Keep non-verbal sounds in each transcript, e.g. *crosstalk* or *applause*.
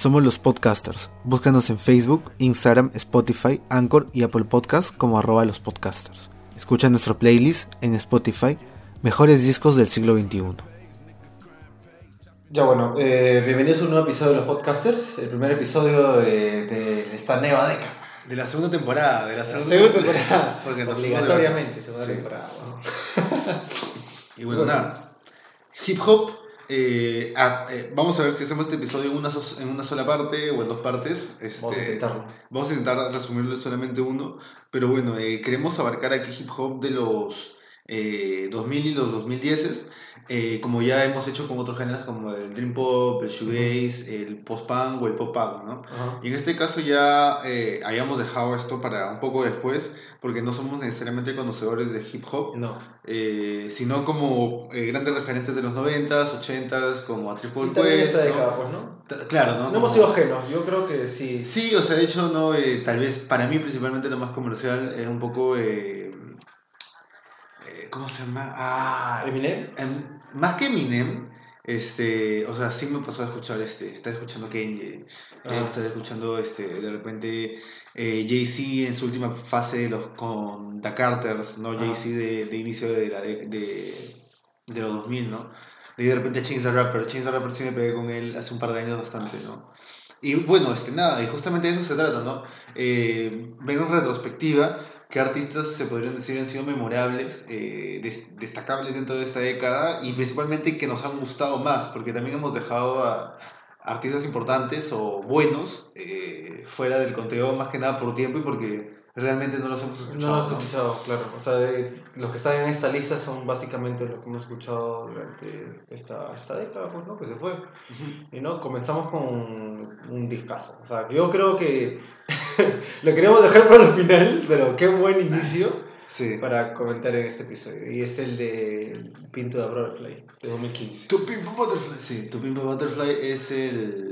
Somos los podcasters. Búscanos en Facebook, Instagram, Spotify, Anchor y Apple Podcasts como arroba los podcasters. Escucha nuestro playlist en Spotify, Mejores Discos del Siglo XXI. Ya bueno, eh, bienvenidos a un nuevo episodio de los podcasters, el primer episodio de, de esta nueva década. De la segunda temporada, de la La segunda, segunda temporada, *laughs* Porque nos obligatoriamente, segunda de temporada. ¿no? Y bueno, nada. Hip hop. Eh, ah, eh, vamos a ver si hacemos este episodio en una, so- en una sola parte o en dos partes. Este, Vamos a intentarlo. Vamos a intentar resumirlo en solamente uno. Pero bueno, eh, queremos abarcar aquí hip hop de los eh, 2000 y los 2010. Eh, como ya hemos hecho con otros géneros como el dream pop, el shoegaze, el post-punk o el pop-punk, ¿no? Ajá. Y en este caso ya eh, habíamos dejado esto para un poco después, porque no somos necesariamente conocedores de hip hop, No. eh, sino como grandes referentes de los 90s, 80s, como a Triple Y también Quest, década, pues, ¿no? T- Claro, ¿no? No Como- hemos sido ajenos, yo creo que sí. Sí, o sea, de hecho, no, tal vez para mí principalmente lo más comercial es un poco... ¿Cómo se llama? Ah, Eminem. Em, más que Eminem, este, o sea, sí me pasó a escuchar, este, estar escuchando Kanye, Ah. eh, estar escuchando, este, de repente eh, Jay-Z en su última fase de los, con The Carters, ¿no? Ah. Jay-Z de, de inicio de, la de, de, de los 2000, ¿no? Y de repente Chance the Rapper, Chance the Rapper sí me pegué con él hace un par de años bastante, ¿no? Y bueno, este, nada, y justamente de eso se trata, ¿no? Eh, ver en retrospectiva qué artistas se podrían decir han sido memorables, eh, des- destacables dentro de esta década y principalmente que nos han gustado más, porque también hemos dejado a artistas importantes o buenos eh, fuera del conteo más que nada por tiempo y porque realmente no los hemos No escuchado. lo has ¿no? escuchado, claro. O sea, de- los que están en esta lista son básicamente los que hemos escuchado durante esta, esta década, pues, ¿no? Que se fue. Y no, comenzamos con un discazo. O sea, yo creo que *laughs* lo queríamos dejar para el final, pero qué buen inicio Sí. para comentar en este episodio. Y es el de Pinto de Butterfly, de 2015. To Pimp Butterfly. Sí, To Pimp Butterfly es el.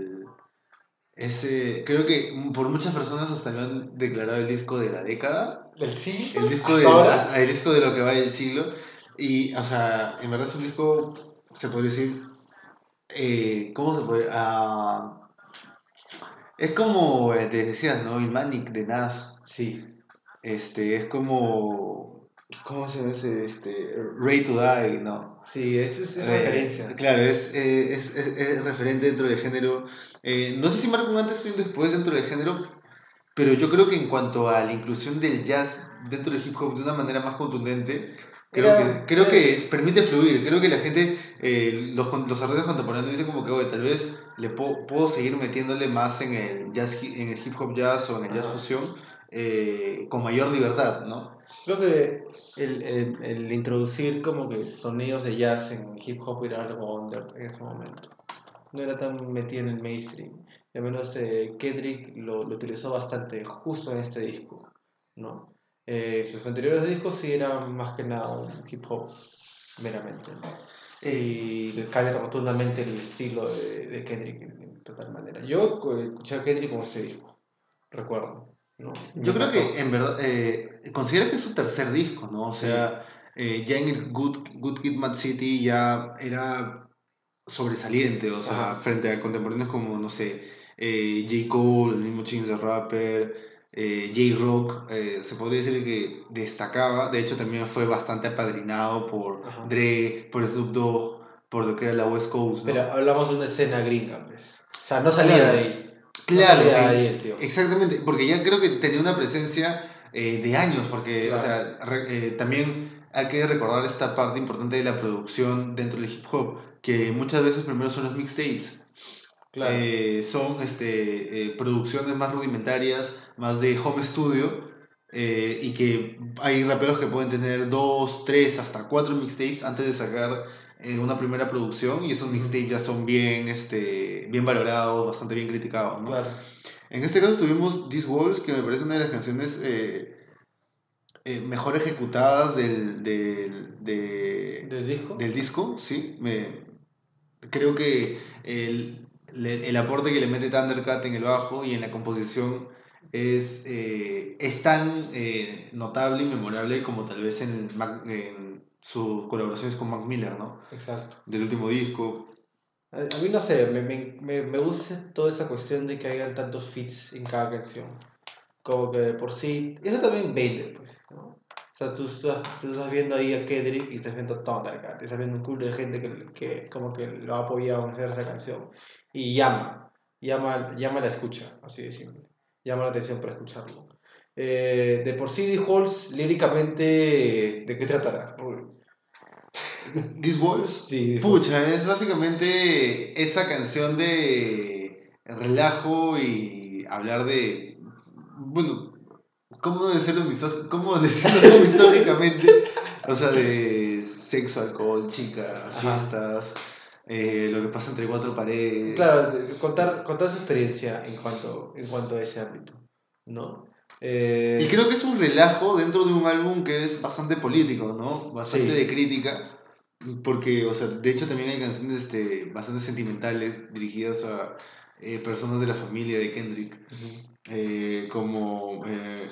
Ese, creo que por muchas personas hasta lo han declarado el disco de la década. ¿Del siglo? El disco, ¿Hasta de, ahora? el disco de lo que va del siglo. Y, o sea, en verdad es un disco, se podría decir. eh, ¿Cómo se puede.? Ah, es como eh, te decías, ¿no? El Manic de Nas. Sí. Este, es como. ¿Cómo se dice? Este, Ray to Die, ¿no? Sí, eso es, es Eh, referencia. Claro, es, eh, es, es- referente dentro del género. Eh, no sé si marca un antes o un después dentro del género, pero yo creo que en cuanto a la inclusión del jazz dentro del hip hop de una manera más contundente, creo, Era- que, creo que permite fluir. Creo que la gente, eh, los, los artistas contemporáneos dicen como que, oye, tal vez le puedo, puedo seguir metiéndole más en el, jazz, en el hip hop jazz o en el jazz fusión con mayor libertad, ¿no? Creo que el, el, el introducir como que sonidos de jazz en hip hop era algo under en ese momento. No era tan metido en el mainstream. Y al menos eh, Kendrick lo, lo utilizó bastante justo en este disco. ¿no? Eh, sus anteriores discos sí eran más que nada un hip hop meramente. ¿no? Y cambia rotundamente el estilo de, de Kendrick en, en total manera. Yo eh, escuché a Kendrick con este disco, recuerdo. ¿No? Yo creo que en verdad, eh, considera que es su tercer disco, ¿no? O Sí. sea, eh, ya en el Good, Good Kid, Mad City ya era sobresaliente, o sea, Ajá. frente a contemporáneos como, no sé, eh, J. Cole, el mismo Chance the Rapper, eh, J-Rock, eh, se podría decir que destacaba, de hecho también fue bastante apadrinado por Ajá. Dre, por Snoop Dogg, por lo que era la West Coast, ¿no? Pero hablamos de una escena gringa, pues. O sea, no salía Claro. de ahí. Claro, No tío. Exactamente, porque ya creo que tenía una presencia eh, de años, porque, o sea, re- eh, también hay que recordar esta parte importante de la producción dentro del hip hop, que muchas veces primero son los mixtapes. Claro. Eh, son este, producciones más rudimentarias, más de home studio, y que hay raperos que pueden tener dos, tres, hasta cuatro mixtapes antes de sacar eh, una primera producción, y esos mixtapes ya son bien, este, bien valorados, bastante bien criticados. ¿no? claro. En este caso tuvimos These Walls, que me parece una de las canciones eh, eh, mejor ejecutadas del, del, de- ¿Del disco? del disco, sí. Me, creo que el, le- el aporte que le mete Thundercat en el bajo y en la composición es, eh, es tan eh, notable y memorable como tal vez en, el en sus colaboraciones con Mac Miller, ¿no? Exacto. Del último disco. A, a mí no sé, me, me, me, gusta toda esa cuestión de que hayan tantos feats en cada canción. Como que de por sí. Eso también vende, pues. ¿no? O sea, tú, estás- tú estás viendo ahí a Kendrick y estás viendo Thundercat. Estás viendo un club de gente que, que como que lo ha apoyado en hacer esa canción. Y llama. Llama, llama a la escucha, así de simple. Llama la atención para escucharlo. Eh, de por sí, Halls, líricamente, ¿de qué tratará? This Boys. Sí, Pucha, es básicamente esa canción de relajo y hablar de. Bueno, ¿cómo decirlo, miso- cómo decirlo *laughs* históricamente? O sea, de sexo, alcohol, chicas, Ajá. fiestas, eh, lo que pasa entre cuatro paredes. Claro, contar, contar su experiencia en cuanto, en cuanto a ese ámbito, ¿no? Eh, Y creo que es un relajo dentro de un álbum que es bastante político, ¿no? Bastante Sí. de crítica. Porque, o sea, de hecho también hay canciones este, bastante sentimentales dirigidas a eh, personas de la familia de Kendrick. Eh, como eh,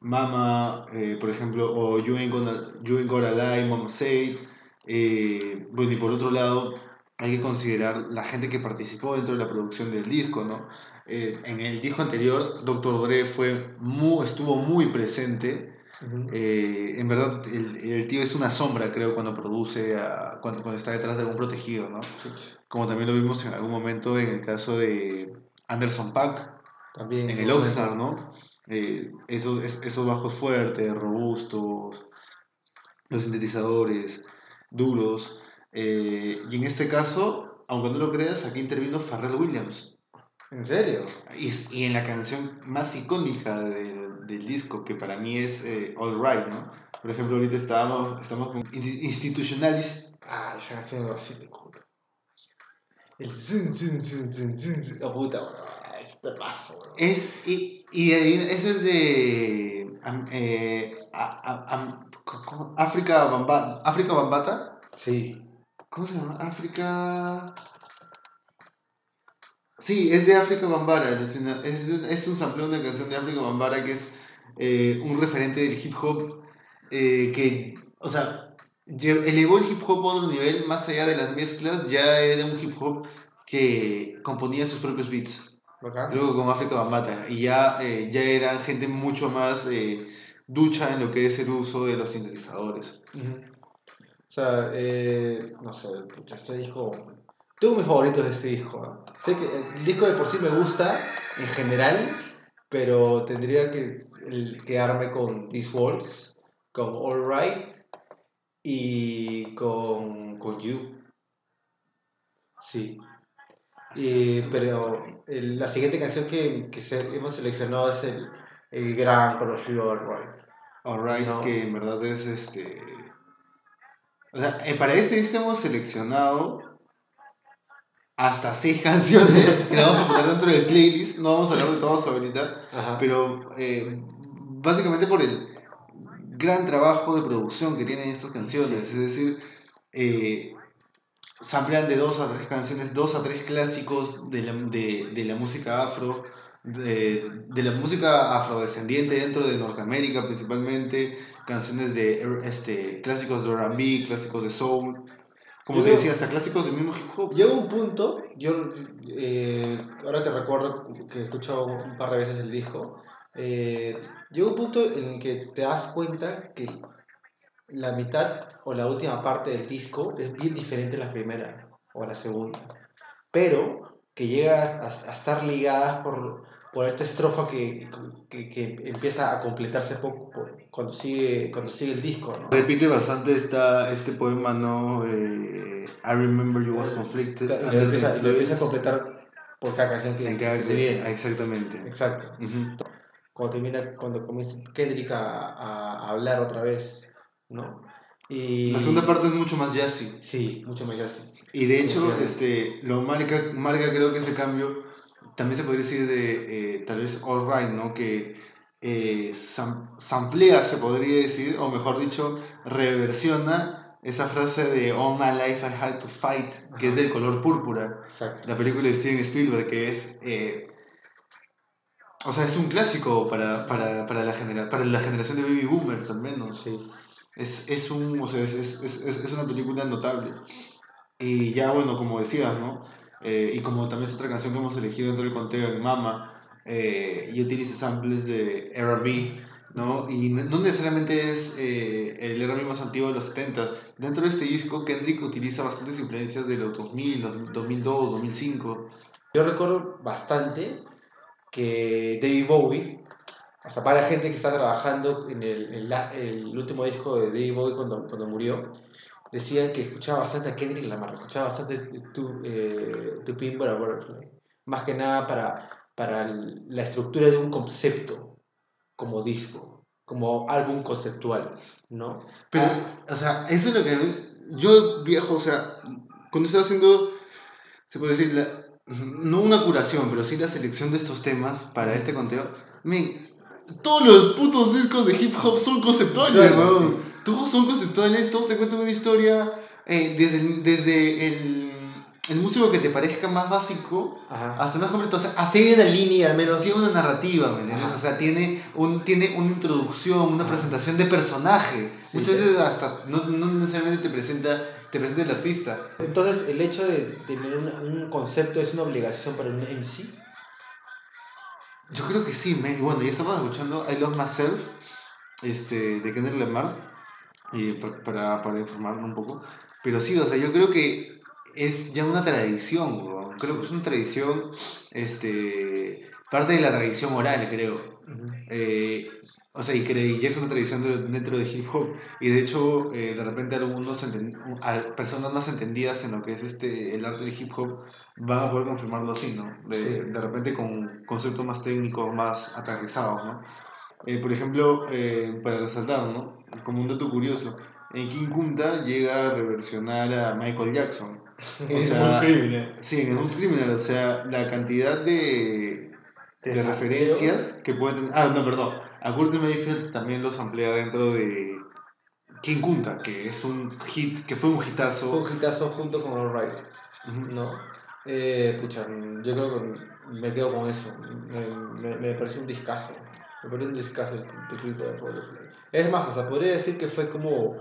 Mama, eh, por ejemplo, o You Ain't Gonna, you Ain't Gonna Lie, Say. eh, bueno, y por otro lado, hay que considerar la gente que participó dentro de la producción del disco, ¿no? En el disco anterior, Dr. Dre fue muy, estuvo muy presente. Eh, en verdad, el, el tío es una sombra, creo, cuando produce, a- cuando, cuando está detrás de algún protegido, ¿no? Como también lo vimos en algún momento en el caso de Anderson También en el. All-Star, ¿no? Eh, esos, es- esos bajos fuertes, robustos, los sintetizadores duros. eh, y en este caso, aunque no lo creas, aquí intervino Pharrell Williams. ¿En serio? Y, y en la canción más icónica del, del disco, que para mí es eh, All Right, ¿no? Por ejemplo, ahorita estábamos, estamos con Insti- Institutionalis. Ah, esa canción de culo. El zun, zun, zun, zun, zun. Oh, puta. Este paso, bro. Es, y, y eso es de am- eh. África Bamba- África Bambata. Sí. ¿Cómo se llama? África. Sí, es de África Bambara. Es, un- es un sampleo de una canción de África Bambara que es eh, un referente del hip hop eh, que, o sea, elevó el hip hop a otro nivel, más allá de las mezclas, ya era un hip hop que componía sus propios beats. Bacán. Luego con África Bambata. Y ya, eh, ya eran gente mucho más eh, ducha en lo que es el uso de los sintetizadores. Ujú. O sea, eh, no sé, pucha, este disco. Tengo mis favoritos de este disco. Sé que el disco de por sí me gusta en general, pero tendría que quedarme con These Walls, con All Right y con, con You. Sí. Y, pero el- la siguiente canción que, que se- hemos seleccionado es el, el gran conocido All Right. No. que en verdad es este. O sea, eh, para este disco hemos seleccionado hasta seis *laughs* canciones que vamos a poner dentro del playlist. No vamos a hablar de todas ahorita, Ajá. pero eh, básicamente por el gran trabajo de producción que tienen estas canciones. Sí. Es decir, eh, samplean de dos a tres canciones, dos a tres clásicos de la, de, de la música afro, de, de la música afrodescendiente dentro de Norteamérica principalmente, canciones de este, clásicos de RB, clásicos de soul, como Yo te decía, hasta clásicos del mismo hip hop. Llega un punto, yo eh, ahora que recuerdo que he escuchado un par de veces el disco, eh, llega un punto en el que te das cuenta que la mitad o la última parte del disco es bien diferente a la primera o a la segunda, pero que llega a, a estar ligadas por, por esta estrofa que, que, que empieza a completarse poco cuando, sigue, cuando sigue el disco. ¿no? Repite bastante esta, este poema, ¿no? Eh, I remember you was conflicted. Claro, lo empieza, lo empieza a completar por cada canción que, En cada- que se viene. Exactamente. Exacto. Ujú. Cuando termina, cuando comienza Kendrick a, a hablar otra vez, ¿no? Y... La segunda parte es mucho más jazzy. Sí, mucho más así. Y de hecho, este, lo marca, marca creo que ese cambio también se podría decir de eh, tal vez All Right, ¿no? Que eh, sam- samplea, se podría decir, o mejor dicho, reversiona esa frase de All my life I had to fight, que es del color púrpura. Exacto. La película de Steven Spielberg, que es. eh, o sea, es un clásico para, para, para, la genera para la generación de baby boomers, al menos. Sí. Es, es, un, o sea, es, es, es una película notable. Y ya, bueno, como decías, ¿no? Eh, y como también es otra canción que hemos elegido dentro del conteo en Mama, eh, y utiliza samples de R&B, ¿no? Y no necesariamente es eh, el R&B más antiguo de los 70. Dentro de este disco, Kendrick utiliza bastantes influencias de los 2000, 2002, 2005. Yo recuerdo bastante que David Bowie, hasta para la gente que está trabajando en el, en la- el último disco de David Bowie cuando, cuando murió, decían que escuchaba bastante a Kendrick Lamar, escuchaba bastante Tu, eh, tu para Butterfly. Más que nada para, para la estructura de un concepto, como disco, como álbum conceptual, ¿no? Pero, Ah, o sea, eso es lo que... Yo, viejo, o sea, cuando estaba haciendo, se puede decir, la- no una curación, pero sí la selección de estos temas para este conteo, men, todos los putos discos de hip hop son conceptuales, weón. Todos son conceptuales, todos te cuentan una historia, eh, desde, el- desde el, el músico que te parezca más básico Ajá. hasta más completo. O sea, Así viene la línea, al menos. tiene una narrativa, ¿me entiendes? O sea, tiene, un, tiene una introducción, una Ajá. presentación de personaje. Sí, Muchas sí. veces hasta no, no necesariamente te presenta, te presenta el artista. Entonces, el hecho de tener un, un concepto es una obligación para un MC. Yo creo que sí, me, bueno, ya estamos escuchando I Love Myself este, de Kendrick Lamar pa- para, para informarme un poco. Pero sí, o sea, yo creo que es ya una tradición, weón. creo que es una tradición, este, parte de la tradición oral, creo. Eh, o sea, y, cre- y es una tradición de- dentro de hip hop. Y de hecho, eh, de repente algunos personas más entendidas en lo que es este el arte del hip hop van a poder confirmarlo así, ¿no? De, Sí. de repente con conceptos más técnicos, más aterrizados, ¿no? Eh, por ejemplo, eh, para resaltar, ¿no? Como un dato curioso, en King Kunta llega a reversionar a Michael Jackson. *laughs* O es sea, un crimen. Sí, en un criminal, o sea, la cantidad de, de referencias que puede tener. Ah, no, perdón. A Curtis Mayfield también los emplea dentro de King Kunta, que es un hit, que fue un Fue hitazo. un hitazo junto con All Right, Ujú. ¿no? Eh, pucha, yo creo que me quedo con eso. Me, me, me pareció un discazo. El The Creep of Butterfly. Es más, o sea, podría decir que fue como,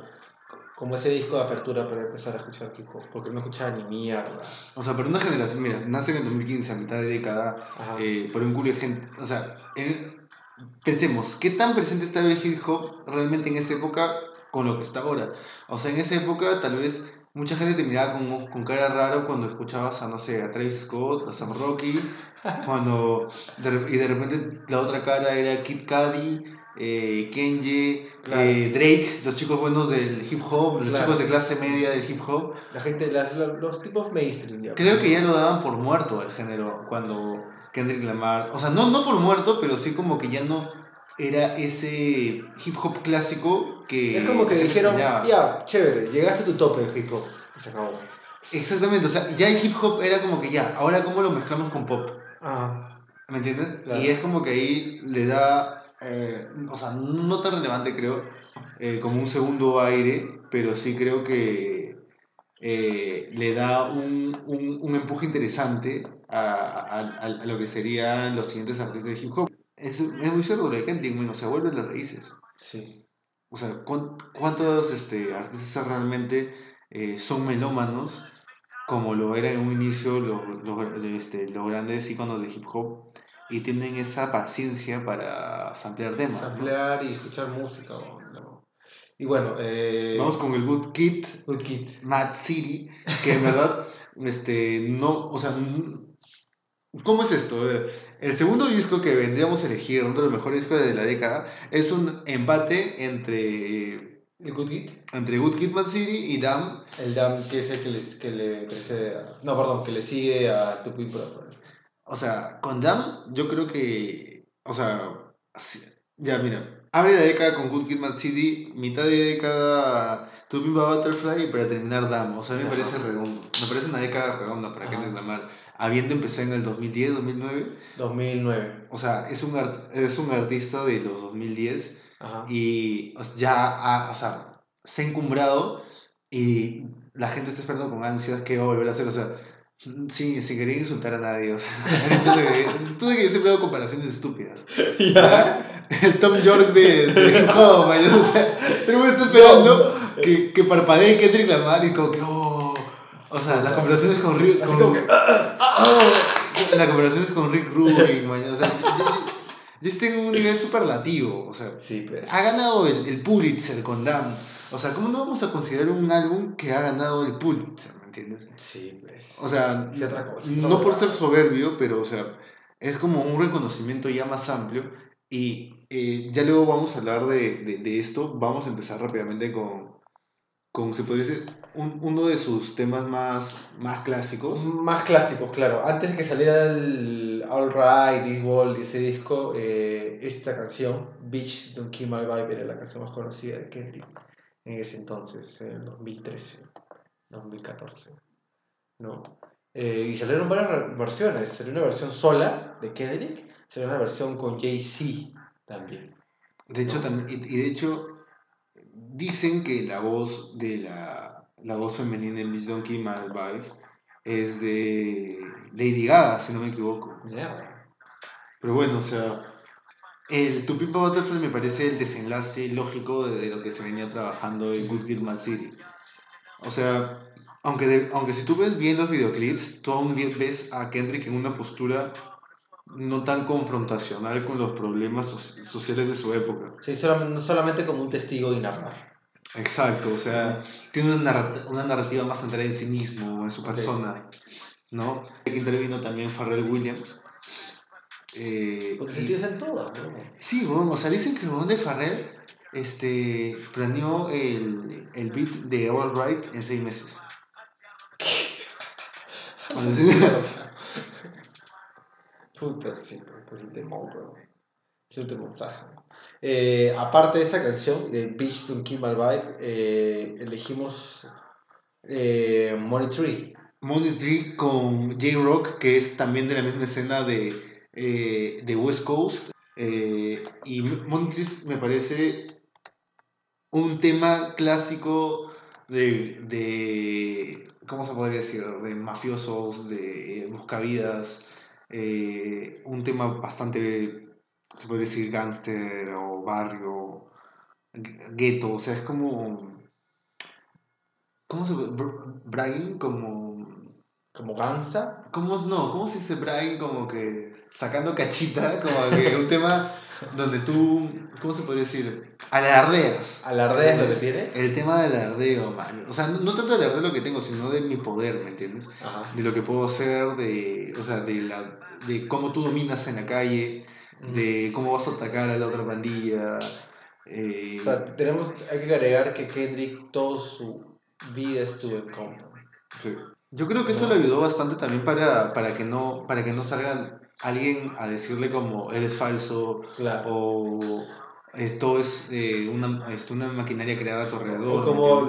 como ese disco de apertura para empezar a escuchar hip hop, porque no escuchaba ni mierda. O sea, para una generación, mira, nace en el 2015, a mitad de década, eh, por un culo de gente. O sea, en- pensemos, ¿qué tan presente estaba el hip hop realmente en esa época con lo que está ahora? O sea, en esa época tal vez mucha gente te miraba con, con cara raro cuando escuchabas a, no sé, a Travis Scott, a Sam Rocky, cuando de y de repente la otra cara era Kid Cudi, eh, Kenji, Claro. eh, Drake, los chicos buenos del hip hop, los Claro. chicos de clase media del hip hop. La gente, las- la- los tipos mainstream, ya. Creo que ya lo daban por muerto al género cuando Kendrick Lamar, o sea, no, no por muerto, pero sí como que ya no era ese hip hop clásico que... Es como que dijeron, enseñaba. ya, chévere, llegaste a tu tope de hip hop. Y se acabó. Exactamente, o sea, ya el hip hop era como que ya, ahora cómo lo mezclamos con pop, Ajá. ¿me entiendes? Claro. Y es como que ahí le da, eh, o sea, no tan relevante creo, eh, como un segundo aire, pero sí creo que eh, le da un, un, un empuje interesante a, a, a- a lo que serían los siguientes artistas de hip hop. Es, es muy cierto lo de Kendrick, o sea, vuelve las raíces. Sí. O sea, ¿cuán- ¿cuántos este, artistas realmente eh, son melómanos como lo eran en un inicio los, los, este, los grandes íconos de hip hop y tienen esa paciencia para samplear temas? ¿no? Samplear y escuchar música. no. Y bueno, eh, Vamos con el Good Kid. Mad City, que en verdad, *laughs* este, no, o sea, ¿cómo es esto? El segundo disco que vendríamos a elegir dentro de los mejores discos de la década es un empate entre, El Good Kid. entre Good Kid, Mad City y Damn. El Dam, que es el que le, que le precede a... No, perdón, que le sigue a Tu Pimp O sea, con Damn, yo creo que, o sea, ya mira, abre la década con Good Kid, Mad City, mitad de década a Butterfly y para terminar Damn. O sea, me Ajá. parece redondo. Me parece una década redonda para Ajá. Kendrick Lamar. Habiendo empezado en el 2010, 2009. 2009. O sea, es un, art- es un artista de los 2010 Ajá. y ya ha, o sea, se ha encumbrado y la gente está esperando con ansias que va a volver a hacer. O sea, sí, sin querer insultar a nadie. O sea, *laughs* tú sabes que yo siempre hago comparaciones estúpidas. *laughs* Ya. El Tom York de, de *laughs* hop, man, o sea, el mundo está esperando que, que parpadee Kendrick Lamar y como que, oh, O sea, las conversaciones con Rick. Así como que. ah, Las conversaciones con Rick Rubin, man, o sea, ya- está en un nivel superlativo. O sea. Sí, pues. ha ganado el, el Pulitzer con Damn. O sea, ¿cómo no vamos a considerar un álbum que ha ganado el Pulitzer? ¿Me entiendes? Sí, pues. O sea, Sí, otra cosa, no otra por ser soberbio, pero o sea, es como un reconocimiento ya más amplio. Y eh, ya luego vamos a hablar de, de, de esto. Vamos a empezar rápidamente con, con se podría decir, un- uno de sus temas más, más clásicos. Más clásicos, claro. Antes de que saliera el All Right, This World, ese disco, eh, esta canción, Beach Don't Kill My Vibe, era la canción más conocida de Kendrick en ese entonces, en el 2013, 2014. ¿no? Eh, y salieron varias versiones. Salió una versión sola de Kendrick, salió una versión con Jay-Z también. De hecho, No. también, y, de hecho, dicen que la voz de la, la voz femenina en Bitch Donkey My Vibe es de Lady Gaga, si no me equivoco. Pero bueno, o sea, el To Pimp Butterfly me parece el desenlace lógico de, de lo que se venía trabajando en Good Kid, Mad City. O sea, aunque, de- aunque si tú ves bien los videoclips, tú aún ves a Kendrick en una postura no tan confrontacional con los problemas so- sociales de su época. Sí, solamente, no solamente como un testigo y narrar. Exacto, o sea, tiene una, narrat- una narrativa más centrada en sí mismo, en su persona, ¿no? Aquí intervino también Pharrell Williams. Eh, Porque en todo, ¿no? Sí, weón, o sea, dicen que el de Farrell este, planeó el, el beat de All Right en seis meses. Bueno. *laughs* Puta, sí, pues el temón, weón. Es un. Eh, aparte de esa canción, de Beach to Kimball Vibe, eh, elegimos eh, Money Tree. Tree con J-Rock, que es también de la misma escena de, eh, de West Coast. Eh, y Tree me parece un tema clásico de, de ¿cómo se podría decir? De mafiosos, de buscavidas, eh, un tema bastante, se podría decir, gángster o barrio, gu- gueto, o sea, es como, ¿cómo se puede? br- Bragging, como... Como Gangsta. ¿Cómo, no, ¿cómo se dice Brian? Como que sacando cachita, como que un tema donde tú, ¿cómo se podría decir? Alardeas. Alardeas lo que tiene. El tema del alardeo, man. O sea, no, no tanto del alardeo lo que tengo, sino de mi poder, ¿me entiendes? Ajá. De lo que puedo hacer, de, o sea, de, la, de cómo tú dominas en la calle, de cómo vas a atacar a la otra pandilla. eh, O sea, tenemos, hay que agregar que Kendrick toda su vida estuvo en Compton. Sí. Yo creo que eso le ayudó bastante también para, para, que no, para que no salga alguien a decirle como eres falso Claro. o esto es eh, una, es una maquinaria creada a tu alrededor. O como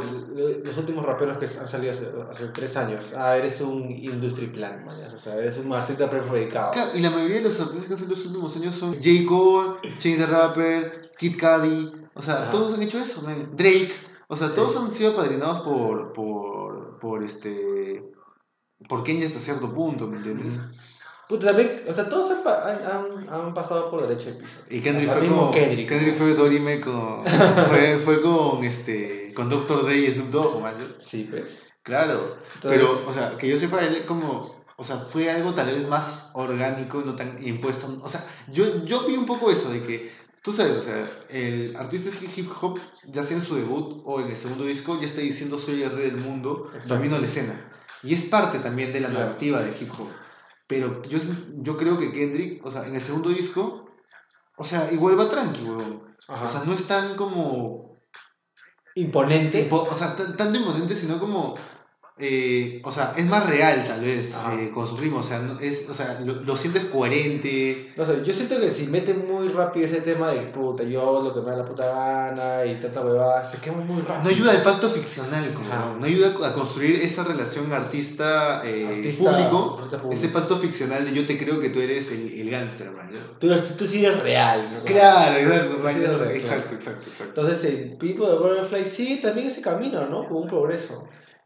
los últimos raperos que han salido hace, hace tres años. Ah, eres un industry plant, mañana. O sea, eres un artista prefabricado. Claro, y la mayoría de los artistas que han salido los últimos años son J. Cole, Chance the Rapper, Kid Cudi, o sea, Ajá. todos han hecho eso, man. Drake, o sea, Sí. todos han sido apadrinados por, por, por este, por Kanye hasta cierto punto, ¿me entiendes? Puta, también, o sea, todos han, pa- han, han, han pasado por derecho de piso. Y Kendrick fue mismo con, Kendrick. Kendrick fue Dorime con, *laughs* fue, fue con este, con Dr. Dre y Snoop Dogg, man. Sí, pues. Claro, pero, o sea, que yo sepa, él como, o sea, fue algo tal vez más orgánico no tan impuesto. O sea, yo, yo vi un poco eso de que, tú sabes, o sea, el artista de hip hop, ya sea en su debut o en el segundo disco, ya está diciendo soy el rey del mundo, Exacto. domino la escena. Y es parte también de la Claro. narrativa de hip hop. Pero yo, yo creo que Kendrick, o sea, en el segundo disco, o sea, igual va tranqui, weón. Ajá. O sea, no es tan como Imponente. O sea, tanto imponente, sino como. Eh, o sea, es más real, tal vez, eh, con su ritmo. O sea, no- es, o sea lo, lo sientes coherente. No sé, yo siento que si meten muy rápido ese tema de puta, yo hago lo que me da la puta gana y tanta huevada, se quema muy rápido. No ayuda al pacto ficcional, como, no ayuda a construir esa relación Artista- artista público. ese pacto ficcional de yo te creo que tú eres el, el gángster, man. Tú, sí eres real. ¿no? Claro, exacto, exacto, exacto, exacto. Entonces el Pipo de Butterfly sí, también ese camino, ¿no? Como un progreso.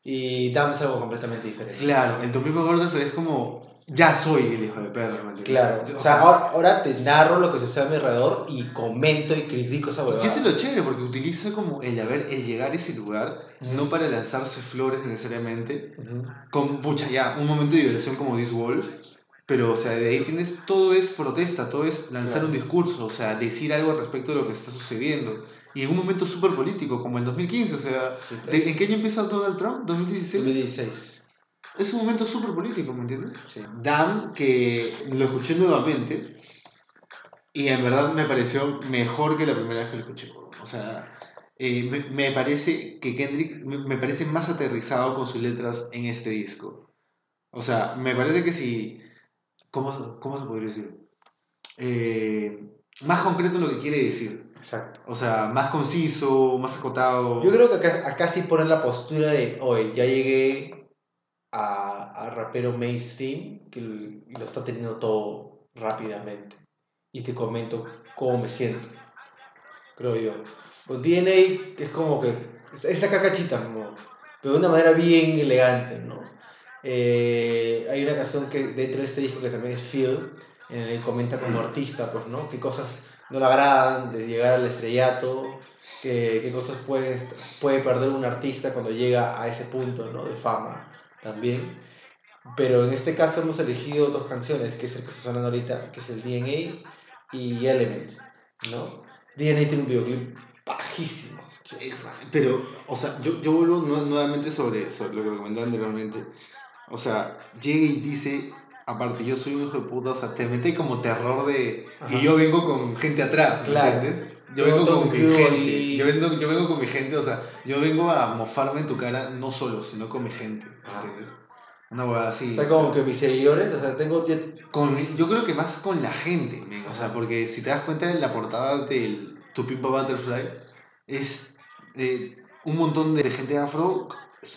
Y Dam es algo completamente diferente. Claro, el Domingo Gordon es como ya soy el hijo de perra, ¿me entiendes? Claro, o sea, ahora, ahora te narro lo que sucede a mi alrededor y comento y critico esa Y eso es huevada. lo chévere, porque utiliza como el haber, el llegar a ese lugar, no para lanzarse flores necesariamente, con, pucha, ya, un momento de diversión como This Wolf, pero, o sea, de ahí tienes, todo es protesta, todo es lanzar Claro. un discurso, o sea, decir algo al respecto de lo que está sucediendo. Y en un momento súper político, como el 2015, o sea, Sí, ¿de- ¿en qué año empieza Donald Trump? ¿2016? 2016. Es un momento súper político, ¿me entiendes? Sí. Dan, que lo escuché nuevamente, y en verdad me pareció mejor que la primera vez que lo escuché. O sea, eh, me, me parece que Kendrick me, me parece más aterrizado con sus letras en este disco. O sea, me parece que si... ¿Cómo, cómo se podría decir? Eh, más concreto en lo que quiere decir. Exacto. O sea, más conciso, más acotado. Yo creo que acá, acá sí ponen la postura de, oye, ya llegué a, a rapero mainstream que lo está teniendo todo rápidamente. Y te comento cómo me siento. Creo yo. Con DNA es como que, es, la cacachita, ¿no? pero de una manera bien elegante, ¿no? Eh, hay una canción que dentro de este disco que también es Phil, en el que comenta como artista, pues, ¿no? Qué cosas no le agradan de llegar al estrellato, qué, qué cosas puede, puede perder un artista cuando llega a ese punto, ¿no? De fama también. Pero en este caso hemos elegido dos canciones, que es el que está sonando ahorita, que es el DNA y Element, ¿no? DNA tiene un videoclip bajísimo. Esa- Pero, o sea, yo, yo vuelvo nu- nuevamente sobre, sobre lo que comentaba anteriormente. O sea, llega y dice, aparte, yo soy un hijo de puta, o sea, te mete como terror de... Ajá. Y yo vengo con gente atrás, ¿me Claro. entiendes? Yo vengo con mi gente, yo vengo, yo vengo con mi gente, o sea, yo vengo a mofarme en tu cara, no solo, sino con mi gente, ¿me Ah. entiendes? Una hueá así. O sea, como que mis seguidores, o sea, tengo... Con, yo creo que más con la gente, o sea, porque si te das cuenta de la portada del a Butterfly, es eh, un montón de gente afro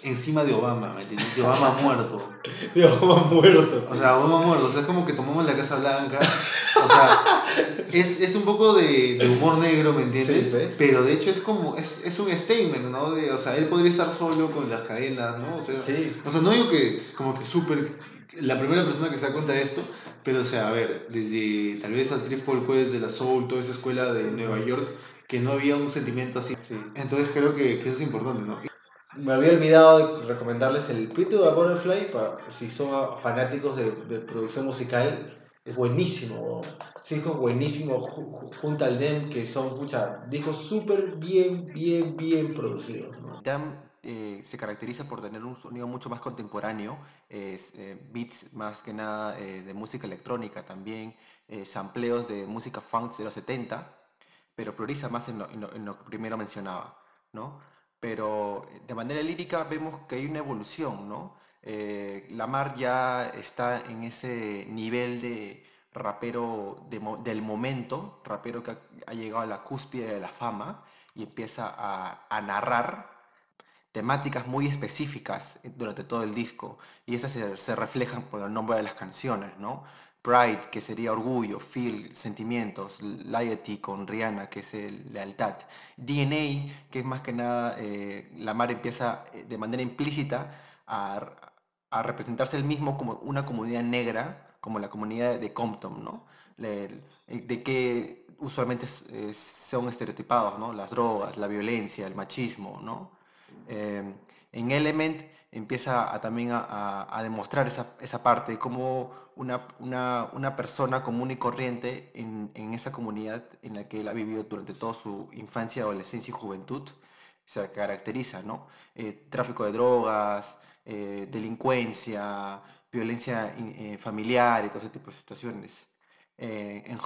encima de Obama, ¿me entiendes? De Obama muerto. *laughs* Me han muerto. O sea, Obama muerto, o sea, es como que tomamos la Casa Blanca. O sea, es, es un poco de, de humor negro, ¿me entiendes? Sí. Pero de hecho es como, es, es un statement, ¿no? De, o sea, él podría estar solo con las cadenas, ¿no? O sea, Sí, o sea, no digo que como que súper la primera persona que se da cuenta de esto, pero o sea, a ver, desde tal vez al Trip Paul Quest de la Soul, toda esa escuela de Nueva York, que no había un sentimiento así. sí. Entonces creo que, que eso es importante, ¿no? Me había olvidado de recomendarles el Pito de Butterfly, para, si son fanáticos de, de producción musical, es buenísimo. Sí, es como buenísimo ju- ju- junto al DEM, que son pucha, discos súper bien, bien, bien producidos. ¿no? Dam eh, se caracteriza por tener un sonido mucho más contemporáneo, es, eh, beats más que nada eh, de música electrónica también, eh, sampleos de música funk de los 70, pero prioriza más en lo, en lo- en lo que primero mencionaba, ¿no? Pero eh, de manera lírica vemos que hay una evolución, ¿no? Eh, Lamar ya está en ese nivel de rapero del momento, rapero que ha, llegado a la cúspide de la fama y empieza a, a narrar temáticas muy específicas eh, durante todo el disco y esas se, se reflejan por el nombre de las canciones, ¿no? Pride, que sería orgullo, Feel, sentimientos, Loyalty con Rihanna, que es el- lealtad, DNA, que es más que nada, eh, Lamar empieza eh, de manera implícita a, representarse él mismo como una comunidad negra, como la comunidad de Compton, ¿no? Le- de que usualmente eh, son estereotipados, ¿no? Las drogas, la violencia, el machismo, ¿no? Eh, en Element empieza a, también a, demostrar esa, esa parte, como una, una, una persona común y corriente en, en esa comunidad en la que él ha vivido durante toda su infancia, adolescencia y juventud, se caracteriza, ¿no? Eh, tráfico de drogas, eh, delincuencia, violencia eh, familiar y todo ese tipo de situaciones. En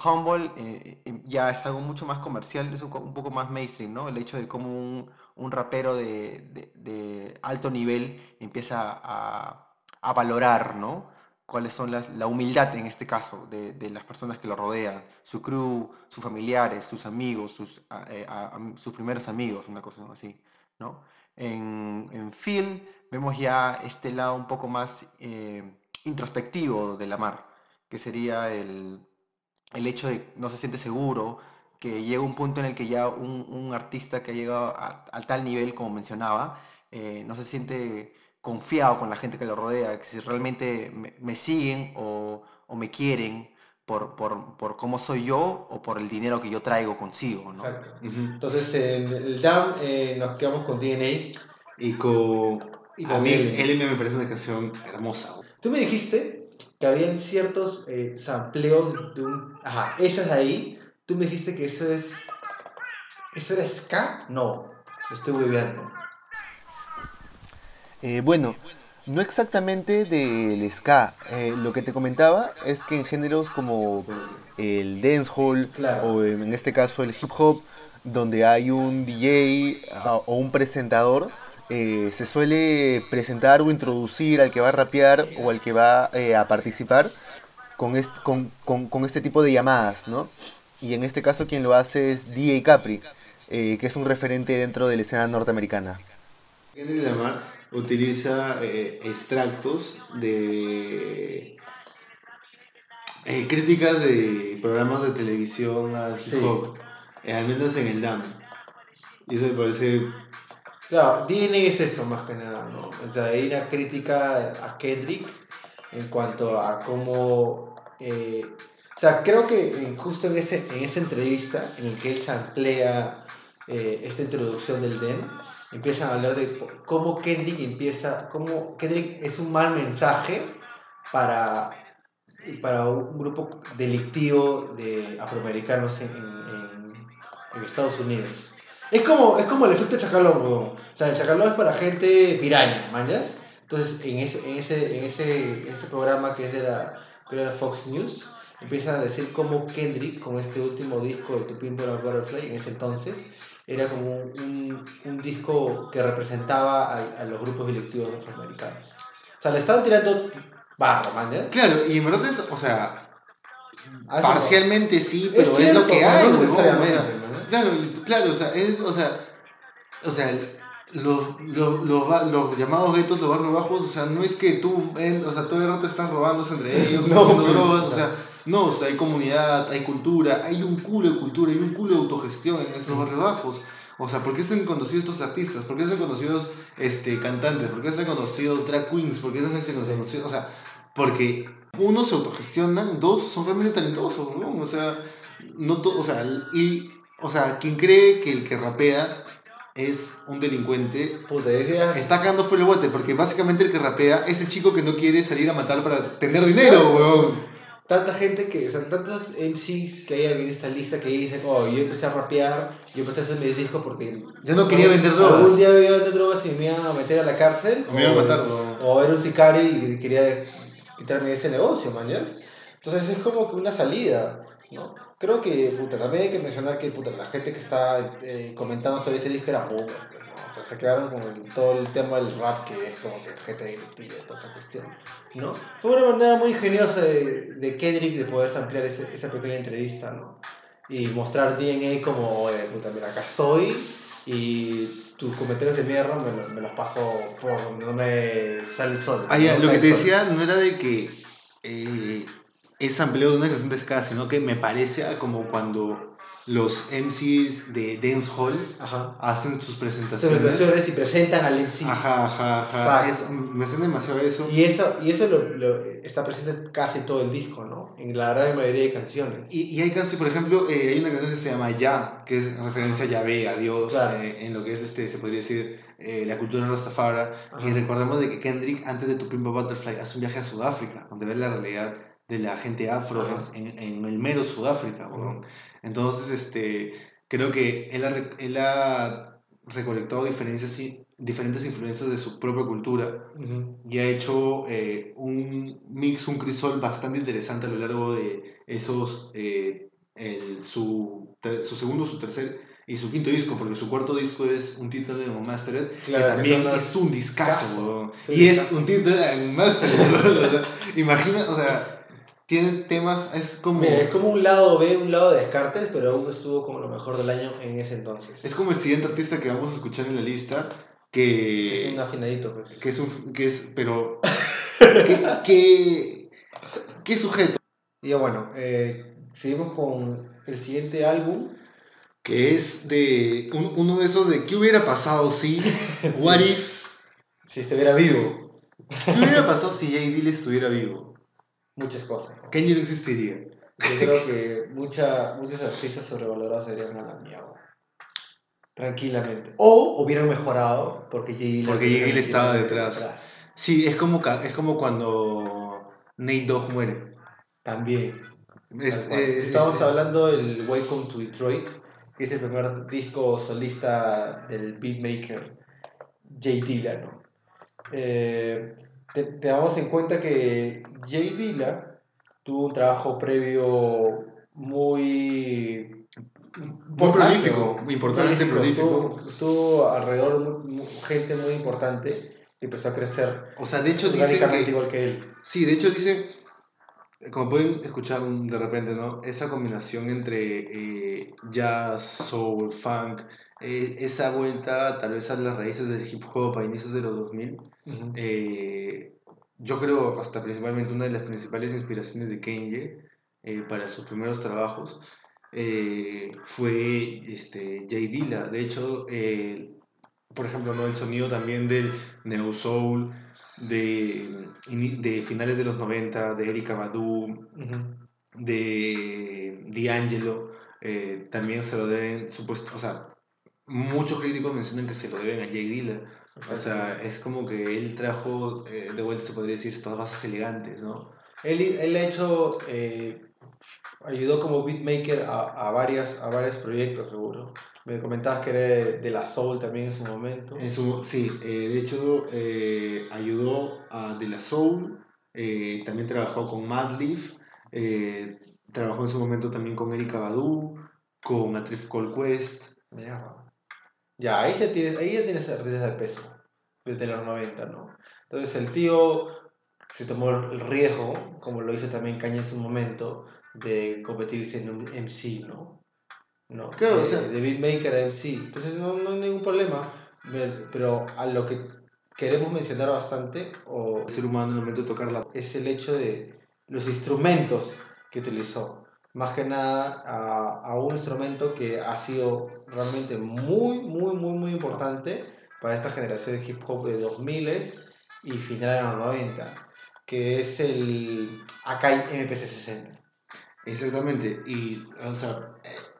eh, ya es algo mucho más comercial, es un poco más mainstream, ¿no? El hecho de cómo un, un rapero de, de- alto nivel empieza a, a valorar, ¿no? Cuáles son las, la humildad en este caso de, de las personas que lo rodean, su crew, sus familiares, sus amigos, sus, eh, sus primeros amigos, una cosa así, ¿no? En, en Phil vemos ya este lado un poco más eh, introspectivo de Lamar, que sería el, el hecho de no se siente seguro, que llega un punto en el que ya un, un artista que ha llegado a, a tal nivel, como mencionaba, eh, no se siente confiado con la gente que lo rodea, que si realmente me, me siguen o, o me quieren por, por, por, cómo soy yo o por el dinero que yo traigo consigo, ¿no? Exacto. Ujú. Entonces, en el DAM eh, nos quedamos con DNA. Y con. Y a con mí, L. LM me parece una canción hermosa. Tú me dijiste que habían ciertos eh, sampleos de un... Ajá, esas ahí. Tú me dijiste que eso es... ¿Eso era ska? No, estoy hueveando. Eh, bueno, no exactamente del ska. Eh, lo que te comentaba es que en géneros como el dancehall Claro. o en este caso el hip hop, donde hay un DJ ah, o un presentador, eh, se suele presentar o introducir al que va a rapear o al que va eh, a participar con con, con- con este tipo de llamadas, ¿no? Y en este caso quien lo hace es DJ Capri, eh, que es un referente dentro de la escena norteamericana. Kendrick Lamar utiliza eh, extractos de eh, críticas de programas de televisión al hip Sí. hop, eh, al menos en el DAM. Y eso me parece. Claro, DNA es eso más que nada, ¿no? O sea, hay una crítica a Kendrick en cuanto a cómo... eh, o sea, creo que justo en, ese, en esa entrevista en el que él se amplía esta introducción del DEM, empiezan a hablar de cómo Kendrick empieza, cómo Kendrick es un mal mensaje para, para un grupo delictivo de afroamericanos en, en- en Estados Unidos. Es como, es como el efecto chacalón, weón. O sea, el chacalón es para gente piraña, ¿mañas? Entonces, en ese, en ese, en ese, ese programa que es de la, creo era Fox News, empiezan a decir cómo Kendrick, con este último disco de To Pimp a Butterfly, en ese entonces, era como un, un, disco que representaba a, a los grupos delictivos afroamericanos. O sea, le estaban tirando barro, ¿mañas? Claro, y en verdad es, o sea, A eso- parcialmente sí, pero es, cierto, lo que hay, no o necesariamente. Claro, claro, o sea, es, o sea, o sea, los, los, los, llamados guetos, los barrios bajos, o sea, no es que tú, en- o sea, todo el rato están robándose entre ellos, *laughs* No, no, drogas, o sea, no, o sea, hay comunidad, hay cultura, hay un culo de cultura, hay un culo de autogestión en esos barrios bajos. O sea, ¿por qué se han conocido estos artistas? ¿Por qué se han conocido este, cantantes? ¿Por qué se han conocido drag queens? ¿Por qué se han conocido? O sea, porque uno se autogestionan, dos son realmente talentosos, ¿no? O sea, no to- o sea, y o sea, quien cree que el que rapea es un delincuente Puta, decías... está cagando fuera el bote, porque básicamente el que rapea es el chico que no quiere salir a matar para tener dinero, weón. Tanta gente que, o sea, tantos MCs que hay en esta lista que dicen, oh, yo empecé a rapear, yo empecé a hacer mis discos porque... Ya no quería vender drogas. Algún día iba a vender drogas y me iban a meter a la cárcel. O me iban a matar, weón. O era un sicario y quería quitarme ese negocio, mañas. Entonces es como que una salida, ¿no? Creo que, puta, también hay que mencionar que, puta, la gente que está eh, comentando sobre ese disco era ¿no? O sea, se quedaron con el- todo el tema del rap que es como que gente directiva y toda esa cuestión, ¿no? Fue una manera muy ingeniosa de, de Kendrick de poder ampliar ese- esa pequeña entrevista, ¿no? Y mostrar DNA como, oye, puta, mira, acá estoy y tus comentarios de mierda me, me los paso por donde no me sale el sol. Ah, ya, no lo que te decía no era de que eh, es sampleo de una canción de ska, sino que me parece como cuando los MCs de dancehall Ajá. hacen sus presentaciones. presentaciones y presentan al MC. Ajá, ajá, ajá. Me suena demasiado eso. Y eso, y eso lo, lo- está presente en casi todo el disco, ¿no? En la gran mayoría de canciones. Y, y hay canciones, por ejemplo, eh, hay una canción que se llama Ya, que es referencia a Yahvé, a Dios, Claro. eh, en lo que es, este, se podría decir, eh, la cultura rastafara. Y recordemos de que Kendrick, antes de Tu Pimpa Butterfly, hace un viaje a Sudáfrica, donde ve la realidad de la gente afro en, en el mero Sudáfrica, weón. Entonces, este, creo que él ha, él ha recolectado diferencias, diferentes influencias de su propia cultura. Y ha hecho eh, un mix, un crisol bastante interesante a lo largo de esos, eh, el- su, su segundo, su tercer y su quinto disco, porque su cuarto disco es un título de Unmastered, Claro, que también las- es un discazo. Sí, y es un título de *laughs* sea, imagina, o sea, tiene temas, es como... Mira, es como un lado B, un lado de Descartes, pero aún estuvo como lo mejor del año en ese entonces. Es como el siguiente artista que vamos a escuchar en la lista, Es que... un afinadito, pues. que es un... Que es, pero... ¿Qué, qué, qué sujeto? Y bueno, eh, seguimos con el siguiente álbum. que es de un- uno de esos de qué hubiera pasado si, *laughs* what if, Si estuviera vivo, ¿Qué hubiera pasado si Jay Dilla estuviera vivo? Muchas cosas. Kanye no existiría. Yo *laughs* creo que mucha, muchos artistas sobrevalorados serían a la mierda. Tranquilamente. O hubieran mejorado porque Dilla Porque metido estaba detrás. Sí, es como, es como cuando Nate Dogg muere. También. Es- es- Estamos es- hablando del Welcome to Detroit, que es el primer disco solista del beatmaker ¿no? Eh, te, te damos en cuenta que Jay Dilla tuvo un trabajo previo muy Muy prolífico, importante, prolífico. Estuvo, estuvo alrededor de gente muy importante y empezó a crecer O sea, de hecho dicen que... igual que él. Sí, de hecho dice, como pueden escuchar de repente, ¿no? Esa combinación entre eh, jazz, soul, funk, eh, esa vuelta tal vez a las raíces del hip hop a inicios de los 2000, eh, yo creo hasta principalmente una de las principales inspiraciones de Kanye eh, para sus primeros trabajos eh, fue este, Jay Dilla. De hecho, por ejemplo, ¿no? el sonido también del neo soul de, de finales de los 90, de Erika Badu, Ujú. de D'Angelo, también se lo deben, supuesto, o sea, muchos críticos mencionan que se lo deben a Jay Dilla. O sea, es como que él trajo eh, de vuelta, se podría decir, estas bases elegantes, ¿no? Él, él ha hecho, eh, ayudó como beatmaker a, a, varias, a varios proyectos, seguro. Me comentabas que era de, de la Soul también en su momento. En su, sí, eh, de hecho eh, ayudó a De La Soul, eh, también trabajó con Madlib, eh, trabajó en su momento también con Erika Badu, con A Tribe Called Quest. Mierda. Ya, ahí ya tienes, ahí ya tienes artistas de peso, desde los 90, ¿no? Entonces el tío se tomó el riesgo, como lo hizo también Caña en su momento, de convertirse en un MC, ¿no? ¿No? Claro, de, o sea- de beatmaker a MC. Entonces no, no hay ningún problema, pero a lo que queremos mencionar bastante, o El ser humano en el momento de tocar la... es el hecho de los instrumentos que utilizó. Más que nada a, a un instrumento que ha sido realmente muy, muy, muy, muy importante para esta generación de hip hop de 2000 y finales de los 90, que es el Akai MPC-60. Exactamente, y o sea,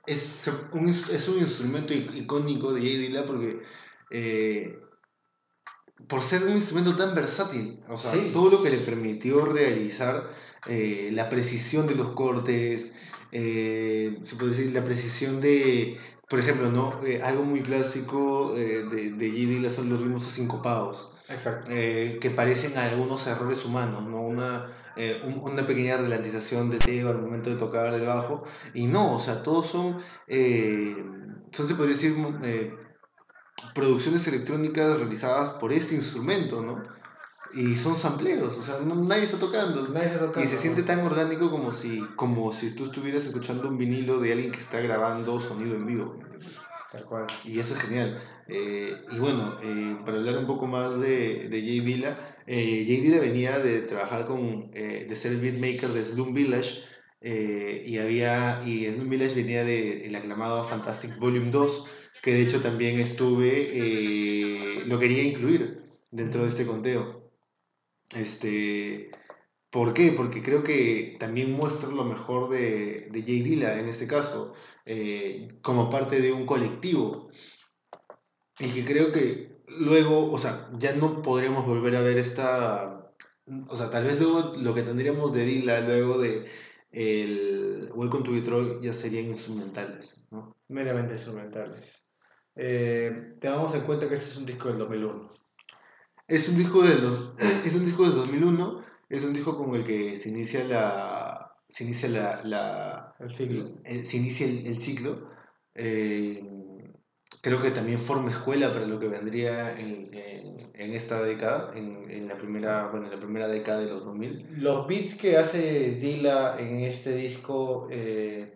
es un, es un instrumento icónico de Dilla porque eh, por ser un instrumento tan versátil, o sea, Sí. todo lo que le permitió realizar eh, la precisión de los cortes, eh, se puede decir la precisión de, por ejemplo, ¿no? Eh, algo muy clásico eh, de, de Jay Dilla son los ritmos asincopados Exacto. eh, que parecen a algunos errores humanos, ¿no? Una, eh, un- una pequeña ralentización del dedo al momento de tocar el bajo, y no, o sea, todos son, son se podría decir, producciones electrónicas realizadas por este instrumento, ¿no? Y son sampleos, o sea, no- nadie está tocando. Nadie está tocando, Y se siente tan orgánico como si, como si tú estuvieras escuchando un vinilo de alguien que está grabando sonido en vivo. Tal cual. Y eso es genial. Eh, y bueno, eh, para hablar un poco más de, de Jay Dilla, eh, Jay Dilla venía de trabajar con, eh, de ser el beatmaker de Slum Village, y había, y Slum Village venía de el aclamado Fantastic Volume 2, que de hecho también estuve, lo quería incluir dentro de este conteo. Este, ¿por qué? Porque creo que también muestra lo mejor de, de Jay Dilla en este caso, eh, como parte de un colectivo. Y que creo que luego, o sea, ya no podremos volver a ver esta, o sea, tal vez luego lo que tendríamos de Dilla luego de el Welcome to Detroit ya serían instrumentales. Meramente instrumentales. Eh, tengamos en cuenta que este es un disco del 2001. Es un disco de *clears throat* es un disco de 2001, es un disco con el que se inicia la, se inicia la, la El siglo. el- se inicia el, el ciclo. Eh, creo que también forma escuela para lo que vendría en, en- en esta década, en, en la primera, bueno, en la primera década de los 2000. Los beats que hace Dilla en este disco, eh,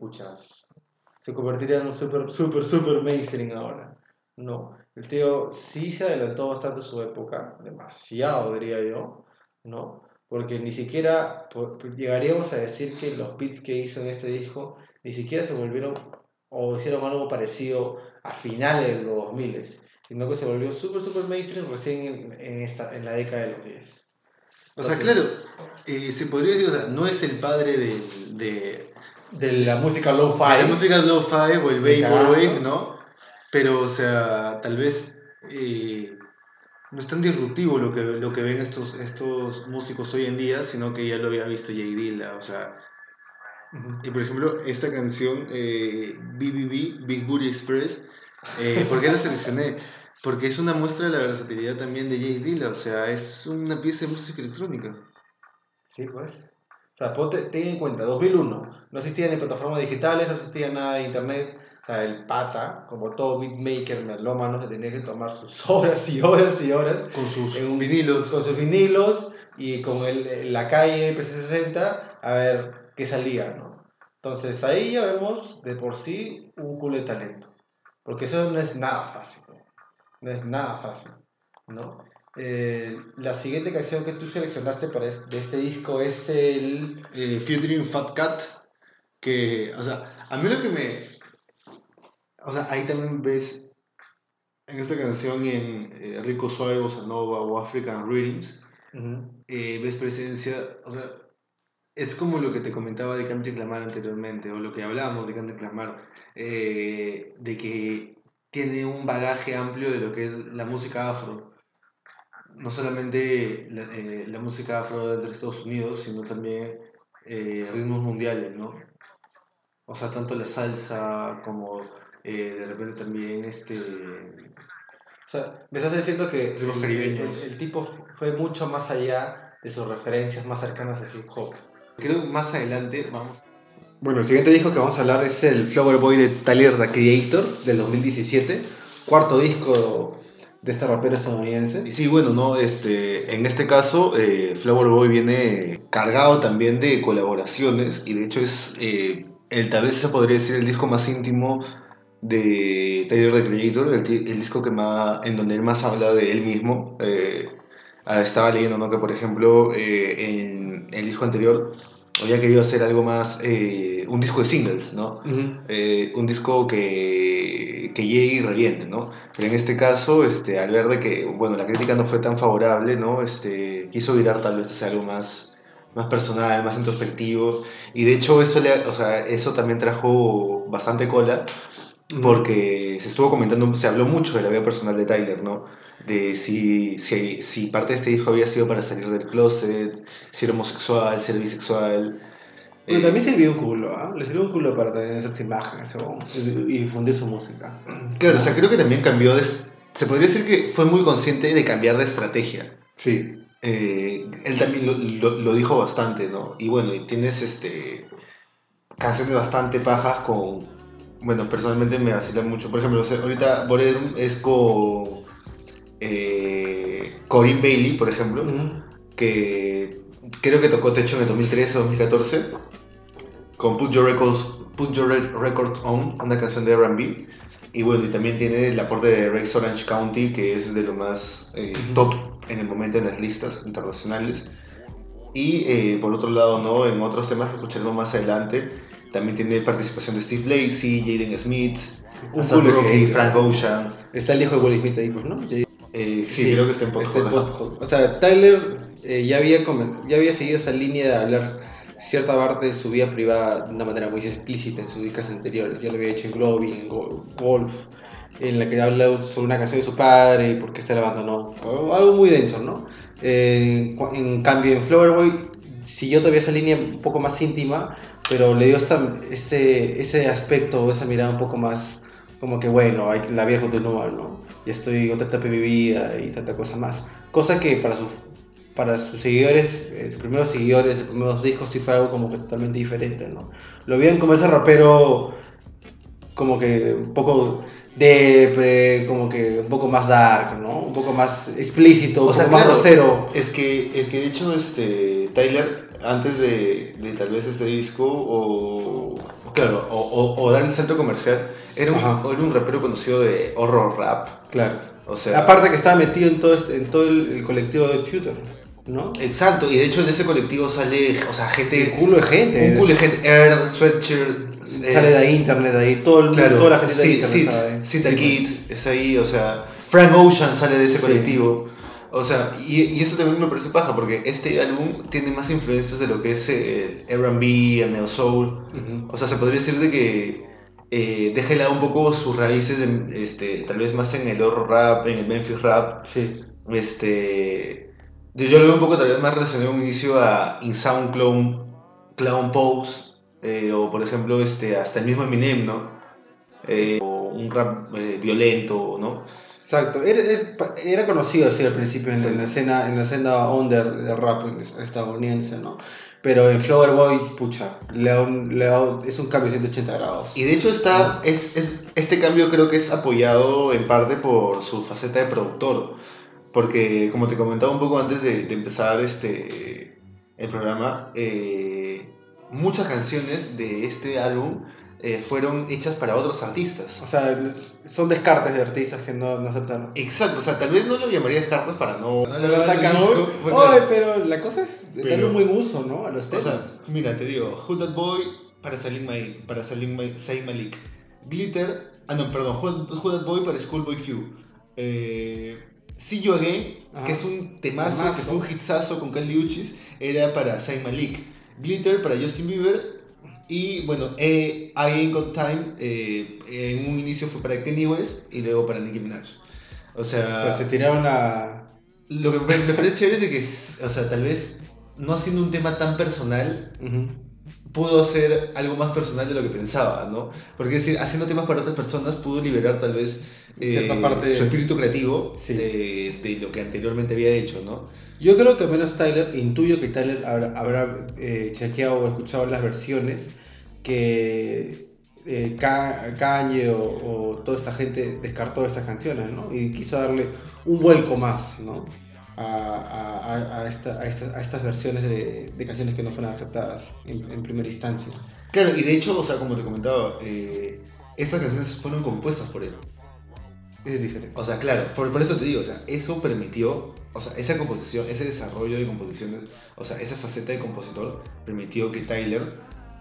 se convertirían en un super, super, super mainstream ahora. No, el tío sí se adelantó bastante a su época, demasiado diría yo, ¿no? Porque ni siquiera llegaríamos a decir que los beats que hizo en este disco ni siquiera se volvieron o hicieron algo parecido a finales de los 2000. sino que se volvió súper, súper mainstream recién en, en esta, en la década de los 10. O sea, Entonces- claro, eh, se podría decir, o sea, no es el padre de, de, De la música low-fi. la música lo-fi o el cagando. vaporwave, ¿no? Pero, o sea, tal vez eh, no es tan disruptivo lo que, lo que ven estos, estos músicos hoy en día, sino que ya lo había visto Jay Dilla, o sea... Y por ejemplo, esta canción, eh, BBB, Big Booty Express, eh, ¿por qué la seleccioné? Porque es una muestra de la versatilidad también de Jay Dilla, o sea, es una pieza de música electrónica. Sí, pues. O sea, ponte, ten en cuenta, 2001, no existían ni plataformas digitales, no existía nada de internet. Sea, el pata, como todo beatmaker melómano, se tenía que tomar sus *laughs* horas y horas y horas Con sus en un- vinilos. con sus vinilos y con el, la calle PC60 a ver qué salía, ¿no? Entonces ahí ya vemos de por sí un culo de talento. Porque eso no es nada fácil, ¿no? No es nada fácil, ¿no? Eh, la siguiente canción que tú seleccionaste para es- de este disco es el... eh, featuring Fat Cat, que, o sea, a mí lo que me... O sea, ahí también ves en esta canción y en eh, Rico Suave, Bossa Nova o African Rhythms, eh, ves presencia, o sea, es como lo que te comentaba de Kendrick Lamar anteriormente, o lo que hablábamos de Kendrick Lamar, eh, de que tiene un bagaje amplio de lo que es la música afro. No solamente la, eh, la música afro de Estados Unidos, sino también eh, ritmos mundiales, ¿no? O sea, tanto la salsa como eh, de repente también este... O sea, me estás diciendo que el, el- el tipo fue mucho más allá de sus referencias más cercanas al hip hop. Creo que más adelante vamos Bueno, el siguiente disco que vamos a hablar es el Flower Boy de Tyler the Creator del 2017, cuarto disco de este rapero estadounidense. Y sí, bueno, no, este, en este caso, eh, Flower Boy viene cargado también de colaboraciones y de hecho es, eh, el, tal vez se podría decir el disco más íntimo de Tyler the Creator, el, el disco que más, en donde él más habla de él mismo. Eh, ah, estaba leyendo, ¿no? Que por ejemplo, eh, en el disco anterior había querido hacer algo más, eh, un disco de singles, ¿no? eh, un disco que, que llegue y reviente, ¿no? Pero en este caso, este, al ver de que, bueno, la crítica no fue tan favorable, ¿no? Este, quiso virar tal vez hacia algo más, más personal, más introspectivo, y de hecho eso, le, o sea, eso también trajo bastante cola, porque se estuvo comentando, se habló mucho de la vida personal de Tyler, ¿no? De si, si, si parte de este disco había sido para salir del closet, si era homosexual, si era bisexual. Pero eh, también sirvió un culo, ¿ah? Le sirvió un culo para tener esas imágenes y difundir su música. Claro, o sea, creo que también cambió de... Se podría decir que fue muy consciente de cambiar de estrategia. Sí, Eh, él también lo, lo- lo dijo bastante, ¿no? Y bueno, y tienes este canciones bastante pajas con... Bueno, personalmente me vacila mucho. Por ejemplo, ahorita Boredom es con... Eh, Corinne Bailey, por ejemplo, que creo que tocó techo en el 2013 o 2014 con Put Your Records, Put Your Re- Records On, una canción de R&B. Y bueno, y también tiene el aporte de Rex Orange County, que es de lo más eh, Ujú. top en el momento en las listas internacionales. Y eh, por otro lado, ¿no? en otros temas que escucharemos más adelante, también tiene participación de Steve Lacey, Jaden Smith, Rocky. Frank Ocean. Está el hijo de Will Smith ahí, pues, ¿no? Eh, sí, creo que está en ¿no? Podhole. O sea, Tyler eh, ya, había ya había seguido esa línea de hablar cierta parte de su vida privada de una manera muy explícita en sus discos anteriores. Ya lo había hecho en Globy, en Go- Golf, en la que habla sobre una canción de su padre y por qué este la abandonó. Algo muy denso, ¿no? Eh, en cambio, en Flower Boy siguió todavía esa línea un poco más íntima, pero le dio ese, ese aspecto, esa mirada un poco más como que bueno, hay- la vida continúa, ¿no? Ya estoy en otra etapa de mi vida y tanta cosa más. Cosa que para sus, para sus seguidores, eh, sus primeros seguidores, sus primeros discos sí fue algo como totalmente diferente, ¿no? Lo veían como ese rapero como que un poco de como que un poco más dark, ¿no? Un poco más explícito, un O sea, poco más claro, grosero. Es que, es que de hecho, este, Tyler, antes de, de tal vez este disco, o, claro, o, o- o dar el centro comercial, era un, era un rapero conocido de horror rap. Claro. O sea, Aparte que estaba metido en todo, este- en todo el, el colectivo de Tutor, ¿no? Exacto, y de hecho en ese colectivo sale, o sea, Un gente, culo de gente. un culo de gente, Air, Sweatshirt, Sale de ahí internet, de ahí, todo el, Claro, toda la gente de sí, internet sí, estaba ahí. Sita Sí, Kid es ahí, o sea, Frank Ocean sale de ese colectivo. O sea, y, y eso también me parece paja, porque este álbum tiene más influencias de lo que es eh, R&B, el neo soul. O sea, se podría decir de que eh, deja de lado un poco sus raíces, de, este, tal vez más en el horror rap, en el Memphis rap. Sí. Este, yo, lo veo un poco tal vez más relacionado un inicio a Insound Clown, Clown Pose, eh, o por ejemplo este, hasta el mismo Eminem, ¿no? Eh, o un rap eh, violento, ¿no? Exacto, era, era conocido así al principio en, la escena, en la escena under de rap estadounidense, ¿no? Pero en Flower Boy, pucha, le da un- le da un- es un cambio de 180 grados. Y de hecho está, es, es- este cambio creo que es apoyado en parte por su faceta de productor, porque como te comentaba un poco antes de, de empezar este, el programa, eh, muchas canciones de este álbum eh, fueron hechas para otros artistas. O sea, son descartes de artistas que no, no aceptan. Exacto, o sea, tal vez no lo llamaría cartas para no... ¿no? bueno, Oye, pero la cosa es darle un buen uso, ¿no? A los o temas. sea, mira, te digo, Who That Boy para Salim Malik, para Salim Malik. Glitter, ah no, perdón, Who, Who That Boy para Schoolboy Q. Eh, You Again, Ajá. que es un temazo, Temazo. que fue un hitsazo con Kali Uchis, era para Zayn Malik. Glitter para Justin Bieber. Y bueno, eh, I Ain't Got Time, eh, en un inicio fue para Kanye West y luego para Nicki Minaj. O o sea, se tiraron a. lo que me, me parece chévere es de que, o sea, tal vez no haciendo un tema tan personal. Pudo hacer algo más personal de lo que pensaba, ¿no? Porque es decir, haciendo temas para otras personas pudo liberar tal vez eh, Cierta parte- su espíritu creativo Sí. de, de lo que anteriormente había hecho, ¿no? Yo creo que al menos Tyler, intuyo que Tyler habrá, habrá, eh, chequeado o escuchado las versiones que eh, Ka- Kanye o, o toda esta gente descartó de estas canciones, ¿no? Y quiso darle un vuelco más, ¿no? A, a- a- a esta- a estas- versiones de, de canciones que no fueron aceptadas en, en primera instancia. Claro, y de hecho, o sea, como te comentaba, eh, estas canciones fueron compuestas por él. Es diferente. O sea, claro, por, por eso te digo, o sea, eso permitió, o sea, esa composición, ese desarrollo de composiciones, o sea, esa faceta de compositor permitió que Tyler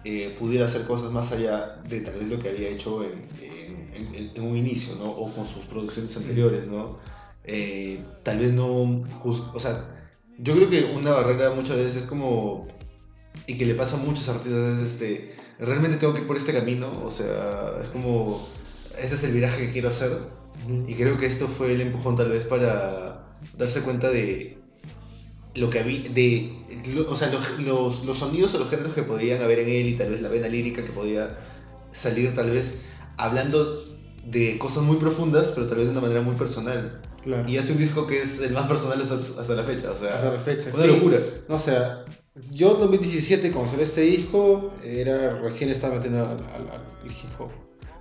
eh, pudiera hacer cosas más allá de tal vez lo que había hecho en, en- en- en un inicio, ¿no? O con sus producciones anteriores, ¿no? Eh, tal vez no, jus- o sea, yo creo que una barrera muchas veces es como, y que le pasa a muchos artistas, es este, realmente tengo que ir por este camino, o sea, es como, este es el viraje que quiero hacer, y creo que esto fue el empujón tal vez para darse cuenta de lo que había, de, lo- o sea, los, los, los sonidos o los géneros que podían haber en él y tal vez la vena lírica que podía salir tal vez hablando de cosas muy profundas, pero tal vez de una manera muy personal. Claro. Y hace un disco que es el más personal hasta, hasta la fecha, o sea, Hasta la fecha, una sí. locura. No, o sea, yo en 2017 cuando salió este disco, era recién estaba metiendo al, al- al hip hop.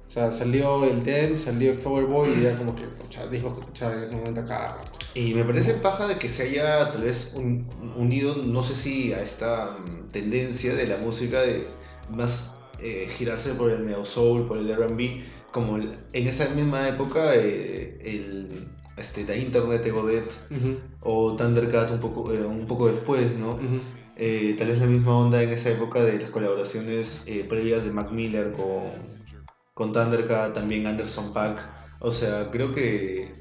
O sea, salió el Den, salió el Flower Boy y ya como que, o sea, discos que escuchaba en ese momento acá. Y me parece paja de que se haya tal vez un- unido, no sé si a esta mm, tendencia de la música de más eh, girarse por el neo soul, por el R&B, como en esa misma época eh, el este The Internet de Godet o Thundercat un poco eh, un poco después, ¿no? Eh, tal vez la misma onda en esa época de las colaboraciones eh, previas de Mac Miller con, con Thundercat, también Anderson Paak. O sea, creo que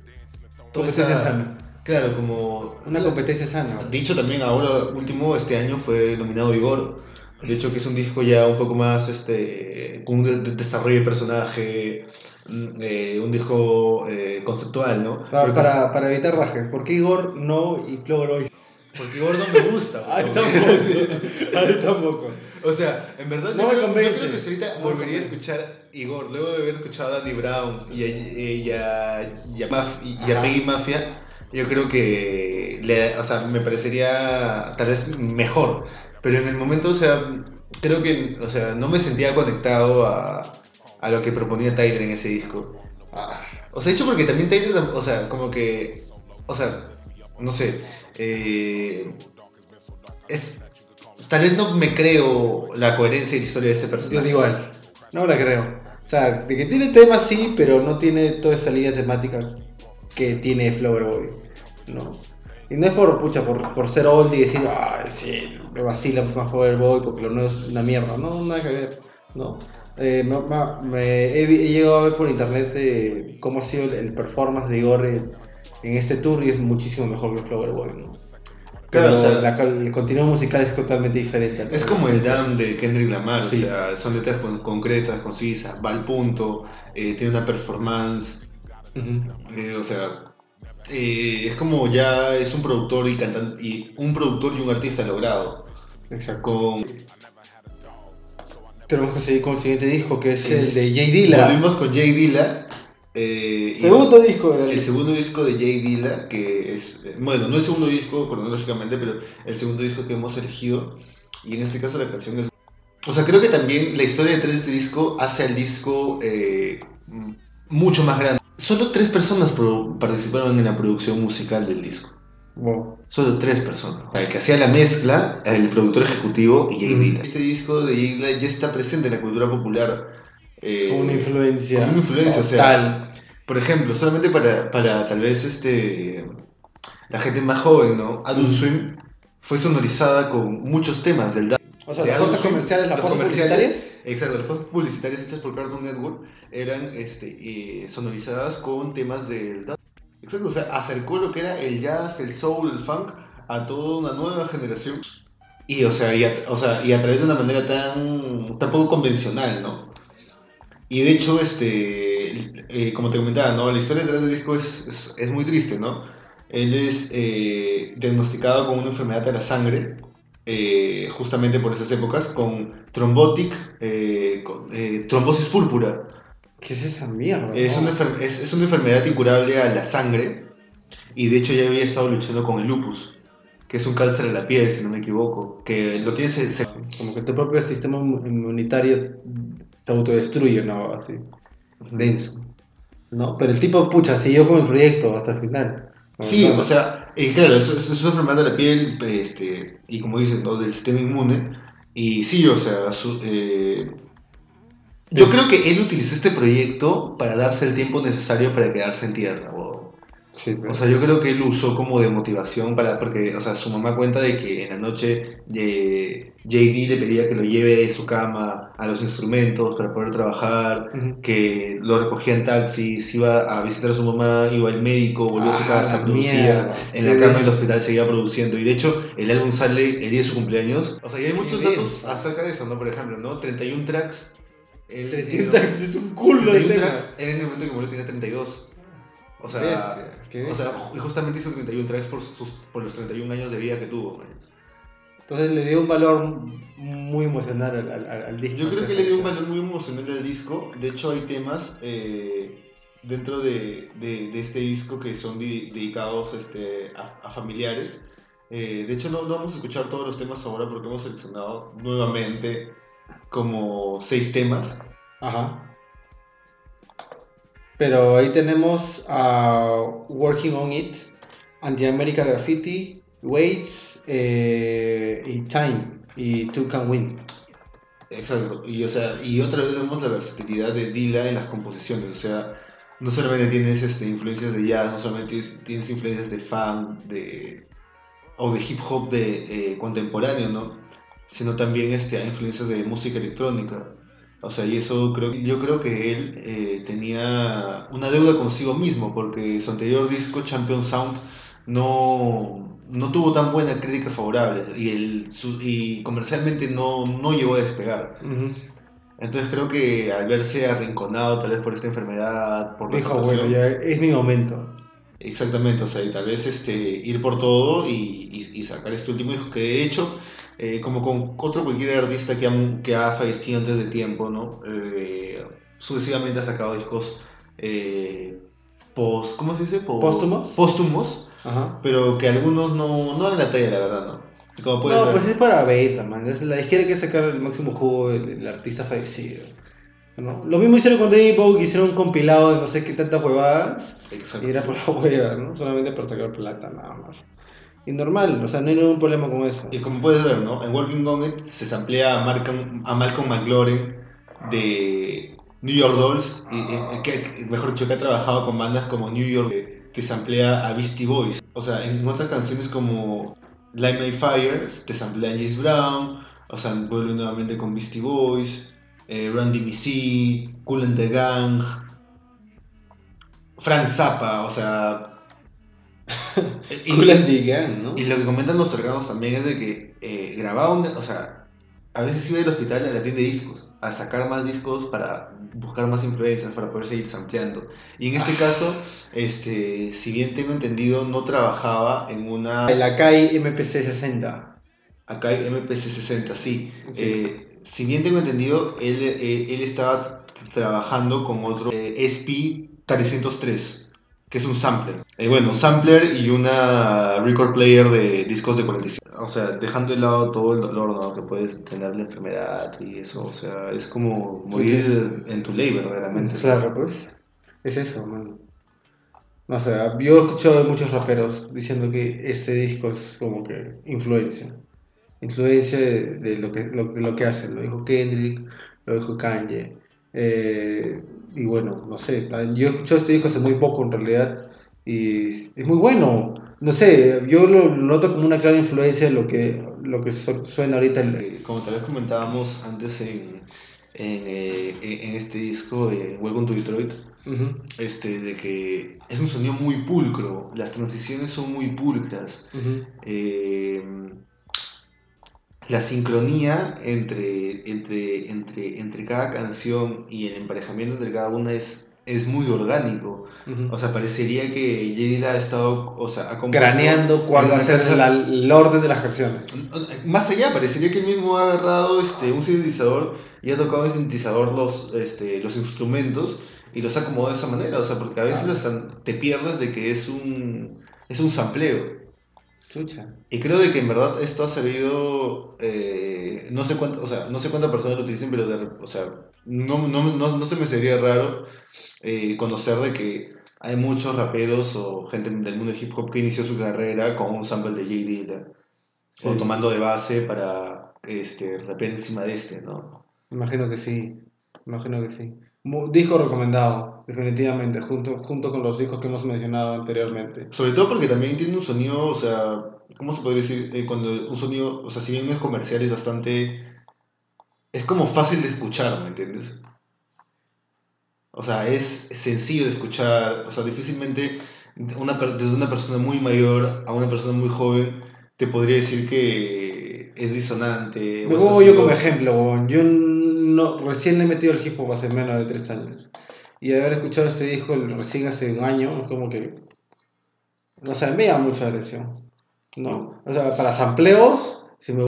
toda Competencia esa- sana. Claro, como Una competencia sana. Dicho también ahora último, este año fue nominado Igor. De hecho que es un disco ya un poco más este con un de- de- desarrollo de personaje, eh, un disco eh, conceptual, ¿no? Para, Porque- para, para evitar rajes, ¿por qué Igor no y Flower Boy? Porque Igor no me gusta. *laughs* Ay, weón. tampoco. Ay, *laughs* tampoco. O sea, en verdad No yo, me creo, yo creo que si ahorita No volvería a escuchar Igor, luego de haber escuchado a Danny Brown y a, y a, y a Maf- y a Mafia, yo creo que le, o sea, me parecería tal vez mejor. Pero en el momento, o sea, creo que o sea, no me sentía conectado a, a lo que proponía Tyler en ese disco. Ah, O sea, hecho porque también Tyler, o sea, como que, o sea, no sé, eh, es, tal vez no me creo la coherencia y la historia de este yo personaje. digo igual. No la creo. O sea, de que tiene temas sí, pero no tiene toda esta línea temática que tiene Flower Boy. ¿no? Y no es por, pucha, por, por ser old y decir, ay, sí, me vacila más Flower Boy porque lo nuevo es una mierda. No, nada que ver. ¿no? Eh, me- he, llegado a ver por internet eh, cómo ha sido el, el performance de Igor en, en este tour y es muchísimo mejor que Flower Boy, ¿no? Pero Claro, o sea- la el contenido musical es totalmente diferente. Es como el Damn de Kendrick Lamar, Sí. o sea, son letras con- concretas, concisas, va al punto, eh, tiene una performance, eh, o sea, es como ya es un productor y cantante, y un productor y un artista logrado, Exacto. con Tenemos que seguir con el siguiente disco que es, Es- el de Jay Dilla. Volvimos con Jay Dilla. eh, y- Segundo disco El segundo disco de Jay Dilla, que es, eh, bueno, no el segundo disco cronológicamente, pero el segundo disco que hemos elegido. Y en este caso la canción es... O sea, creo que también la historia detrás de este disco hace al disco eh, mucho más grande. Solo tres personas participaron en la producción musical del disco. Wow. Solo tres personas. El que hacía la mezcla, el productor ejecutivo y Jay. Dilla. Este disco de Jay Dilla ya está presente en la cultura popular. eh, una influencia. una influencia, o sea, total. por ejemplo, solamente para, para tal vez este la gente más joven, ¿no? Adult Mm. Swim fue sonorizada con muchos temas del O sea, las Swim, comerciales, las publicitarias. Exacto, las pautas publicitarias hechas por Cartoon Network eran este, eh, sonorizadas con temas del dance. Exacto, o sea, acercó lo que era el jazz, el soul, el funk a toda una nueva generación. Y, o sea, y a, o sea, y a través de una manera tan, tan poco convencional, ¿no? Y de hecho, este, eh, como te comentaba, ¿no? La historia detrás del disco es, es, es muy triste, ¿no? Él es eh, diagnosticado con una enfermedad de la sangre, eh, justamente por esas épocas, con trombotic, eh, con, eh, trombosis púrpura. ¿Qué es esa mierda? Es no? una, es, es una enfermedad incurable a la sangre y de hecho ya había estado luchando con el lupus, que es un cáncer de la piel, si no me equivoco, que lo tiene... se- Como que tu propio sistema inmunitario se autodestruye, ¿no? Así. Denso. ¿No? Pero el tipo, pucha, siguió con el proyecto hasta el final. Sí, No, o sea, eh, claro, es, es- es una enfermedad de la piel, este, y como dicen, ¿no? del sistema inmune. Y sí, o sea, su- eh, yo creo que él utilizó este proyecto para darse el tiempo necesario para quedarse en tierra. O, Sí, o sea, yo creo que él usó como de motivación para, porque, o sea, su mamá cuenta de que en la noche eh, JD le pedía que lo lleve de su cama a los instrumentos para poder trabajar, que lo recogía en taxis, iba a visitar a su mamá, iba al médico, volvió a su Ah, casa, producía, en la cama del hospital seguía produciendo. Y de hecho, el álbum sale el día de su cumpleaños. O sea, y hay muchos datos acerca de eso, ¿no? Por ejemplo, ¿no? 31 tracks. Él, él- es un culo de 31 tema. tracks, él en el momento que murió tenía 32. O sea, Bestia, qué o bestia. sea, ju- justamente hizo 31 tracks por, sus, por los 31 años de vida que tuvo. man. Entonces le dio un valor muy emocional al, al, al disco. Yo creo que le dio un valor muy emocional al disco. De hecho, hay temas eh, dentro de, de- de este disco que son di- dedicados este, a, a familiares. Eh, de hecho, no, no vamos a escuchar todos los temas ahora porque hemos seleccionado nuevamente como seis temas. Ajá. Pero ahí tenemos a Working on It, Anti-America Graffiti, Waits eh, y Time y Two Can Win. Exacto. Y, o sea, y otra vez vemos la versatilidad de Dilla en las composiciones. O sea, no solamente tienes este, influencias de jazz, no solamente tienes, influencias de funk, de, o de hip hop de, eh, contemporáneo, ¿no? Sino también este, hay influencias de música electrónica. O sea, y eso creo, yo creo que él eh, tenía una deuda consigo mismo, porque su anterior disco, Champion Sound, no, no tuvo tan buena crítica favorable y, el, su- y comercialmente no, no llegó a despegar. Entonces creo que al verse arrinconado tal vez por esta enfermedad, por Dijo, bueno, ya es mi momento. Exactamente, o sea, y tal vez este, ir por todo y, y- y sacar este último disco, que de hecho, eh, como con otro cualquier artista que ha, que ha fallecido antes de tiempo, ¿no? Eh, sucesivamente ha sacado discos eh, post, ¿cómo se dice? ¿Póstumos? Póstumos, Ajá. pero que algunos no, no dan la talla, la verdad, ¿no? Como No, ver- pues es para venta, man. Es- La izquierda quiere sacar el máximo jugo del, artista fallecido. ¿no? Lo mismo hicieron con David Bowie, que hicieron un compilado de no sé qué tantas huevadas. Exacto. Y era por la hueva, ¿no? Solamente para sacar plata, nada más. Y normal, o sea, no hay ningún problema con eso. Y como puedes ver, ¿no? En Working On It se samplea a Malcolm, a Malcolm McLaurin de New York Dolls, y, mejor dicho, que ha trabajado con bandas como New York, que, samplea a Beastie Boys. O sea, en otras canciones como Light My Fire, te samplea a James Brown, o sea, vuelve nuevamente con Beastie Boys. eh, Randy Missy, Cool and the Gang, Frank Zappa, o sea... y- lo que comentan los cercanos también es de que eh, grababan, o sea, a veces iba al hospital a la tienda de discos, a sacar más discos para buscar más influencias, para poder seguir sampleando. Y en este caso, este, si bien tengo entendido, no trabajaba en una... El Akai MPC 60. Acá hay MPC-60, sí. Sí. Eh, si bien tengo entendido, él, eh, él estaba trabajando con otro eh, SP-303, que es un sampler. Eh, bueno, un sampler y una record player de discos de 45. O sea, dejando de lado todo el dolor ¿no? que puedes tener la enfermedad y eso. O sea, es como morir en tu ley, verdaderamente. Claro, pues. Es eso, man. No sé, yo he escuchado de muchos raperos diciendo que este disco es como que influencia. Influencia de, de lo, que, lo, de lo que hacen. Lo dijo Kendrick, lo dijo Kanye. Eh, y bueno, no sé, yo he escuchado este disco hace muy poco en realidad y es muy bueno. No sé, yo lo noto como una clara influencia de lo que, lo que su- suena ahorita. Eh, Como tal vez comentábamos antes en, en, eh, en- en este disco, eh, Welcome to Detroit, este, de que es un sonido muy pulcro, las transiciones son muy pulcras, eh, la sincronía entre, entre, entre, entre cada canción y el emparejamiento entre cada una es, es muy orgánico. O sea, parecería que J. Dilla ha estado, o sea, ha Craneando cuál va a ser la- el orden de las canciones. más allá, parecería que él mismo ha agarrado este, un sintetizador y ha tocado en sintetizador los, este, los instrumentos y los ha acomodado de esa manera. O sea, porque a veces Ah. te pierdes de que es un, es un sampleo. Chucha. Y creo de que en verdad esto ha servido, eh, no sé cuánto, o sea, no sé cuántas personas lo utilicen, pero de o sea, no, no, no, no se me sería raro eh, conocer de que hay muchos raperos o gente del mundo de hip hop que inició su carrera con un sample de J. Dilla Sí. o tomando de base para este, rapear encima de este, ¿no? Imagino que sí. Imagino que sí. Disco recomendado, definitivamente, junto, junto con los discos que hemos mencionado anteriormente. Sobre todo porque también tiene un sonido, o sea, ¿cómo se podría decir? Eh, cuando un sonido, o sea, si bien no es comercial, es bastante... Es como fácil de escuchar, ¿me entiendes? O sea, es sencillo de escuchar, o sea, difícilmente una, desde una persona muy mayor a una persona muy joven te podría decir que es disonante. Me pongo yo como ejemplo, yo no, recién le he metido al hip hop hace menos de tres años. Y de haber escuchado este disco recién hace un año, es como que. No sé, me llama mucho la atención. ¿no? O sea, para sampleos, sí me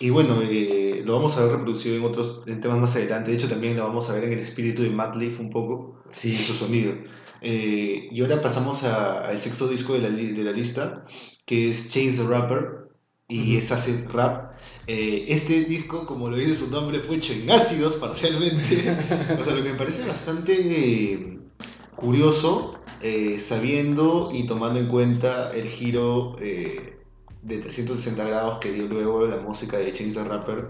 Y bueno, eh, lo vamos a ver reproducido en otros en temas más adelante. De hecho, también lo vamos a ver en el espíritu de Matt Leaf un poco, Sí. su sonido. Eh, y ahora pasamos al sexto disco de la, de la lista, que es Change the Rapper, y es acid rap. Eh, este disco, como lo dice su nombre, fue hecho en ácidos parcialmente. o sea, lo que me parece bastante eh, curioso, eh, sabiendo y tomando en cuenta el giro de 360 grados que dio luego la música de Change the Rapper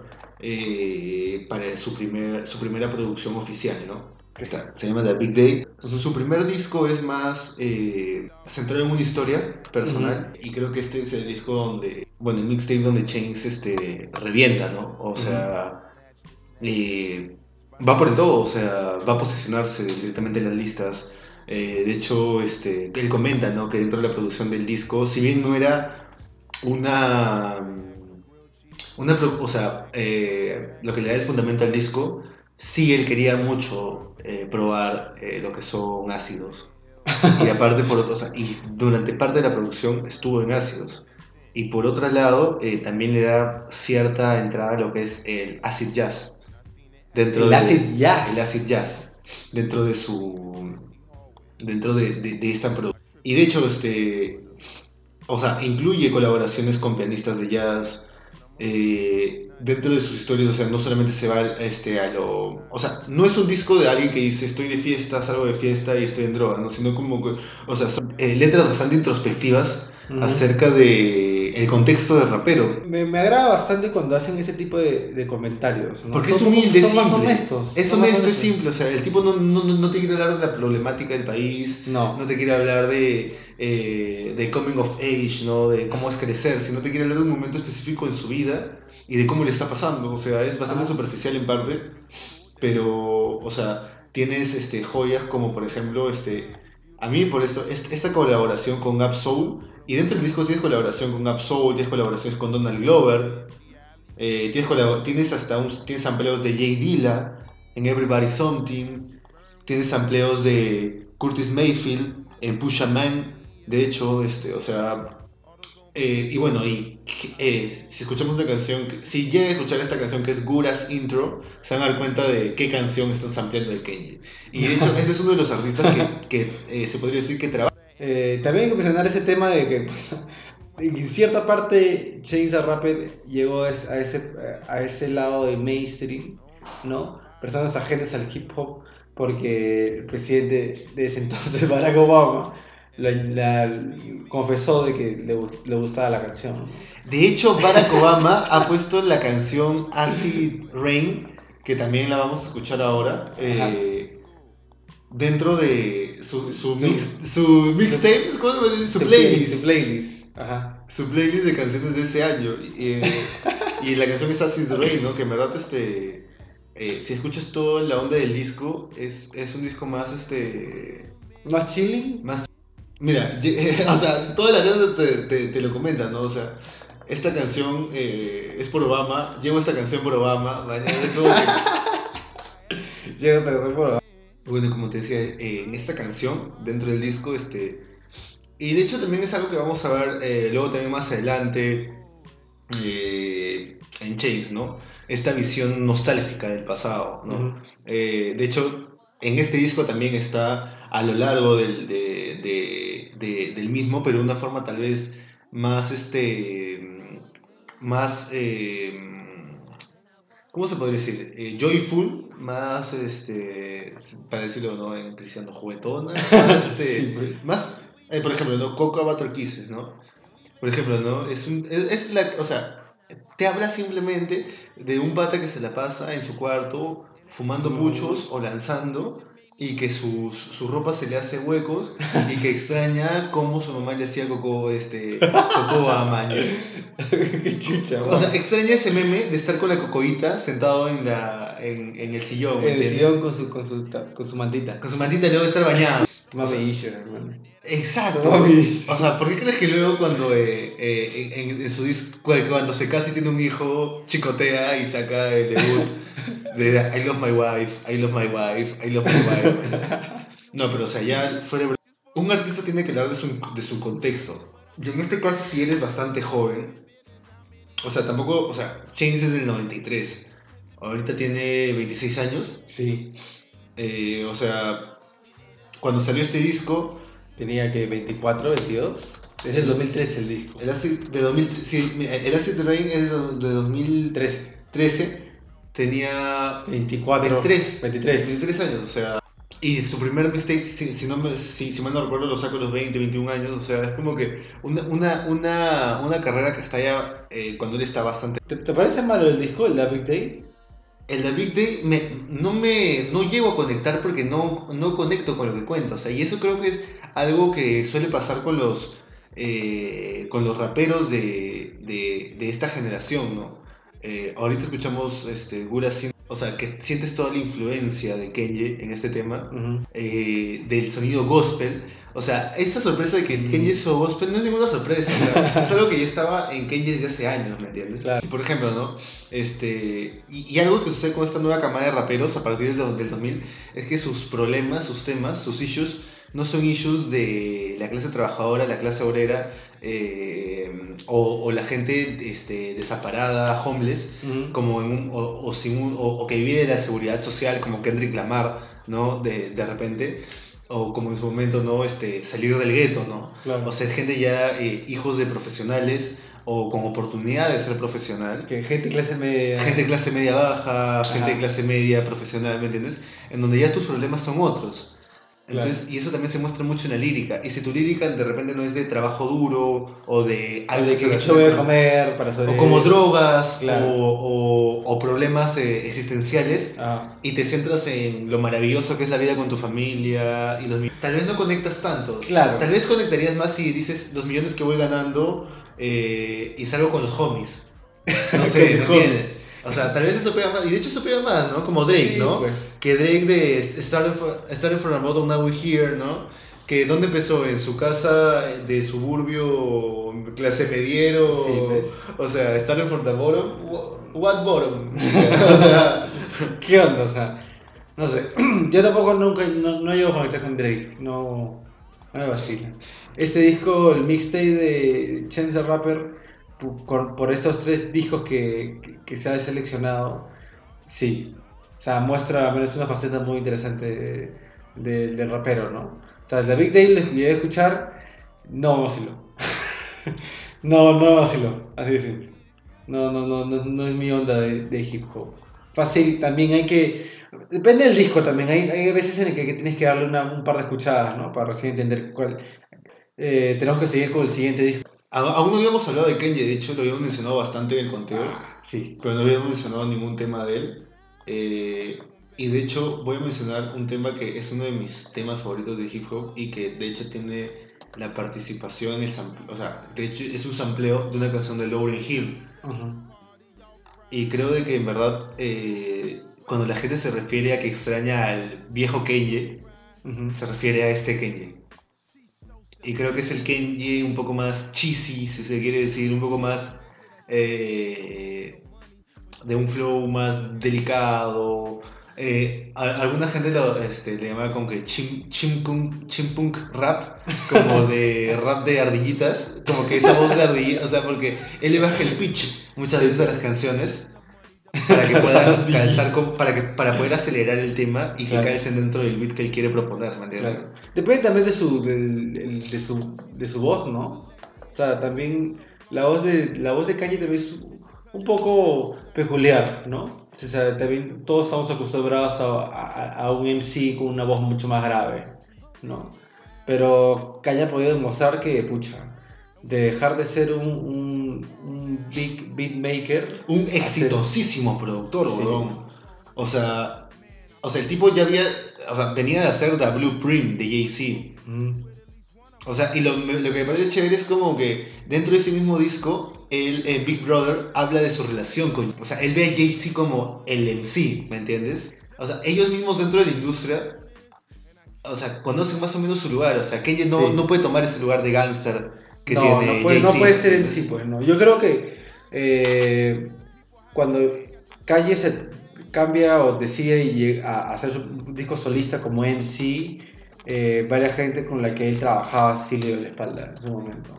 para su, primer, su primera producción oficial, ¿no? Que está, se llama The Big Day. Su primer disco es más eh, centrado en una historia personal y creo que este es el disco donde, bueno, el mixtape donde Chains este, revienta, ¿no? O sea, eh, va por el todo, o sea, va a posicionarse directamente en las listas. Eh, de hecho, este, él comenta ¿no? que dentro de la producción del disco, si bien no era una, una o sea, lo que le da el fundamento al disco, sí él quería mucho eh, probar eh, lo que son ácidos. Y aparte, por otro, o sea, y durante parte de la producción estuvo en ácidos. Y por otro lado, eh, también le da cierta entrada a lo que es el acid jazz. Dentro El de- acid jazz. El acid jazz. Dentro de su. Dentro de, de- de esta producción. Y de hecho, este. O sea, incluye colaboraciones con pianistas de jazz. Eh, dentro de sus historias, o sea, no solamente se va este, a lo. O sea, no es un disco de alguien que dice estoy de fiesta, salgo de fiesta y estoy en droga, ¿no? Sino como. O sea, son eh, letras bastante introspectivas acerca de el contexto del rapero. Me, me agrada bastante cuando hacen ese tipo de, de comentarios. ¿no? Porque es Son humilde, es son más honestos. Es son honesto, es simple. O sea, el tipo no, no, no- te quiere hablar de la problemática del país, No. no te quiere hablar de, eh, de coming of age, ¿no? De cómo es crecer, sino te quiere hablar de un momento específico en su vida y de cómo le está pasando. O sea, es bastante Ah. superficial en parte. pero, o sea, tienes este, joyas como por ejemplo, este, a mí por esto, est- esta colaboración con Gap Soul, y dentro del disco tienes colaboración con Gap Soul, tienes colaboraciones con Donald Glover, eh, tienes, tienes hasta un, tienes sampleos de Jay Dilla en Everybody Something, tienes sampleos de Curtis Mayfield en Pusha Man, de hecho, este, o sea, eh, y bueno, y eh, si escuchamos una canción, si llega a escuchar esta canción que es Gura's Intro, se van a dar cuenta de qué canción están sampleando de Kenji. Y de hecho, *laughs* este es uno de los artistas que, que, eh, se podría decir que trabaja. Eh, también hay que mencionar ese tema de que en cierta parte Chainz the Rapper llegó a ese, a ese, lado de mainstream, ¿no? Personas ajenas al hip hop, porque el presidente de ese entonces, *laughs* Barack Obama, la, la- confesó de que le, gust- le gustaba la canción. De hecho, Barack Obama ha puesto la canción Acid Rain, que también la vamos a escuchar ahora, eh, dentro de su, su, Su- mix, su mixtape, ¿cómo se llama? Su playlist. Su playlist. Ajá. su playlist de canciones de ese año. Y, eh, *laughs* y la canción es Acid Rain, ¿no? Que en verdad, este, eh, si escuchas toda la onda del disco, es, es un disco más, este, ¿Más chilling? más... Mira, *laughs* o sea, todas las letras te, te, te lo comentan, ¿no? O sea, esta canción eh, es por Obama, llevo esta canción por Obama, mañana es como que- hasta que se por Bueno, como te decía, eh, en esta canción, dentro del disco, este. Y de hecho también es algo que vamos a ver eh, luego también más adelante eh, en Chains, ¿no? Esta visión nostálgica del pasado, ¿no? Eh, de hecho, en este disco también está a lo largo del, de- de- de- del mismo, pero de una forma tal vez más, este, más, eh, ¿cómo se podría decir? Eh, joyful, más, este, para decirlo, ¿no? En cristiano, juguetona, más, *laughs* este, Sí, pues. más, eh, por ejemplo, ¿no? Coco Butter Kisses, ¿no? Por ejemplo, ¿no? Es, un, es, es la, o sea, te habla simplemente de un pata que se la pasa en su cuarto fumando Mm. puchos o lanzando y que sus, su ropa se le hace huecos y que extraña cómo su mamá le hacía coco, este, coco a mañas. *laughs* Qué chucha, O sea, extraña ese meme de estar con la cocoíta sentado en, la, en, en el sillón. ¿me el sillón con su, con su, con su mantita. Con su mantita y luego estar bañado. Mami issue, hermano. Exacto. O sea, ¿por qué crees que luego cuando eh, eh, en, en- en su disco, cuando se casa y tiene un hijo, chicotea y saca el debut de I love my wife, I love my wife, I love my wife? No, pero o sea, ya fuera Un artista tiene que hablar de su, de su contexto. Y en este caso, si eres bastante joven, o sea, tampoco, o sea, Chains es del 93. Ahorita tiene 26 años. Sí, eh, o sea, cuando salió este disco, tenía que 24, 22. Es del 2013 el disco. El Acid de 2000, sí, el Acid Rain es de de 2013. 13. Tenía 24. 23. 23. 23 años, o sea. Y su primer mistake, si, si, no me- si, si mal no recuerdo, lo saco a los 20, 21 años. O sea, es como que una, una, una, una carrera que está ya eh, cuando él está bastante. ¿Te, te parece malo el disco, el Big Day? El Big Day me, no me no llego a conectar porque no, no conecto con lo que cuenta. O sea, y eso creo que es algo que suele pasar con los eh, con los raperos de, de, de esta generación, ¿no? Eh, ahorita escuchamos este, Gura o sea, que sientes toda la influencia de Kenji en este tema, eh, del sonido gospel. O sea, esta sorpresa de que Mm. Kenji hizo gospel no es ninguna sorpresa, o sea, *laughs* es algo que ya estaba en Kenji desde hace años, ¿me entiendes? Claro. Por ejemplo, ¿no? Este, y, y algo que sucede con esta nueva camada de raperos a partir del, del 2000 es que sus problemas, sus temas, sus issues, no son issues de la clase trabajadora, la clase obrera, eh, o, o la gente este, desaparada, homeless, Ujú. como en un- o, o sin un- o que vive de la seguridad social como Kendrick Lamar, ¿no? De, de repente, o como en su momento, ¿no? Este, salir del gueto, ¿no? Claro. O ser gente ya eh, hijos de profesionales o con oportunidad de ser profesional. que gente clase media. Gente de clase media baja, gente de Ajá. clase media profesional, ¿me entiendes? En donde ya tus problemas son otros. Entonces, y eso también se muestra mucho en la lírica. Y si tu lírica de repente no es de trabajo duro o de O algo de que yo voy a comer para o sobrevivir. como drogas Claro. o, o- o problemas eh, existenciales Ah, y te centras en lo maravilloso que es la vida con tu familia y los tal vez no conectas tanto Claro. tal vez conectarías más si dices los millones que voy ganando eh, y salgo con los homies no *laughs* sé ¿me entiendes? O sea, tal vez eso pega más. Y de hecho eso pega más, ¿no? Como Drake, Sí, ¿no? pues. Que Drake de Started, for, Started from the bottom, now we're here, ¿no? Que ¿dónde empezó? En su casa de suburbio, clase mediero. Sí, pues. O sea, Started from the bottom. wha- What bottom? *laughs* o sea, ¿Qué onda? O sea, no sé. *clears throat* Yo tampoco nunca, no, no llego a conectar con Drake. No, no me vacila. Este disco, el mixtape de Chance the Rapper, por, por estos tres discos que, que, que se ha seleccionado, sí. O sea, muestra al menos una faceta muy interesante de- de- del rapero, ¿no? O sea, el Big Day lo llegué a escuchar, no me vaciló. *laughs* no, no me vaciló, así de simple. No, no, no, no, no es mi onda de, de hip hop. Fácil, también hay que. Depende del disco también. Hay, hay veces en el que, que tienes que darle una- un par de escuchadas, ¿no? Para recién entender cuál. Eh, tenemos que seguir con el siguiente disco. Aún no habíamos hablado de Kenji, de hecho lo habíamos mencionado bastante en el conteo. Ah, sí. pero no habíamos mencionado ningún tema de él. Eh, y de hecho voy a mencionar un tema que es uno de mis temas favoritos de hip hop y que de hecho tiene la participación en el sampleo, o sea, de hecho es un sampleo de una canción de Lauryn Hill. Y creo de que en verdad eh, cuando la gente se refiere a que extraña al viejo Kenji, se refiere a este Kenji. Y creo que es el Kenji un poco más cheesy, si se quiere decir, un poco más eh, de un flow más delicado. Eh, a- alguna gente lo, este, le llama como que chim, chimpunk, chimpunk rap, como de *laughs* rap de ardillitas, como que esa voz de ardillita, o sea, porque él le baja el pitch muchas veces a las canciones para que pueda *laughs* calzar con- para que para poder acelerar el tema y que Claro. calcen dentro del beat que él quiere proponer, ¿me entiendes? Claro. Depende también de su, del- del- de, su, de su voz, ¿no? O sea, también la voz de, la voz de Kanye también es un poco peculiar, ¿no? O sea, también todos estamos acostumbrados a, a- a un MC con una voz mucho más grave, ¿no? Pero Kanye ha podido demostrar que, pucha, de dejar de ser un, un, un big beatmaker, Un ser- exitosísimo productor, Sí. O sea, o sea, el tipo ya había, o sea, venía de hacer The Blueprint de Jay-Z. Mm, O sea, y lo, lo que me parece chévere es como que dentro de este mismo disco, él en Big Brother habla de su relación con... O sea, él ve a Jay-Z como el MC, ¿me entiendes? O sea, ellos mismos dentro de la industria, o sea, conocen más o menos su lugar. O sea, Kanye no, Sí. no puede tomar ese lugar de gángster que no, tiene no puede, no puede ser ¿entiendes? MC, pues no. Yo creo que eh, cuando Calle se cambia o decide a hacer su disco solista como MC, eh, varias gente con la que él trabajaba sí le dio la espalda en ese momento.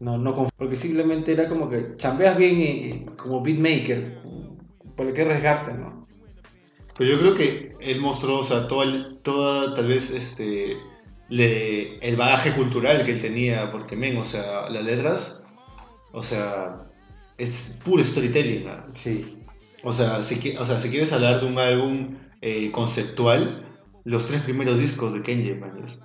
No, no porque simplemente era como que chambeas bien eh, como beatmaker, ¿por qué arriesgarte, no? Pero yo creo que él mostró, o sea, todo el- toda, tal vez, este, le- el bagaje cultural que él tenía, porque, men, o sea, las letras, o sea, es puro storytelling, ¿no? Sí. O sea, si, o sea, si quieres hablar de un álbum eh, conceptual, los tres primeros discos de Kanye, man, es-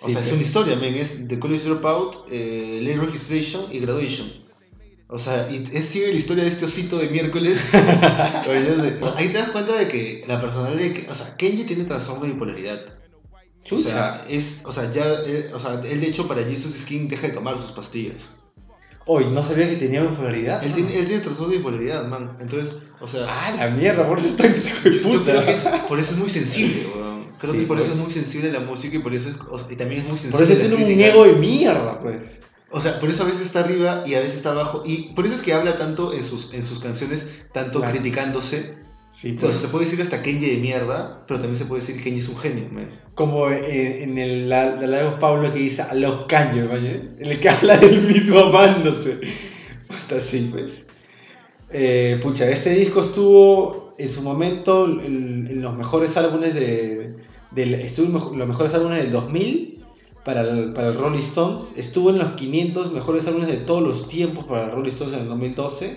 O Sí, sea, es una historia, men, es The College Dropout, eh, Late Registration y Graduation. O sea, y es sigue la historia de este osito de miércoles. *laughs* Ahí te das cuenta de que la personalidad de o sea, Kenji tiene trastorno de bipolaridad. O sea, es, o sea, ya, eh, o sea, él de hecho para Jesus Skin deja de tomar sus pastillas. Hoy no sabía que tenía bipolaridad. Él tiene, él tiene trastorno de bipolaridad, man. Entonces, o sea, Ah, la mierda, por eso está hijo de yo, yo puta. creo que es, por eso es muy sensible, *laughs* weón. Creo Sí, que por eso pues. es muy sensible la música y por eso es, o sea, y también es muy sensible. Por eso tiene un crítica. ego de mierda, pues. O sea, por eso a veces está arriba y a veces está abajo. Y por eso es que habla tanto en sus, en sus canciones, tanto Claro. criticándose. Sí, sea, pues. se puede decir hasta Kenji de mierda, pero también se puede decir que Kenji es un genio, man. Como en, en el, la, la de Pablo que dice a los caños, ¿vale? En el que *laughs* habla del mismo amándose. Puta, así, pues. Eh, pucha, este disco estuvo en su momento en, en los mejores álbumes de. del- estuvo en los mejores álbumes del 2000 para el, para el Rolling Stones. Estuvo en los 500 mejores álbumes de todos los tiempos para el Rolling Stones en el 2012.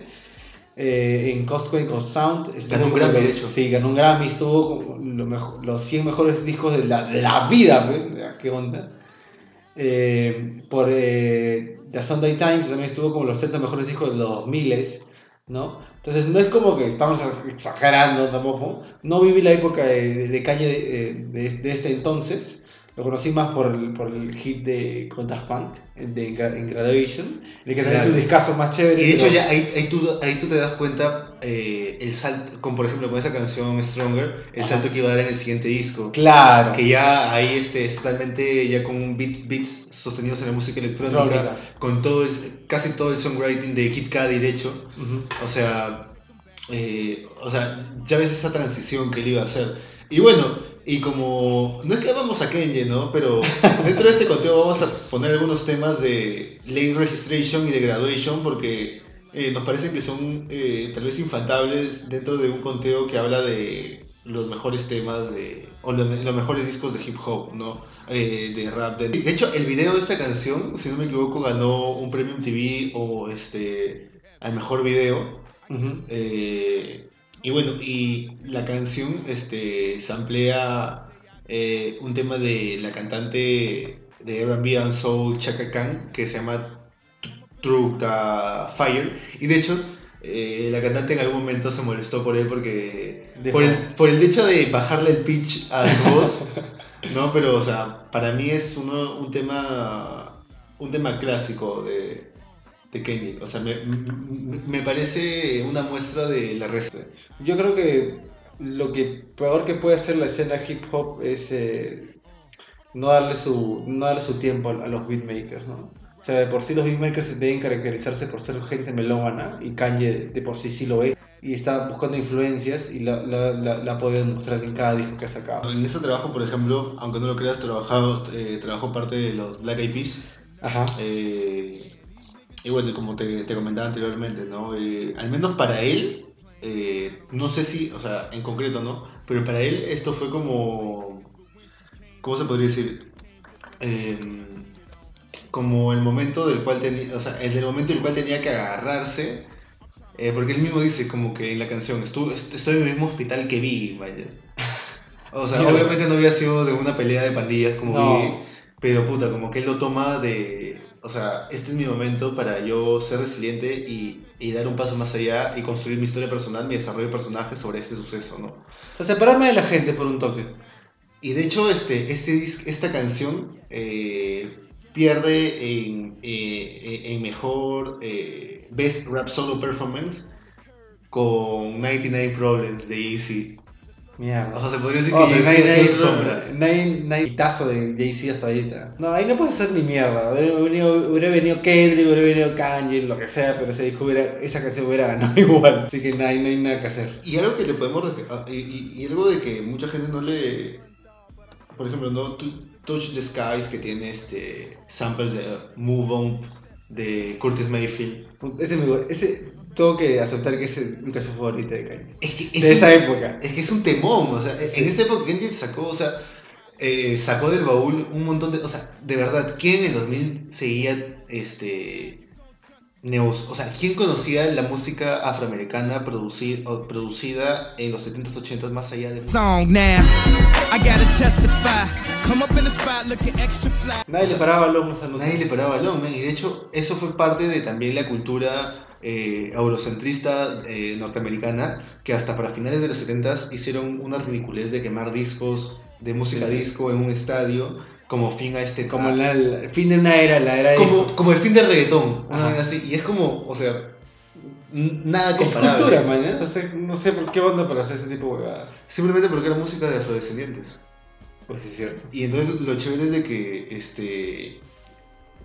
Eh, en Cosmic Sound estuvo Ganó un Grammy, de los- hecho. Sí, ganó un Grammy, estuvo lo mejo- los 100 mejores discos de la, de la vida, ¿qué onda? Eh, por eh, The Sunday Times también estuvo como los 30 mejores discos de los 2000, ¿no? Entonces no es como que estamos exagerando tampoco. No viví la época de, de calle de, de- de este entonces. Lo conocí más por el, por el hit de con Daft Punk, de en Gra- en Graduation, el que también es un discazo más chévere. Y de hecho pero- ya ahí, ahí, tú, ahí tú te das cuenta eh, el salto, como por ejemplo con esa canción Stronger, el Ajá. salto que iba a dar en el siguiente disco. Claro. Que ya ahí este, es totalmente ya con un beat, beats sostenidos en la música electrónica, Electrónica. con todo el- casi todo el songwriting de Kid Cudi de hecho. Ujú. O sea, eh, o sea, ya ves esa transición que él iba a hacer. Y bueno, y como no es que vamos a Kenji, ¿no? Pero dentro de este conteo vamos a poner algunos temas de late registration y de graduation porque eh, nos parecen que son eh, tal vez infantables dentro de un conteo que habla de los mejores temas de o los, los mejores discos de hip hop, ¿no? Eh, de rap. De, de hecho, el video de esta canción, si no me equivoco, ganó un premio MTV o este al mejor video. Eh, y bueno, y la canción este, samplea eh, un tema de la cantante de R&B and Soul Chaka Khan que se llama the Fire. Y de hecho, eh, la cantante en algún momento se molestó por él porque... Por el, por el hecho de bajarle el pitch a su voz. *laughs* no, pero o sea, para mí es uno, un tema... Un tema clásico de, de Kendrick. O sea, me, me- parece una muestra de la res- Yo creo que lo que peor que puede hacer la escena hip hop es eh, no darle su no darle su tiempo a, a los beatmakers, ¿no? O sea, de por sí los beatmakers deben caracterizarse por ser gente melómana y Kanye de por sí sí lo es y está buscando influencias y la, la, la, la ha podido demostrar en cada disco que ha sacado. En este trabajo, por ejemplo, aunque no lo creas, trabajado, eh, trabajó parte de los Black Eyed Peas. Ajá. Eh, y bueno, como te, te comentaba anteriormente, ¿no? Eh, al menos para él, eh, no sé si, o sea, en concreto, ¿no? Pero para él esto fue como, ¿cómo se podría decir? Eh, como el momento del cual tenía, o sea, el del momento del cual tenía que agarrarse, eh, porque él mismo dice como que en la canción, "Estu- est- estoy en el mismo hospital que Biggie, vayas. *laughs* O sea, obviamente no había sido de una pelea de pandillas como No. Biggie, pero puta, como que él lo toma de, o sea, este es mi momento para yo ser resiliente y, y dar un paso más allá y construir mi historia personal, mi desarrollo de personaje sobre este suceso, ¿no? O sea, separarme de la gente por un toque. Y de hecho, este, este esta canción eh, pierde en, eh, en mejor eh, Best Rap Solo Performance con 99 Problems de Easy. Mierda. O sea, se podría decir Oh, que Jay-Z nadie, su sombra. nadie, nadie hitazo de Jay-Z hasta ahorita. No, ahí no puede ser ni mierda. Hubiera venido, hubiera venido Kendrick, hubiera venido Kanye, lo que sea, pero ese disco hubiera, esa canción hubiera ganado *laughs* igual. Así que no hay, no hay nada que hacer. Y algo que le podemos. ah, Y, y- y algo de que mucha gente no le. Por ejemplo, no Touch the Skies, que tiene este samples de Move On de Curtis Mayfield. Ese, es ese tengo que aceptar que ese es mi canción favorita de Kanye. Es que, es De un- esa época. es que es un temón, o sea, Sí. en esa época Kendrick sacó, o sea, eh, sacó del baúl un montón de, o sea, de verdad, ¿quién en el 2000 seguía, este, neos, o sea, quién conocía la música afroamericana produci- o producida en los 70s, 80s más allá de... song now. I gotta testify. Come up in the spot looking extra fly. Nadie le paraba al hombro esa nota. Nadie le paraba balón, man, y de hecho eso fue parte de también la cultura eh, eurocentrista eh, norteamericana, que hasta para finales de los 70s hicieron una ridiculez de quemar discos de música Sí. disco en un estadio como fin a este... Como la- el fin de una era, la era de... como, como el fin del reggaetón, una así, y es como, o sea, nada Es comparable. cultura, man. ¿eh? No sé, no sé por qué onda para hacer ese tipo de huevadas. Simplemente porque era música de afrodescendientes. Pues es cierto. Y entonces lo chévere es de que este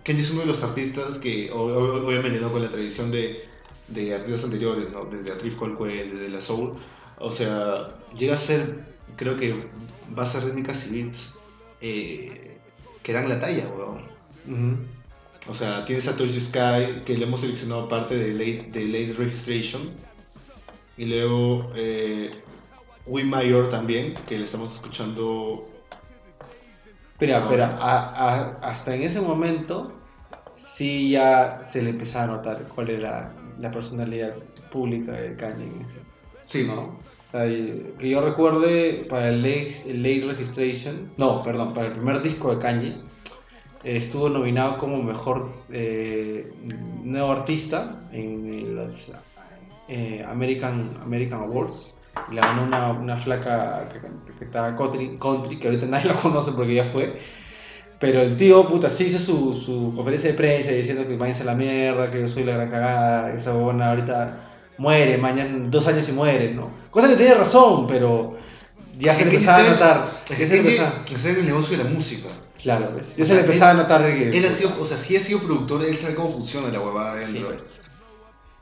Kenji es uno de los artistas que obviamente no con la tradición de, de artistas anteriores, ¿no? Desde A Tribe Called Quest, desde la Soul, o sea, llega a ser creo que bases rítmicas y beats eh, que dan la talla, weón. O sea, tienes a Touch the Sky, que le hemos seleccionado parte de Late, de late Registration. Y luego eh, We Mayor también, que le estamos escuchando Espera, espera, hasta en ese momento sí ya se le empezaba a notar cuál era la personalidad pública de Kanye en ese, Sí, ¿no? Que yo recuerde para el late, el late registration, no, perdón, para el primer disco de Kanye eh, estuvo nominado como mejor eh, nuevo artista en los eh, American American Awards y la ganó una, una flaca que, que estaba country, country, que ahorita nadie *laughs* la conoce porque ya fue. Pero el tío, puta, sí hizo su, su conferencia de prensa diciendo que váyanse a la mierda, que yo soy la gran cagada, que esa buena ahorita muere, mañana, dos años y muere, ¿no? Cosa que tiene razón, pero ya se le empezaba a notar. Es que se le empezaba, el negocio de la música. claro, pues, ya O se le empezaba él- a notar de que... Él ha sido, o sea, sí ha sido productor, él sabe cómo funciona la huevada Sí, dentro. pues.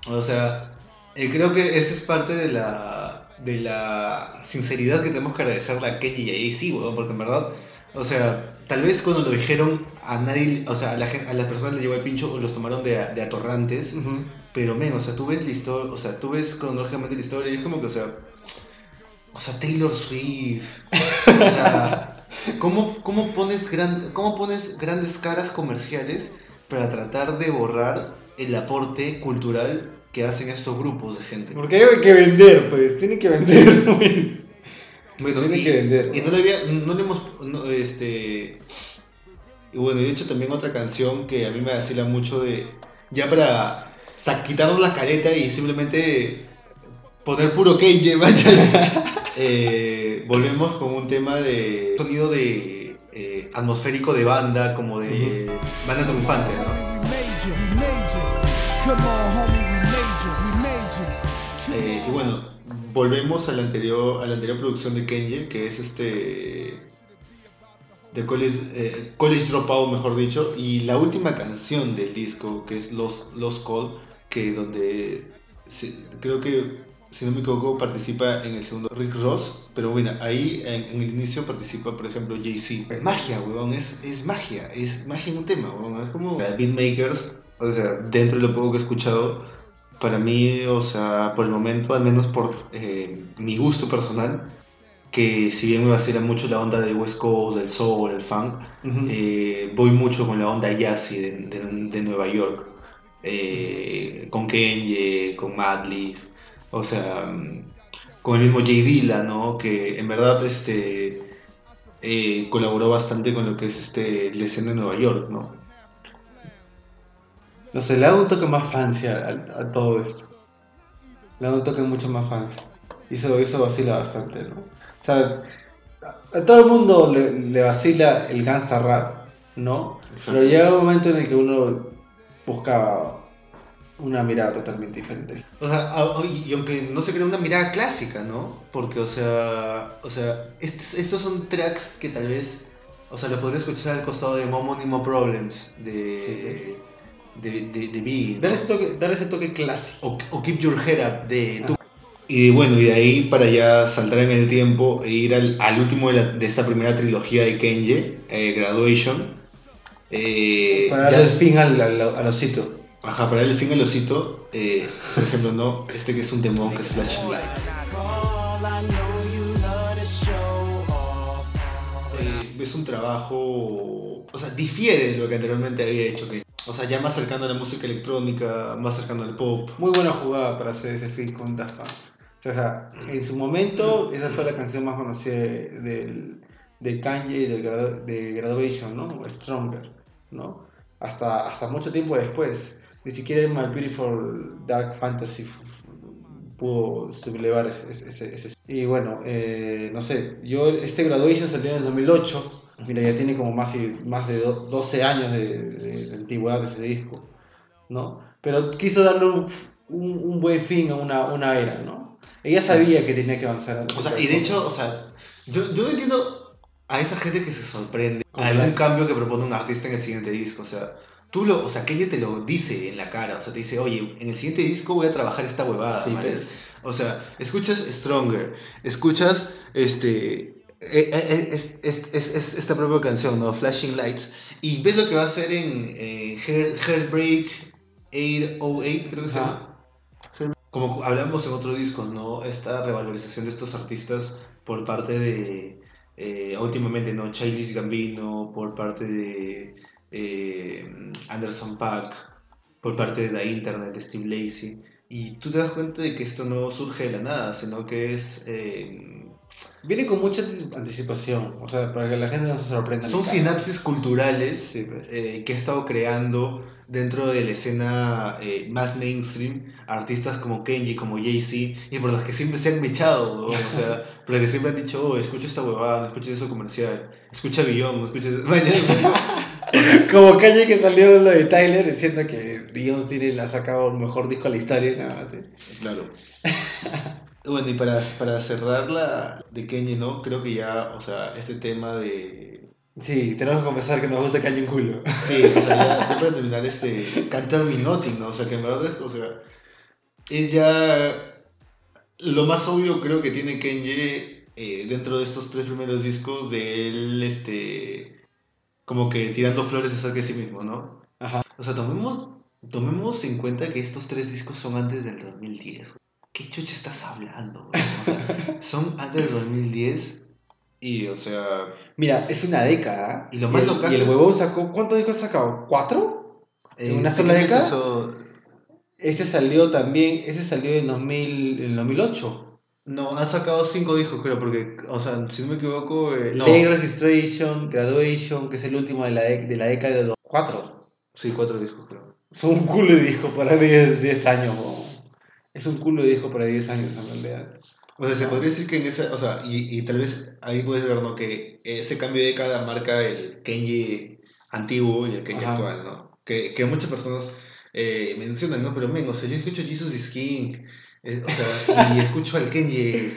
O sea, eh, creo que esa es parte de la, de la sinceridad que tenemos que agradecerle a Kenji y a AC, weón, porque en verdad, o sea, tal vez cuando lo dijeron a nadie, o sea, a, la a las personas les llegó el pincho o los tomaron de, de atorrantes, pero men, o sea, tú ves la historia, o sea, tú ves cronológicamente la historia y es como que, o sea, o sea, Taylor Swift, o sea, *laughs* ¿cómo, cómo, pones gran, ¿cómo pones grandes caras comerciales para tratar de borrar el aporte cultural que hacen estos grupos de gente? Porque hay que vender, pues, tienen que vender. *laughs* Bueno, Tienen y, que vender, y no le había, no le hemos, no, este, y bueno, y de hecho también otra canción que a mí me vacila mucho de, ya para quitarnos la careta y simplemente poner puro Kenji, *laughs* vaya. Eh, volvemos con un tema de sonido de eh, atmosférico de banda, como de banda con infante, ¿no? Eh, y bueno, volvemos a la anterior, a anterior producción de Kenji, que es este. de College, eh, College Dropout, mejor dicho, y la última canción del disco, que es Los, Los Call, que donde creo que, si no me equivoco, participa en el segundo Rick Ross, pero bueno, ahí en, en el inicio participa, por ejemplo, Jay-Z. Magia, weón, es, es magia, es magia en un tema, weón, es como Beatmakers, o sea, dentro de lo poco que he escuchado, para mí, o sea, por el momento, al menos por eh, mi gusto personal, que si bien me vacila mucho la onda de West Coast, del soul, el funk, eh, voy mucho con la onda jazzy de, de- de Nueva York, eh, con Kenji, con Madlib, o sea, con el mismo Jay Dilla, ¿no? Que en verdad este, eh, colaboró bastante con lo que es este, la escena de Nueva York, ¿no? No sé, le da un toque más fancy a, a- a todo esto. Le da un toque mucho más fancy. Y eso, eso vacila bastante, ¿no? O sea, a, a todo el mundo le, le vacila el gangsta rap, ¿no? Pero llega un momento en el que uno busca una mirada totalmente diferente. O sea, y aunque no se crea una mirada clásica, ¿no? Porque, o sea, o sea, estos, estos son tracks que tal vez, o sea, lo podría escuchar al costado de Momónimo Problems de, Sí, pues. De, de, de Biggie. Dar ese toque, dar ese toque clásico. o, o Keep Your Head Up de Tupac. Y bueno, y de ahí para ya saltar en el tiempo e ir al, al último de, la- de esta primera trilogía de Kenji, eh, Graduation. Eh, Para darle el fin al, al, al osito. Ajá, para darle el fin al osito, eh, por ejemplo, no, este que es un temón que es Flashing Lights. Eh, es un trabajo, o sea, difiere de lo que anteriormente había hecho. Que, o sea, ya más cercano a la música electrónica, más cercano al pop. Muy buena jugada para hacer ese feat con Daft Punk. O sea, en su momento, esa fue la canción más conocida de- del, de Kanye y del de Graduation, ¿no? Stronger, ¿no? Hasta, hasta mucho tiempo después. Ni siquiera en My Beautiful Dark Fantasy pudo sublevar ese, ese- ese- Y bueno, eh, no sé, yo este Graduation salió en el 2008. Mira, ya tiene como más, más de do- 12 años de, de- de antigüedad ese disco. ¿no? Pero quiso darle un, un- un buen fin a una, una era, ¿no? Ella sabía que tenía que avanzar. O sea, y de hecho, o sea, yo, yo entiendo a esa gente que se sorprende Con a algún cambio que propone un artista en el siguiente disco. O sea, tú lo, o sea, que ella te lo dice en la cara. O sea, te dice, oye, en el siguiente disco voy a trabajar esta huevada. Sí, man". pues. O sea, escuchas Stronger, escuchas este. Eh, eh, es- es- es- es- esta propia canción, ¿no? Flashing Lights. Y ves lo que va a hacer en eh, Heartbreak 808, creo que se llama. Como hablamos en otros discos, ¿no? Esta revalorización de estos artistas por parte de, eh, últimamente, ¿no? Childish Gambino, por parte de eh, Anderson Paak, por parte de The Internet, Steve Lacey. Y tú te das cuenta de que esto no surge de la nada, sino que es... eh, Viene con mucha anticipación, o sea, para que la gente no se sorprenda. son sinapsis culturales eh, que ha estado creando dentro de la escena eh, más mainstream artistas como Kenji, como Jay-Z y por los que siempre se han mechado, ¿no? o sea, *laughs* Pero que siempre han dicho, oh, escucha esta huevada, no escuches eso comercial, escucha Billón, no escuches... Como Kanye que salió lo de Tyler diciendo que Beyoncé le ha sacado el mejor disco de la historia nada más. ¿eh? Claro. *laughs* Bueno, y para, para cerrar la de Kenny, ¿no? Creo que ya, o sea, este tema de... Sí, tenemos que confesar que nos gusta Kanye un culo. Sí, o sea, ya, ya para terminar, este, Cantar Me Nothing, ¿no? O sea, que en verdad es, o sea, es ya lo más obvio creo que tiene Kenji eh, dentro de estos tres primeros discos de él, este, como que tirando flores acerca de sí mismo, ¿no? Ajá. O sea, tomemos, tomemos en cuenta que estos tres discos son antes del 2010. ¿Qué chucha estás hablando? O sea, son antes del 2010 y, o sea, Mira, es una década. Y lo más el, locazo- y el huevón sacó. ¿Cuántos discos ha sacado? ¿Cuatro? ¿En una ¿de sola década? eso? Este salió también. Este salió en, 2000, en 2008. No, han sacado cinco discos, creo, porque, o sea, si no me equivoco, eh, no, Late Registration, Graduation, que es el último de la, de la década de los cuatro. sí, cuatro discos, creo. Son un culo de disco para 10, 10 años. Es un culo disco para 10 años en realidad. O sea, se podría decir que en esa, o sea, y, y tal vez ahí puedes ver, ¿no? Que ese cambio de década marca el Kenji antiguo y el Kenji Ajá. actual, ¿no? Que, que muchas personas eh, mencionan, ¿no? Pero, men, o sea, yo escucho Jesus is King, eh, o sea, y escucho al Kenji,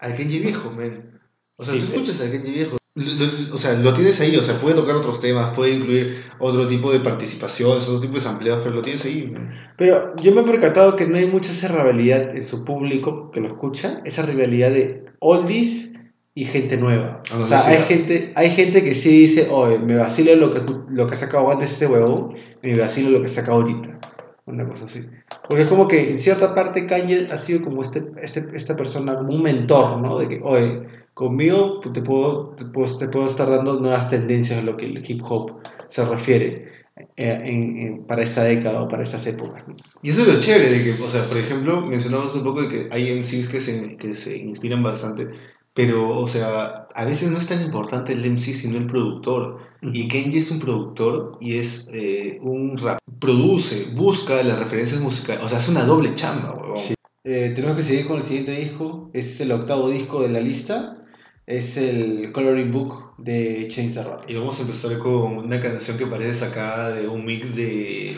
al Kenji viejo, men. O sea, Sí, tú escuchas al Kenji viejo. Lo- o sea, lo tienes ahí, o sea, puede tocar otros temas, puede incluir otro tipo de participaciones, otro tipo de sampleos, pero lo tienes ahí, men. Pero yo me he percatado que no hay mucha esa rivalidad en su público que lo escucha, esa rivalidad de oldies y gente nueva. Ah, no, o sea, sí, hay sí. gente, hay gente que sí dice, oye, me vacilo lo que, lo que ha sacado antes este huevón, me vacilo lo que saca ahorita. Una cosa así. Porque es como que en cierta parte Kanye ha sido como este, este, esta persona, como un mentor, ¿no? De que, oye, conmigo pues, te puedo, te puedo, te puedo estar dando nuevas tendencias a lo que el hip hop se refiere eh, en- en- para esta década o para estas épocas. ¿no? Y eso es lo chévere, de que, o sea, por ejemplo, mencionamos un poco de que hay MCs que se, que se inspiran bastante, pero, o sea, a veces no es tan importante el MC sino el productor. Y Kenji es un productor y es eh, un rap. Produce, busca las referencias musicales, o sea, es una doble chamba. Sí. Eh, tenemos que seguir con el siguiente disco. Es el octavo disco de la lista. Es el Coloring Book de Chains the. Y vamos a empezar con una canción que parece sacada de un mix de,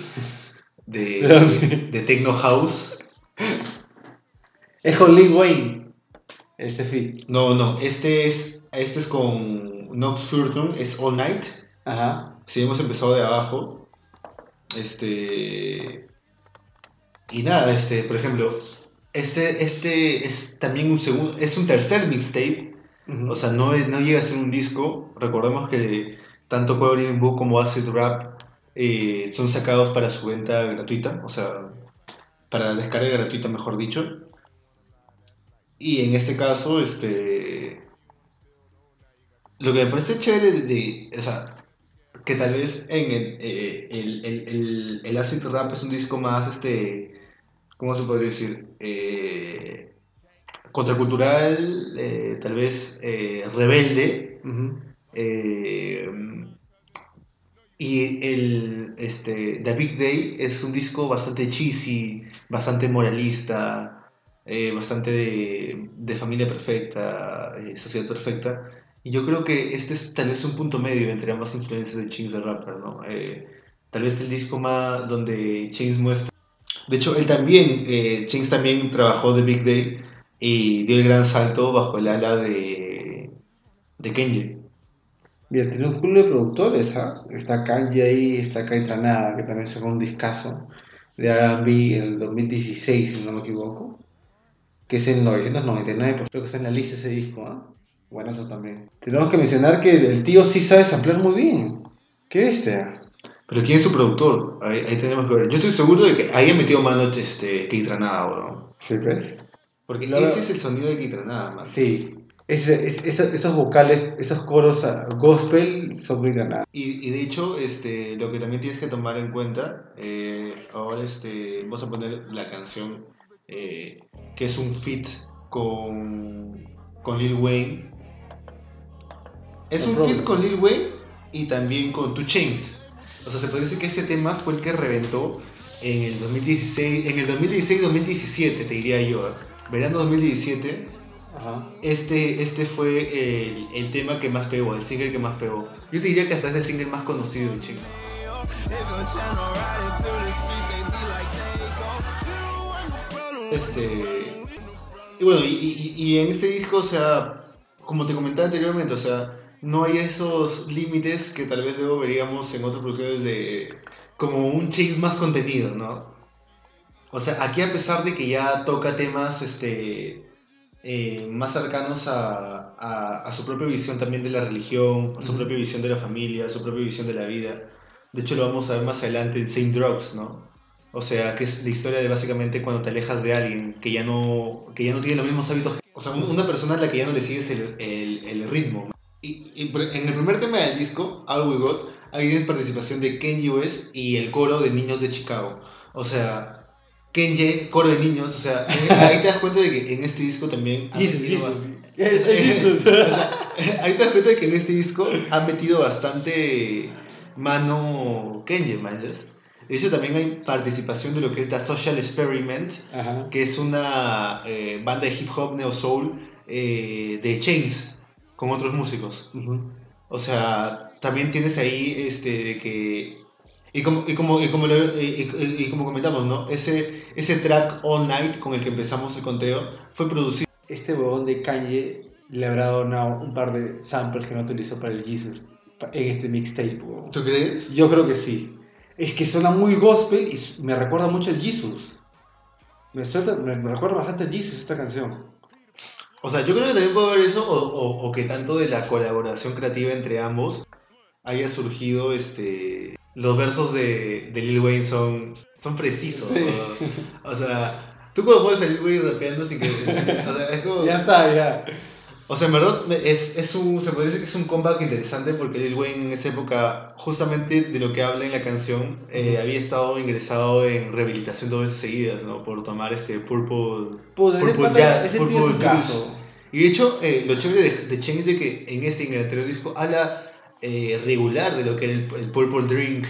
de, *laughs* de, de Techno House. Es con Lil Wayne. Este feat. No, no, este es, este es con Nox Furton, es All Night. Ajá. Si hemos empezado de abajo. Este. Y nada, este, por ejemplo, este, este es también un segundo, es un tercer mixtape. O sea, no, no llega a ser un disco. Recordemos que tanto Coloring Book como Acid Rap eh, son sacados para su venta gratuita, o sea, para descarga gratuita, mejor dicho. Y en este caso, este. Lo que me parece chévere de, o sea, que tal vez en el, eh, el, el, el Acid Rap es un disco más, este, ¿cómo se podría decir? Eh, contracultural, eh, tal vez eh, rebelde. Eh, y el este, The Big Day es un disco bastante cheesy, bastante moralista, bastante de, de familia perfecta, sociedad perfecta. Y yo creo que este es tal vez un punto medio entre ambas influencias de Chains the Rapper, ¿no? Tal vez el disco más donde Chains muestra... De hecho, él también, Chains también trabajó The Big Day y dio el gran salto bajo el ala de, de Kenji. Bien, tiene un culo de productores, ¿ah? Está Kanye ahí, está Kai Tranada, que también sacó un discazo de R&B en el 2016, si no me equivoco. Que es en 999, pues creo que está en la lista ese disco, ¿ah? Bueno, eso también. Tenemos que mencionar que el tío sí sabe samplear muy bien. ¿Qué bestia? Pero ¿quién es su productor? Ahí, ahí tenemos que ver. Yo estoy seguro de que haya metido mano este, Keitranada, weón. ¿Sí ves? Porque Luego- ese es el sonido de Keitranada, man. Sí. Ese- es- esos, esos vocales, esos coros ah, gospel son muy granados. Y, y de hecho, este, lo que también tienes que tomar en cuenta, eh, ahora este, vamos a poner la canción eh, que es un feat con, con Lil Wayne. Es No un problem. feat con Lil Wayne y también con Two Chains. O sea, se puede decir que este tema fue el que reventó en el 2016, en el 2016-2017, te diría yo. ¿eh? Verano 2017, Ajá. este, este fue el, el tema que más pegó, el single que más pegó. Yo te diría que hasta es el single más conocido de Ching. Este. Y bueno, y, y- y en este disco, o sea, como te comentaba anteriormente, o sea, no hay esos límites que tal vez luego veríamos en otras producciones de. como un Chase más contenido, ¿no? O sea, aquí a pesar de que ya toca temas este, eh, más cercanos a, a- a su propia visión también de la religión, a su propia visión de la familia, a su propia visión de la vida. De hecho, lo vamos a ver más adelante en Saint Drugs, ¿no? O sea, que es la historia de básicamente cuando te alejas de alguien que ya no, que ya no tiene los mismos hábitos. O sea, una persona a la que ya no le sigues el, el- el ritmo. Y, en el primer tema del disco, All We Got, hay participación de Kenji West y el coro de niños de Chicago. O sea, Kenji, coro de niños, o sea, ahí te das cuenta de que en este disco también... Jesus, Jesus. *laughs* Jesus. o sea, ahí te das cuenta de que en este disco ha metido bastante mano Kenji, ¿me entiendes? De hecho, también hay participación de lo que es The Social Experiment, Ajá. que es una eh, banda de hip hop neo soul eh, de Chains con otros músicos. O sea, también tienes ahí este de que y como y como y como, lo- y como comentamos, ¿no? Ese ese track All Night con el que empezamos el conteo fue producido Este huevón de Kanye le habrá donado un par de samples que no utilizó para el Jesus en este mixtape, huevón. ¿Tú crees? Yo creo que sí. Es que suena muy gospel y me recuerda mucho al Jesus. Me, suelta- me, me recuerda bastante al Jesus esta canción. O sea, yo creo que también puede haber eso o, o- o que tanto de la colaboración creativa entre ambos haya surgido este los versos de, de Lil Wayne son son precisos. Sí. ¿no? O sea, tú cuando puedes salir Wayne rapeando sin que sin- o sea, es como *laughs* Ya está, ya. O sea, en verdad es, es un, se puede decir que es un comeback interesante porque Lil Wayne en esa época, justamente de lo que habla en la canción, eh, había estado ingresado en rehabilitación dos veces seguidas, ¿no? Por tomar este Purple... Puta, ese, Purple pata- Jazz, ese tío es Purple un caso. Y de hecho, eh, lo chévere de, de Chains es de que en este en el anterior disco habla eh, regular de lo que era el, el Purple Drink,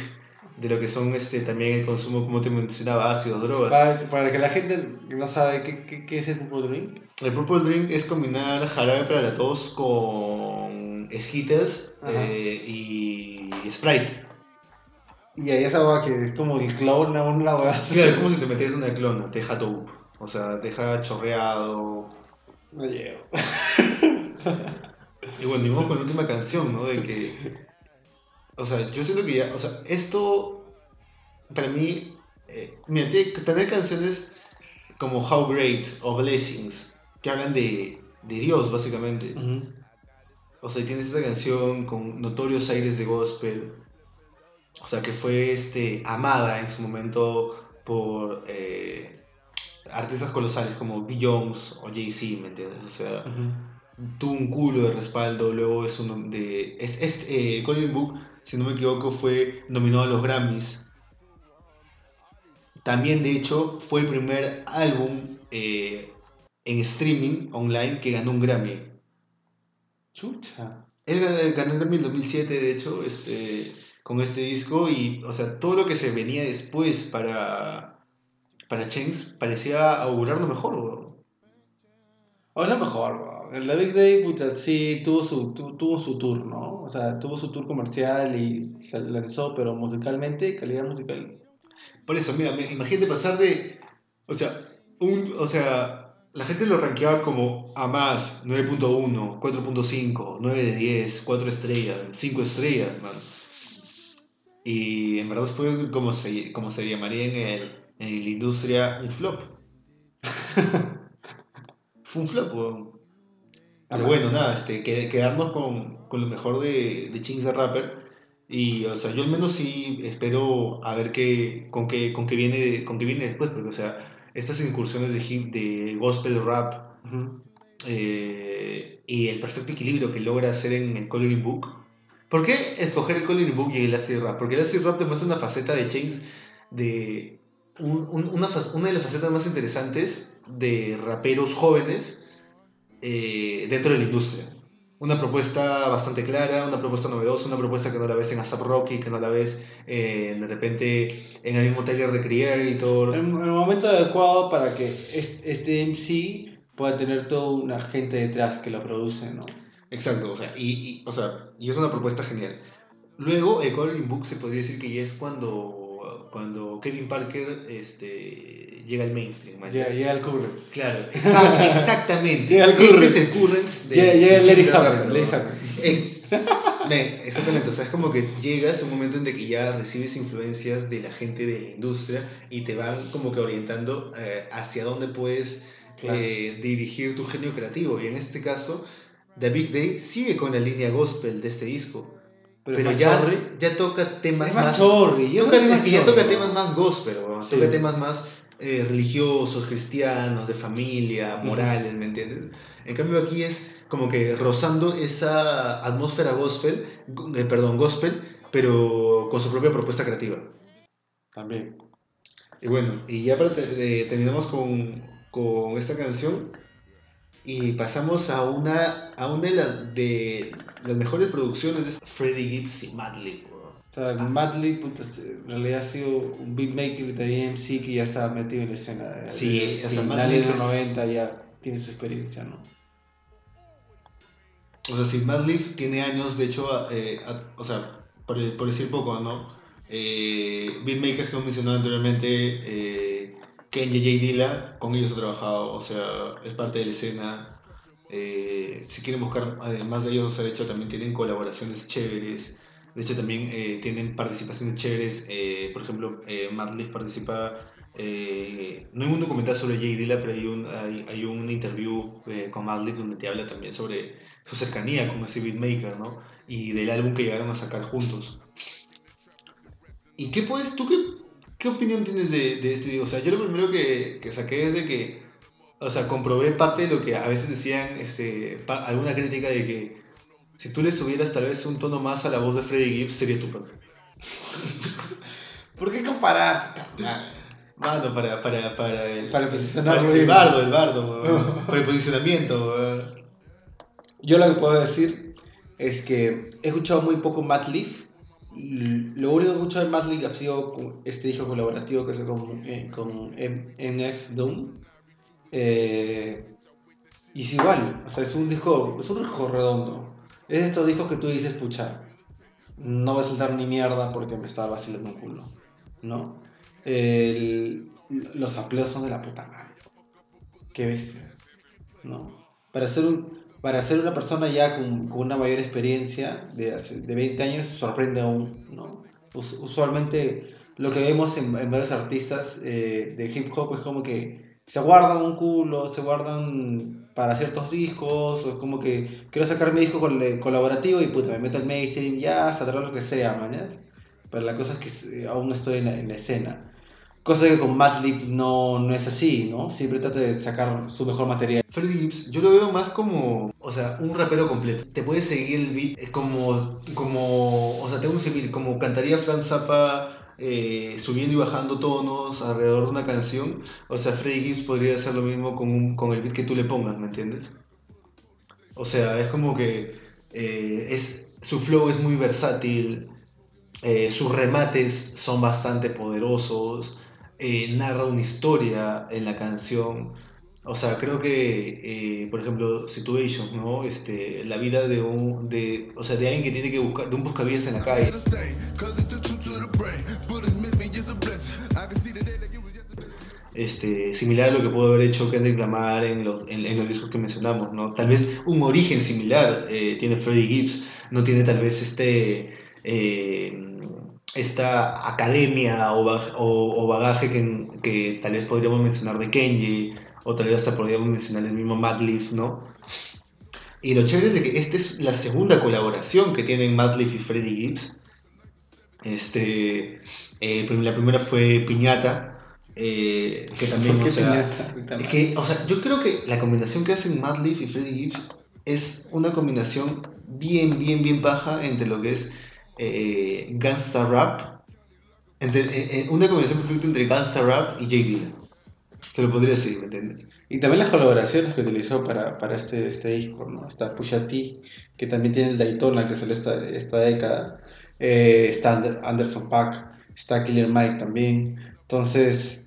de lo que son este también el consumo, como te mencionaba, ácidos, drogas. Para, para que la gente no sabe qué, qué, qué es el Purple Drink. El Purple Drink es combinar jarabe para la tos con esquites eh, y Sprite. Y ahí esa hueá que es como el clon, una hueá. Claro, es *laughs* como si te metieras una clona, te deja dope. O sea, te deja chorreado. No llego. *laughs* Y bueno, y vamos con la última canción, ¿no? De que. O sea, yo siento que ya. O sea, esto. Para mí. Eh, mira, tener canciones como How Great o Blessings que hablan de, de Dios, básicamente. O sea, tienes esta canción con notorios aires de gospel. O sea, que fue este, amada en su momento por eh, artistas colosales como Beyoncé o Jay-Z, ¿me entiendes? O sea. Tuvo un culo de respaldo. Luego es un de. Es, es, eh, Colin Book, si no me equivoco, fue nominado a los Grammys. También, de hecho, fue el primer álbum eh, en streaming online que ganó un Grammy. Chucha. Él gan- ganó el Grammy en 2007, de hecho, este, con este disco y, o sea, todo lo que se venía después para, para Chains parecía augurar lo mejor. O lo mejor, weón. La Big Day, pucha, sí, tuvo su, tu- tuvo su tour, ¿no? O sea, tuvo su tour comercial y se lanzó, pero musicalmente, calidad musical. Por eso, mira, imagínate pasar de, o sea, un, o sea, la gente lo rankeaba como a más, 9.1, 4.5, 9 de 10, 4 estrellas, 5 estrellas, man. Y en verdad fue como se, como se llamaría en, el, en la industria un flop. *laughs* fue un flop, weón. Pero bueno, nada, este, que- quedarnos con, con lo mejor de, de Chings the Rapper. Y, o sea, yo al menos sí espero a ver qué, con, qué, con, qué viene, con qué viene después, porque, o sea, estas incursiones de hip, de gospel rap Ujú. eh, y el perfecto equilibrio que logra hacer en el Coloring Book. ¿Por qué escoger el Coloring Book y el acid rap? Porque el acid rap te muestra una faceta de Chains de un- un- una, una de las facetas más interesantes de raperos jóvenes eh, dentro de la industria. Una propuesta bastante clara, una propuesta novedosa, una propuesta que no la ves en ASAP Rocky, que no la ves eh, de repente en el mismo taller de Creator. El, el momento adecuado para que es- este MC pueda tener toda una gente detrás que lo produce, ¿no? Exacto, o sea, y, y- o sea, y es una propuesta genial. Luego, el Coloring Book se podría decir que ya es cuando, cuando Kevin Parker este, llega al mainstream. ¿me Llega, llega el current. Claro, exact- exactamente. *laughs* Llega el este es el current de Llega, llega el. Happen. *laughs* Eh, me- exactamente, o sea, es como que llegas a un momento en el que ya recibes influencias de la gente de la industria y te van como que orientando eh, hacia dónde puedes Claro. eh, dirigir tu genio creativo. Y en este caso, The Big Day sigue con la línea gospel de este disco, Pero, ya, chorri. ya toca temas Es más chorri, toca- que ya toca temas más gospel. Sí. toca temas más eh, religiosos, cristianos, de familia, morales, ¿me entiendes? En cambio aquí es como que rozando esa atmósfera gospel, go- eh, perdón, gospel, pero con su propia propuesta creativa. También. Y bueno, y ya para te- eh, terminamos con, con esta canción y pasamos a una, a una de, las de las mejores producciones de Freddie Gibbs y Madlib. Sea, Madlib, en realidad ha sido un beatmaker de AMC que ya estaba metido en la escena. Sí, Desde o sea, final Madlib de los es- 90 ya tiene su experiencia, ¿no? O sea, si Madlib tiene años, de hecho, eh, a- o sea, por, por decir poco, ¿no? Eh, beatmakers que hemos mencionado anteriormente, eh, Ken y J. Dilla, con ellos he trabajado, o sea, es parte de la escena. Eh, si quieren buscar además de ellos, de hecho, también tienen colaboraciones chéveres. De hecho, también eh, tienen participaciones chéveres. eh, por ejemplo, eh, Madlib participa. eh, no en un documental sobre J. Dilla, pero hay un, hay, hay un interview eh, con Madlib donde te habla también sobre su cercanía con ese beatmaker, ¿no? Y del álbum que llegaron a sacar juntos. ¿Y qué puedes, tú qué, qué opinión tienes de, de este? O sea, yo lo primero que, que saqué es de que, o sea, comprobé parte de lo que a veces decían, este, alguna crítica de que si tú le subieras tal vez un tono más a la voz de Freddie Gibbs sería tu propio. *laughs* ¿Por qué comparar? Mano, para, para, para el... Para posicionarlo para el bardo, el bardo, *laughs* para el posicionamiento. Yo lo que puedo decir es que he escuchado muy poco Madlib. Lo único que he escuchado de Madlib ha sido este disco colaborativo que es con, eh, con NF Doom. Eh, y es igual, o sea, es un disco, es un disco redondo. Es estos discos que tú dices, pucha, no va a saltar ni mierda porque me estaba vacilando un culo, ¿no? El- los amplios son de la puta madre. Qué bestia, ¿no? Para ser, un, para ser una persona ya con, una mayor experiencia de, hace- de 20 años, sorprende aún, ¿no? Us- usualmente lo que vemos en, en varios artistas eh, de hip hop es como que se guardan un culo, se guardan para ciertos discos, o es como que quiero sacar mi disco col- colaborativo y puta, me meto al mainstream, ya, saldrá lo que sea, mañana. Pero la cosa es que eh, aún estoy en la, en la escena. Cosa que con Madlib no, no es así, ¿no? Siempre trata de sacar su mejor material. Freddie Gibbs, yo lo veo más como, o sea, un rapero completo. Te puedes seguir el beat como, como, o sea, te puedes seguir como cantaría Frank Zappa eh, subiendo y bajando tonos alrededor de una canción. O sea, Freddie Gibbs podría hacer lo mismo con, con el beat que tú le pongas, ¿me entiendes? O sea, es como que eh, es, su flow es muy versátil, eh, sus remates son bastante poderosos, narra una historia en la canción. O sea, creo que, por ejemplo, Situations, ¿no? Este, la vida de un, de, o sea, de alguien que tiene que buscar, de un buscavidas en la calle. Este, similar a lo que pudo haber hecho Kendrick Lamar en los, en, en los discos que mencionamos, ¿no? Tal vez un origen similar eh, tiene Freddie Gibbs, no tiene tal vez este, eh, esta academia o, o- o bagaje que, que tal vez podríamos mencionar de Kenji, o tal vez hasta podríamos mencionar el mismo Madlib, ¿no? Y lo chévere es de que esta es la segunda colaboración que tienen Madlib y Freddie Gibbs. Este, eh, la primera fue Piñata, eh, que también, ¿Por qué o sea, es que, o sea, yo creo que la combinación que hacen Madlib y Freddie Gibbs es una combinación bien, bien, bien baja entre lo que es eh, gangsta rap, entre, eh, eh, una combinación perfecta entre gangsta rap y J. Dilla. Te lo podría decir, ¿me entiendes? Y también las colaboraciones que utilizó para, para este, este disco, ¿no? Está Pusha T, que también tiene el Daytona, que salió esta, esta década. Está Ander- Anderson Paak, está Killer Mike también. Entonces,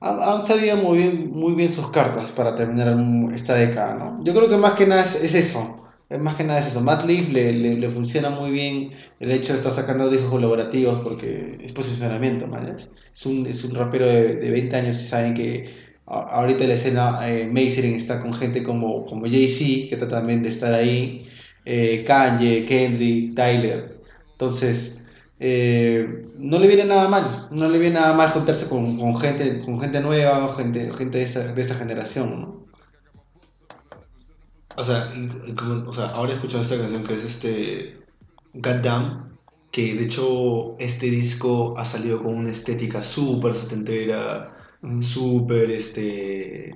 han, han sabido muy bien, muy bien sus cartas para terminar esta década, ¿no? Yo creo que más que nada es, es eso. Es más que nada es eso. Matt Leaf le, le, le funciona muy bien el hecho de estar sacando discos colaborativos porque es posicionamiento, ¿vale? Es un, es un rapero de, de 20 años y saben que a- ahorita la escena eh, está con gente como, como Jay-Z, que trata también de estar ahí, eh, Kanye, Kendrick, Tyler. Entonces, eh, no le viene nada mal, no le viene nada mal juntarse con, con gente, con gente nueva, gente, gente de, esta, de esta generación, ¿no? O sea, como- o sea, ahora he escuchado esta canción que es este Goddamn, que de hecho este disco ha salido con una estética súper setentera, súper este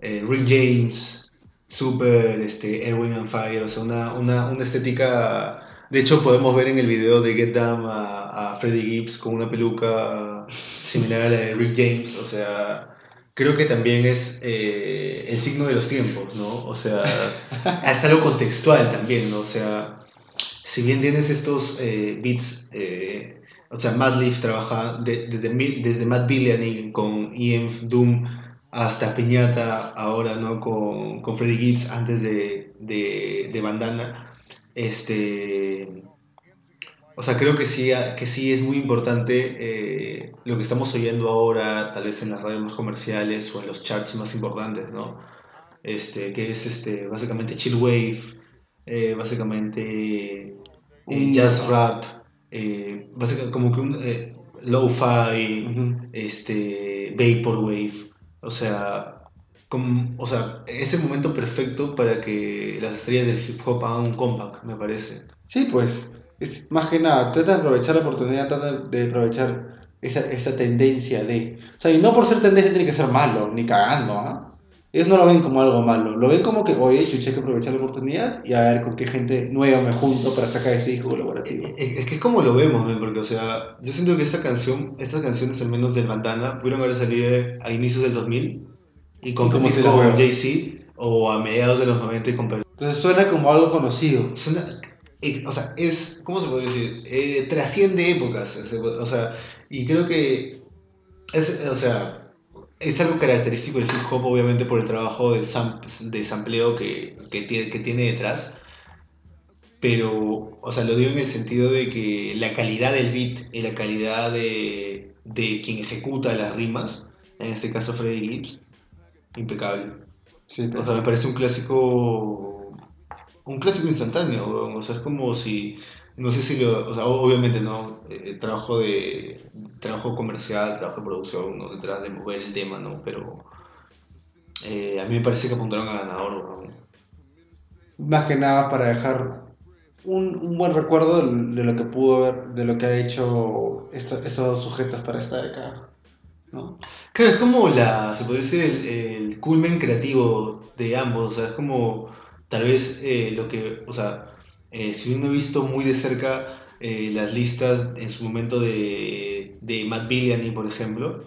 eh, Rick James, súper este Erwin and Fire, o sea, una, una, una estética. De hecho, podemos ver en el video de Get Down a, a Freddie Gibbs con una peluca similar a la de Rick James, o sea. Creo que también es eh, el signo de los tiempos, ¿no? O sea, *laughs* es algo contextual también, ¿no? O sea, si bien tienes estos eh, beats, eh, o sea, Matt Leaf trabaja de- desde, desde Matt Billany con EMF Doom hasta Piñata ahora, ¿no? Con, con Freddie Gibbs antes de, de, de Bandana. Este, o sea, creo que sí, que sí es muy importante eh, lo que estamos oyendo ahora, tal vez en las radios más comerciales o en los charts más importantes, ¿no? Este, que es este, básicamente chill wave, eh, básicamente eh, Un- jazz rap, eh, básicamente como que un lo-fi, Ujú. este, vaporwave, o sea, como, o sea, es el momento perfecto para que las estrellas del hip hop hagan un comeback, me parece. Sí, pues, es, más que nada, trata de aprovechar la oportunidad, trata de aprovechar esa, esa tendencia de... O sea, y no por ser tendencia tiene que ser malo, ni cagando, ¿ah? Ellos no lo ven como algo malo, lo ven como que, oye, chuché, hay que aprovechar la oportunidad y a ver con qué gente nueva me junto para sacar este disco colaborativo. Es, es que es como lo vemos, men, porque, o sea, yo siento que esta canción, estas canciones, al menos del Bandana, pudieron haber salido a inicios del 2000 y competir con? Jay-Z o a mediados de los 90 y competir. Entonces suena como algo conocido. Suena- eh, o sea, es, ¿cómo se podría decir? Eh, trasciende épocas, o sea, y creo que, es, o sea, es algo característico del hip hop, obviamente, por el trabajo del sam- de sampleo que, que, tiene, que tiene detrás. Pero, o sea, lo digo en el sentido de que la calidad del beat y la calidad de, de quien ejecuta las rimas, en este caso Freddie Gibbs, impecable. Sí, O pues. sea, me parece un clásico. Un clásico instantáneo, weón. O sea, es como si. No sé si lo. O sea, obviamente, ¿no? Eh, trabajo de. Trabajo comercial, trabajo de producción, ¿no? Detrás de mover el tema, ¿no? Pero. eh, a mí me parece que apuntaron a ganador, weón. Más que nada para dejar un, un buen recuerdo de, lo que pudo haber, de lo que ha hecho esos sujetos para esta década. ¿no? Claro, es como la. Se podría decir el, el culmen creativo de ambos. O sea, es como. Tal vez eh, lo que. O sea, eh, si bien no he visto muy de cerca eh, las listas en su momento de, de Matt Billany, por ejemplo.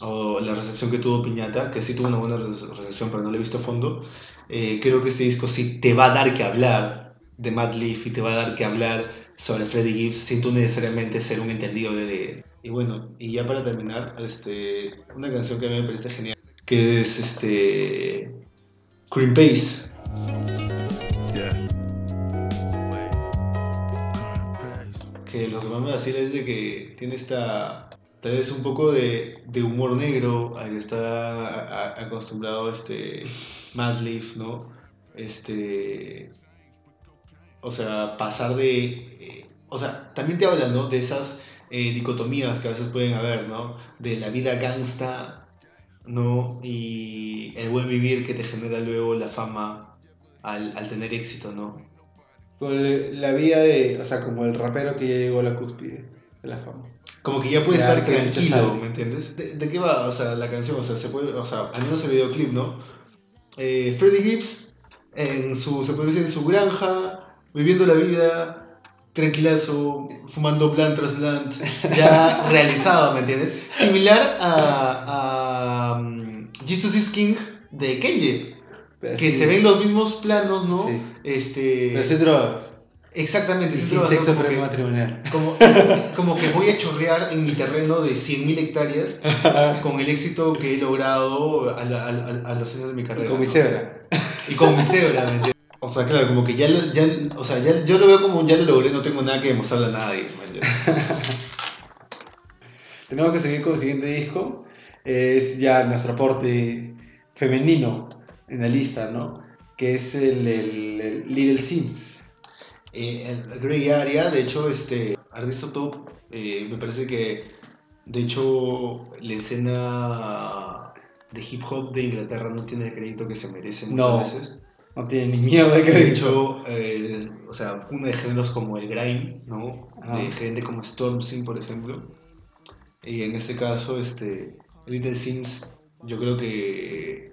o la recepción que tuvo Piñata, que sí tuvo una buena rece- recepción, pero no la he visto a fondo, eh, creo que este disco sí te va a dar que hablar de Matt Leaf y te va a dar que hablar sobre Freddie Gibbs sin tú necesariamente ser un entendido de... de- Y bueno, y ya para terminar, este, una canción que a mí me parece genial, que es este... Cream Pace. Que lo que más me vacila es de que tiene esta tal vez un poco de, humor negro al que está a- a- acostumbrado este Mad Leaf, ¿no? Este o sea, pasar de eh, o sea, también te hablan, ¿no? De esas eh, dicotomías que a veces pueden haber, ¿no? De la vida gangsta, ¿no? Y el buen vivir que te genera luego la fama al, al tener éxito, ¿no? Con la vida de, o sea, como el rapero que ya llegó a la cúspide de la fama. Como que ya puede Ya, estar tranquilo. ¿me entiendes? ¿De, de qué va? O sea, la canción, o sea, se puede, o sea, al menos el videoclip, ¿no? Eh, Freddie Gibbs, en su, se puede decir, en su granja, viviendo la vida, tranquilazo, fumando blunt tras blunt, ya *laughs* realizado, ¿me entiendes? Similar a, a um, Jesus is King de Kenji, Pero que sí, se ven los mismos planos, ¿no? Sí. Este... Pero sí drogas. Exactamente, Y sin trabajando sexo como previo que- matrimonial. Como, como que voy a chorrear en mi terreno de 100.000 hectáreas *laughs* con el éxito que he logrado a, la- a la- a los años de mi Y carrera. con mi ¿no? cebra. Y con mi cebra, ¿me entiendes? O sea, claro, como que ya, lo- ya o sea, ya, yo lo veo como ya lo logré, no tengo nada que demostrarle a nadie. *laughs* Tenemos que seguir con el siguiente disco. Es ya nuestro aporte femenino en la lista, ¿no? Que es el, el- el Little Sims. Eh, el Grey Area, de hecho, este, artista top, eh, me parece que, de hecho, la escena de hip hop de Inglaterra no tiene el crédito que se merece muchas No. veces. No tiene ni mierda de De crédito. hecho, eh, o sea, uno de géneros como el grime, ¿no? De gente como Stormzy, por ejemplo. Y en este caso, este, Little Sims, yo creo que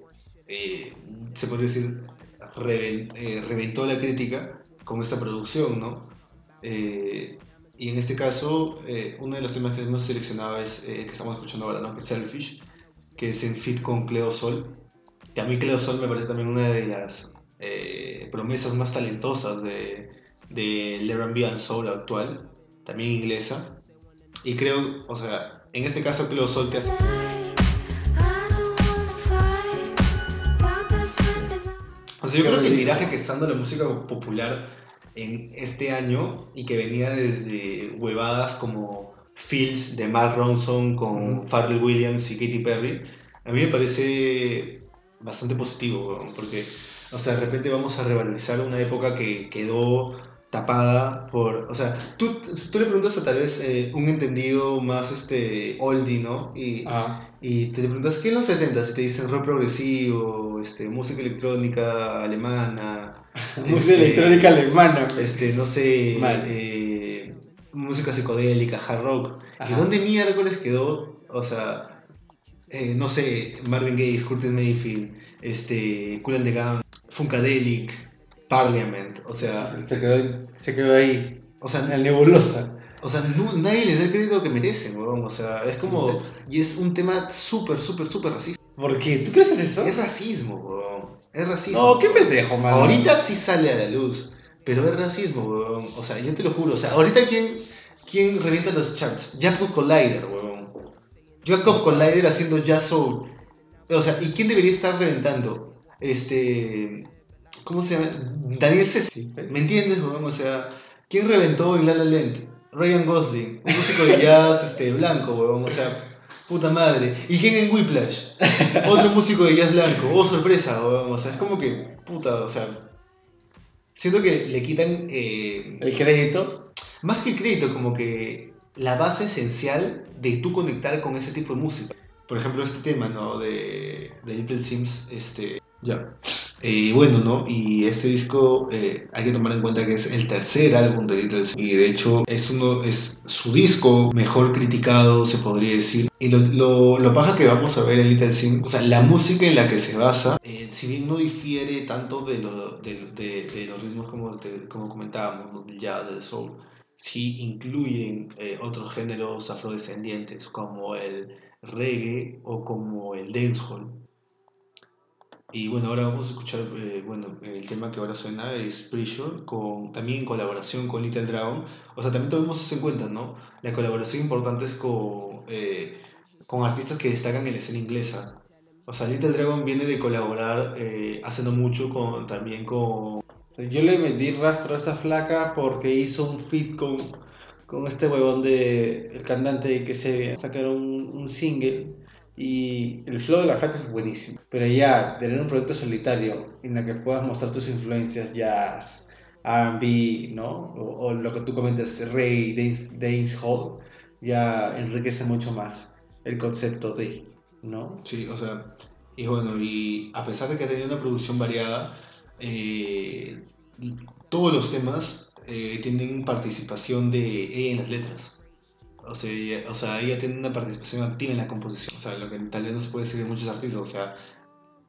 eh, se podría decir eh, reventó la crítica con esta producción, ¿no? Eh, y en este caso, eh, uno de los temas que hemos seleccionado es eh, que estamos escuchando ahora, ¿no? Que es Selfish, que es en fit con Cleo Sol. Que a mí Cleo Sol me parece también una de las eh, promesas más talentosas de, del R&B and Soul actual, también inglesa. Y creo, o sea, en este caso Cleo Sol te hace... sea, yo creo que el viraje que está dando la música popular en este año y que venía desde huevadas como Fields de Mark Ronson con. Pharrell Williams y Katy Perry, a mí me parece bastante positivo, porque, o sea, de repente vamos a revalorizar una época que quedó tapada por, o sea, tú, tú le preguntas a tal vez eh, un entendido más este oldie, ¿no? Y, Ah, y te preguntas, ¿qué en los 70 Y te dicen rock progresivo, este, música electrónica alemana, *laughs* música Este, electrónica alemana. este, no sé, Mal. eh, música psicodélica, hard rock. ¿Y dónde miércoles quedó? O sea, eh, no sé, Marvin Gaye, Curtis Mayfield, este, Cool and the Gang, Funkadelic, Parliament, o sea, Se quedó, se quedó ahí, o en sea, el nebulosa. o sea, no- nadie les da el crédito que merecen, weón. O sea, es como, y es un tema súper, súper, súper racista. ¿Por qué? ¿Tú crees que es eso? Es racismo, weón. Es racismo. No, qué pendejo, man. Ahorita sí sale a la luz, pero es racismo, weón. O sea, yo te lo juro. O sea, ahorita quién, quién revienta los charts? Jacob Collider, weón. Jacob Collider haciendo jazz soul. O sea, ¿y quién debería estar reventando? Este, ¿cómo se llama? Daniel pues. ¿Me entiendes, weón? O sea, ¿quién reventó en La La Land? Ryan Gosling, un músico de jazz este, blanco, weón. O sea, puta madre. ¿Y quién en Whiplash? Otro músico de jazz blanco. Oh, sorpresa, weón. O sea, es como que, puta, o sea. Siento que le quitan, eh, El crédito. más que el crédito, como que la base esencial de tú conectar con ese tipo de música. Por ejemplo, este tema, ¿no? De, de Little Sims, este, ya. Eh, bueno, ¿no? Y este disco eh, hay que tomar en cuenta que es el tercer álbum de Sims. Y de hecho es uno, es su disco mejor criticado, se podría decir. Y lo, lo, lo paja que vamos a ver en Little Sims, o sea, la música en la que se basa, eh, si bien no difiere tanto de, lo, de, de- de los ritmos como, como comentábamos, del jazz, del soul, sí incluyen eh, otros géneros afrodescendientes como el reggae o como el dancehall. Y bueno, ahora vamos a escuchar, eh, bueno, el tema que ahora suena es Pressure, con, también en colaboración con Little Dragon. O sea, también tomemos eso en cuenta, ¿no? La colaboración importante es con, eh, con artistas que destacan en la escena inglesa. O sea, Little Dragon viene de colaborar eh, hace no mucho con, también con... Yo le metí rastro a esta flaca porque hizo un feat con, con este huevón de el cantante que se sacaron un single y el flow de la flaca es buenísimo. Pero ya tener un proyecto solitario en el que puedas mostrar tus influencias, jazz, R&B, ¿no? O, lo que tú comentas, Ray, dance, dancehall, ya enriquece mucho más el concepto de, ¿no? Sí, o sea, y bueno, y a pesar de que ha tenido una producción variada, eh, todos los temas eh, tienen participación de ella en las letras. O sea, ella, o sea, ella tiene una participación activa en la composición. O sea, lo que tal vez no se puede decir de muchos artistas. O sea,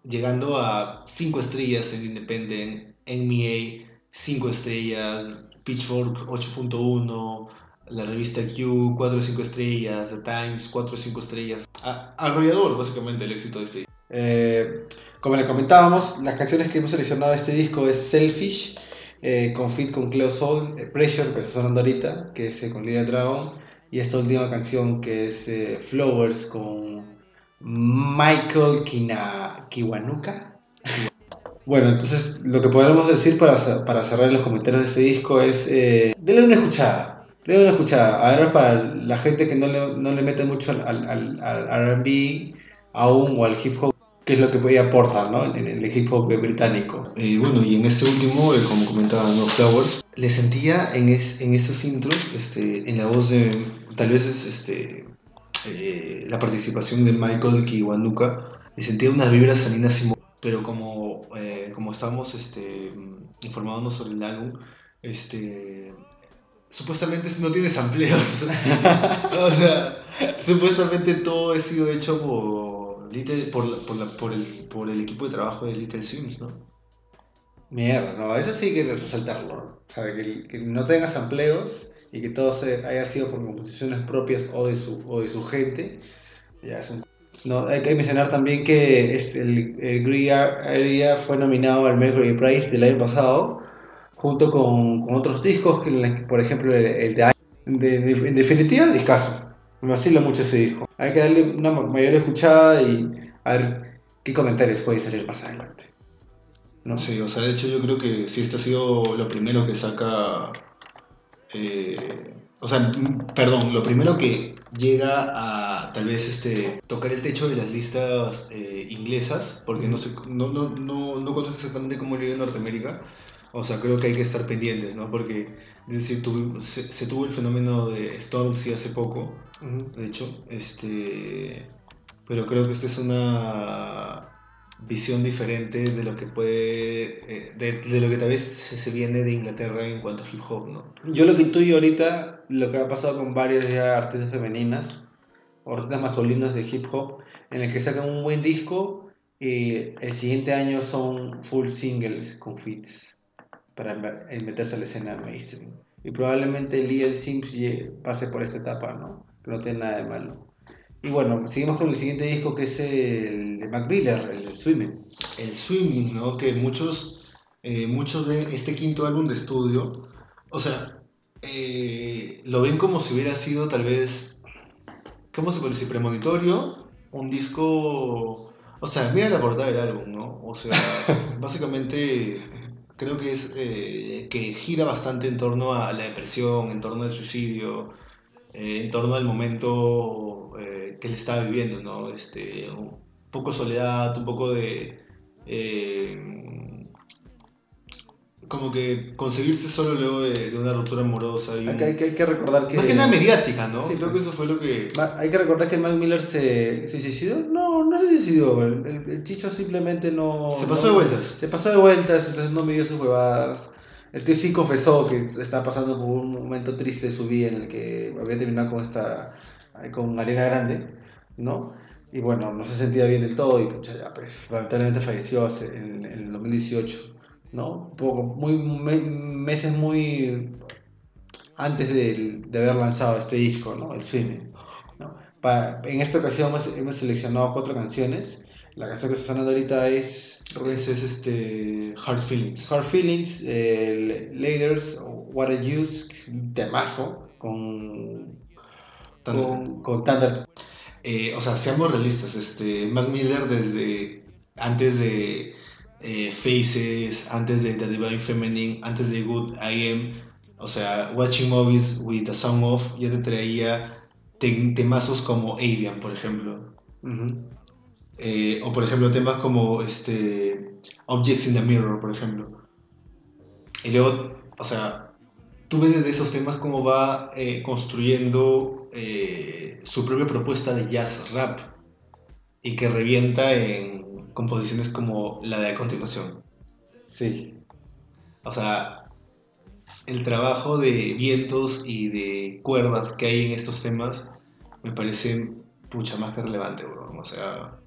llegando a 5 estrellas en Independent, NMA, 5 estrellas, Pitchfork 8.1, la revista Q 4 o 5 estrellas, The Times 4 o 5 estrellas. Arrollador, básicamente, el éxito de este Eh, como le comentábamos, las canciones que hemos seleccionado de este disco es Selfish, eh, con Fit con Cleo Soul, eh, Pressure, que está sonando ahorita, que es eh, con Lydia Dragon, y esta última canción que es eh, Flowers con Michael Kina, Kiwanuka. Bueno, entonces lo que podemos decir para, para cerrar los comentarios de ese disco es, eh, denle una escuchada, denle una escuchada. A ver, para la gente que no le, no le mete mucho al, al, al- R&B aún o al hip hop, qué es lo que puede aportar, ¿no? En, en el hip hop británico. Eh, bueno, y en este último, eh, como comentaba No Flowers, le sentía en, es- en esos intros, este, en la voz de, tal vez es este, eh, la participación de Michael Kiwanuka, le sentía unas vibras salinas y mo- pero como, eh, como estábamos este, informándonos sobre el álbum, este, supuestamente no tiene sampleos. *laughs* o sea, supuestamente todo ha sido hecho por, Little- por, la- por, la- por el, por el equipo de trabajo de Little Sims, ¿no? Mierda, no, eso sí que resaltarlo. O sea, que, no tenga sampleos y que todo se, haya sido por composiciones propias o de su, o de su gente. Ya es un- No, hay que mencionar también que es el, el Grey Area fue nominado al Mercury Prize del año pasado, junto con, con otros discos, que, por ejemplo el, el de, de, de- En definitiva, discaso. Me vacila mucho ese disco. Hay que darle una ma- mayor escuchada y a ver qué comentarios puede salir más adelante. ¿no? Sí, o sea, de hecho yo creo que sí, este ha sido lo primero que saca, eh, o sea, perdón, lo primero que llega a tal vez este, tocar el techo de las listas eh, inglesas, porque no, sé, no, no, no, no conozco exactamente cómo le dio en Norteamérica, o sea, creo que hay que estar pendientes, ¿no? Porque es decir, tuvi- se, se tuvo el fenómeno de Stormzy hace poco, de hecho, este, pero creo que esta es una visión diferente de lo que puede, eh, de, de lo que tal vez se viene de Inglaterra en cuanto a hip hop, ¿no? Yo lo que intuyo ahorita, lo que ha pasado con varios ya artistas femeninas, o artistas masculinos de hip hop, en el que sacan un buen disco y el siguiente año son full singles con feats para me- meterse a la escena mainstream. Y probablemente Lil Sims pase por esta etapa, ¿no? Que no tiene nada de malo. Y bueno, seguimos con el siguiente disco que es el de Mac Miller, el de Swimming. El swimming, ¿no? Que muchos, eh, muchos de este quinto álbum de estudio, o sea, eh, lo ven como si hubiera sido tal vez, ¿cómo se puede decir? Premonitorio, un disco, o sea, mira la portada del álbum, ¿no? O sea, *laughs* básicamente creo que es eh, que gira bastante en torno a la depresión, en torno al suicidio, eh, en torno al momento que él estaba viviendo, ¿no? Este, un poco soledad, un poco de... eh, como que conseguirse solo luego de, de una ruptura amorosa y que, hay que- hay que recordar que... más que nada mediática, ¿no? Sí, Creo que eso fue lo que... Hay que recordar que Mac Miller se, se suicidó. No, no se suicidó. El, el- el Chicho simplemente no. Se pasó no- de vueltas. Se pasó de vueltas, entonces no midió sus huevadas. El tío sí confesó que estaba pasando por un momento triste de su vida en el que había terminado con esta. Con Arena Grande, ¿no? Y bueno, no se sentía bien del todo y pucha, ya, pues, lamentablemente falleció hace- en, en el 2018, ¿no? Poco, muy, me- meses muy antes de, de haber lanzado este disco, ¿no? El Swimming. ¿no? En esta ocasión hemos, hemos seleccionado cuatro canciones. La canción que está sonando ahorita es es este... Hard Feelings. Hard Feelings, eh, Laders, What I Use, que es un temazo, con. Con, con. Eh, o sea, seamos realistas, este, Mac Miller desde antes de eh, Faces, antes de The Divine Feminine, antes de Good I Am, o sea, Watching Movies with a Song Off, ya te traía te- temazos como Avian, por ejemplo. Eh, o por ejemplo temas como este, Objects in the Mirror, por ejemplo. Y luego, o sea, tú ves desde esos temas cómo va eh, construyendo eh, su propia propuesta de jazz rap y que revienta en composiciones como la de a continuación. Sí, O sea, el trabajo de vientos y de cuerdas que hay en estos temas me parece pucha más que relevante, bro. O sea,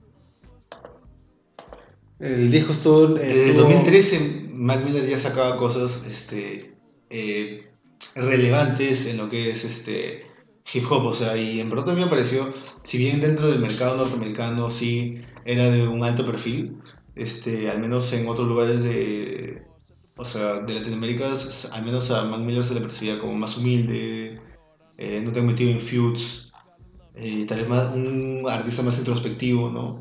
el disco estuvo. Desde el estuvo- 2013 Mac Miller ya sacaba cosas este, eh, relevantes en lo que es este, hip hop, o sea, y en también me pareció, si bien dentro del mercado norteamericano sí era de un alto perfil, este, al menos en otros lugares de, o sea, de Latinoamérica, al menos a Mac Miller se le percibía como más humilde, eh, no tan metido en feuds, eh, tal vez más, un artista más introspectivo, ¿no?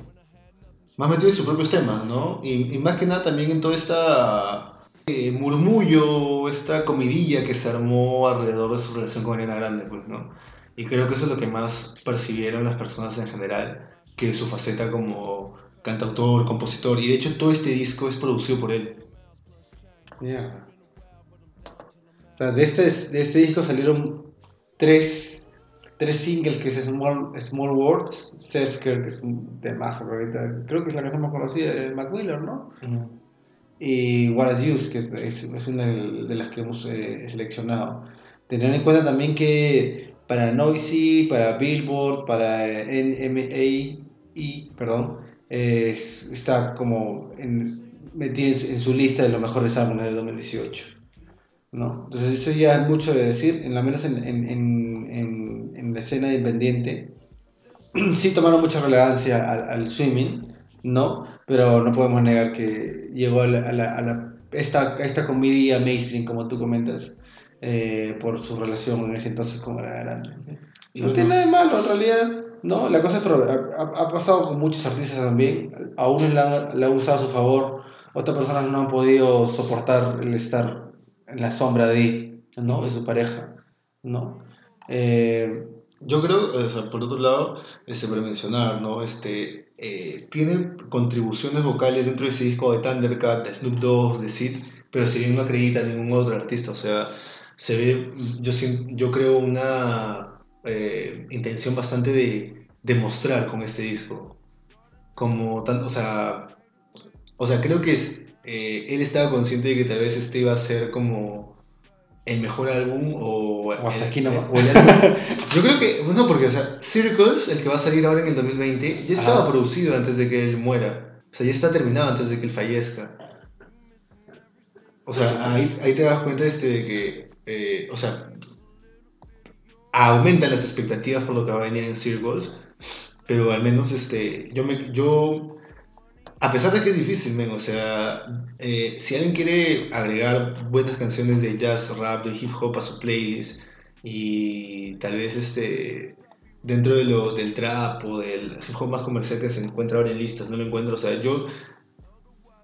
Más metido en sus propios temas, ¿no? Y, más que nada también en toda esta eh, murmullo, esta comidilla que se armó alrededor de su relación con Ariana Grande, pues, ¿no? Y creo que eso es lo que más percibieron las personas en general, que su faceta como cantautor, compositor, y de hecho todo este disco es producido por él. Mierda. O sea, de este, de este disco salieron tres, tres singles, que es Small, Small Words, Self Care, que es un temazo, ahorita. creo que es la canción más conocida de Miller, ¿no? Y What Is Use, que es, es, es una de las que hemos eh, seleccionado. Tener en cuenta también que para Noisy, para Billboard, para eh, NMA, perdón, eh, es- está como en, metido en, su- lista de los mejores álbumes del 2018. ¿no? Entonces eso ya es mucho de decir, en la menos en, en, en, la escena independiente. *clears throat* sí tomaron mucha relevancia al, swimming, ¿no? Pero no podemos negar que llegó a, la, esta, esta comedia mainstream, como tú comentas, eh, por su relación en ese entonces con Ariana Grande. Y no tiene nada de malo, en realidad, ¿no? La cosa es, pero ha, ha- ha pasado con muchos artistas también, a unos le han, le han usado a su favor, otras personas no han podido soportar el estar en la sombra de, ¿no? de su pareja, ¿no? Eh, Yo creo, o sea, por otro lado, este, para mencionar, ¿no? Este, eh, tiene contribuciones vocales dentro de ese disco de Thundercat, de Snoop Dogg, de Sid, pero si bien no acredita a ningún otro artista, o sea, se ve, yo, yo creo una eh, intención bastante de demostrar con este disco, como tan, o sea, o sea, creo que es, eh, él estaba consciente de que tal vez este iba a ser como el mejor álbum o, O hasta el- aquí nomás. *laughs* yo creo que, no, porque, o sea, Circles, el que va a salir ahora en el 2020, ya estaba producido antes de que él muera. O sea, ya está terminado antes de que él fallezca. O sea, ahí, ahí te das cuenta este, de que, eh, o sea, aumentan las expectativas por lo que va a venir en Circles, pero al menos, este, yo yo, a pesar de que es difícil, men, o sea, eh, si alguien quiere agregar buenas canciones de jazz, rap, de hip hop a su playlist y tal vez este dentro de lo, del trap o del hip hop más comercial que se encuentra ahora en listas, no lo encuentro, o sea, yo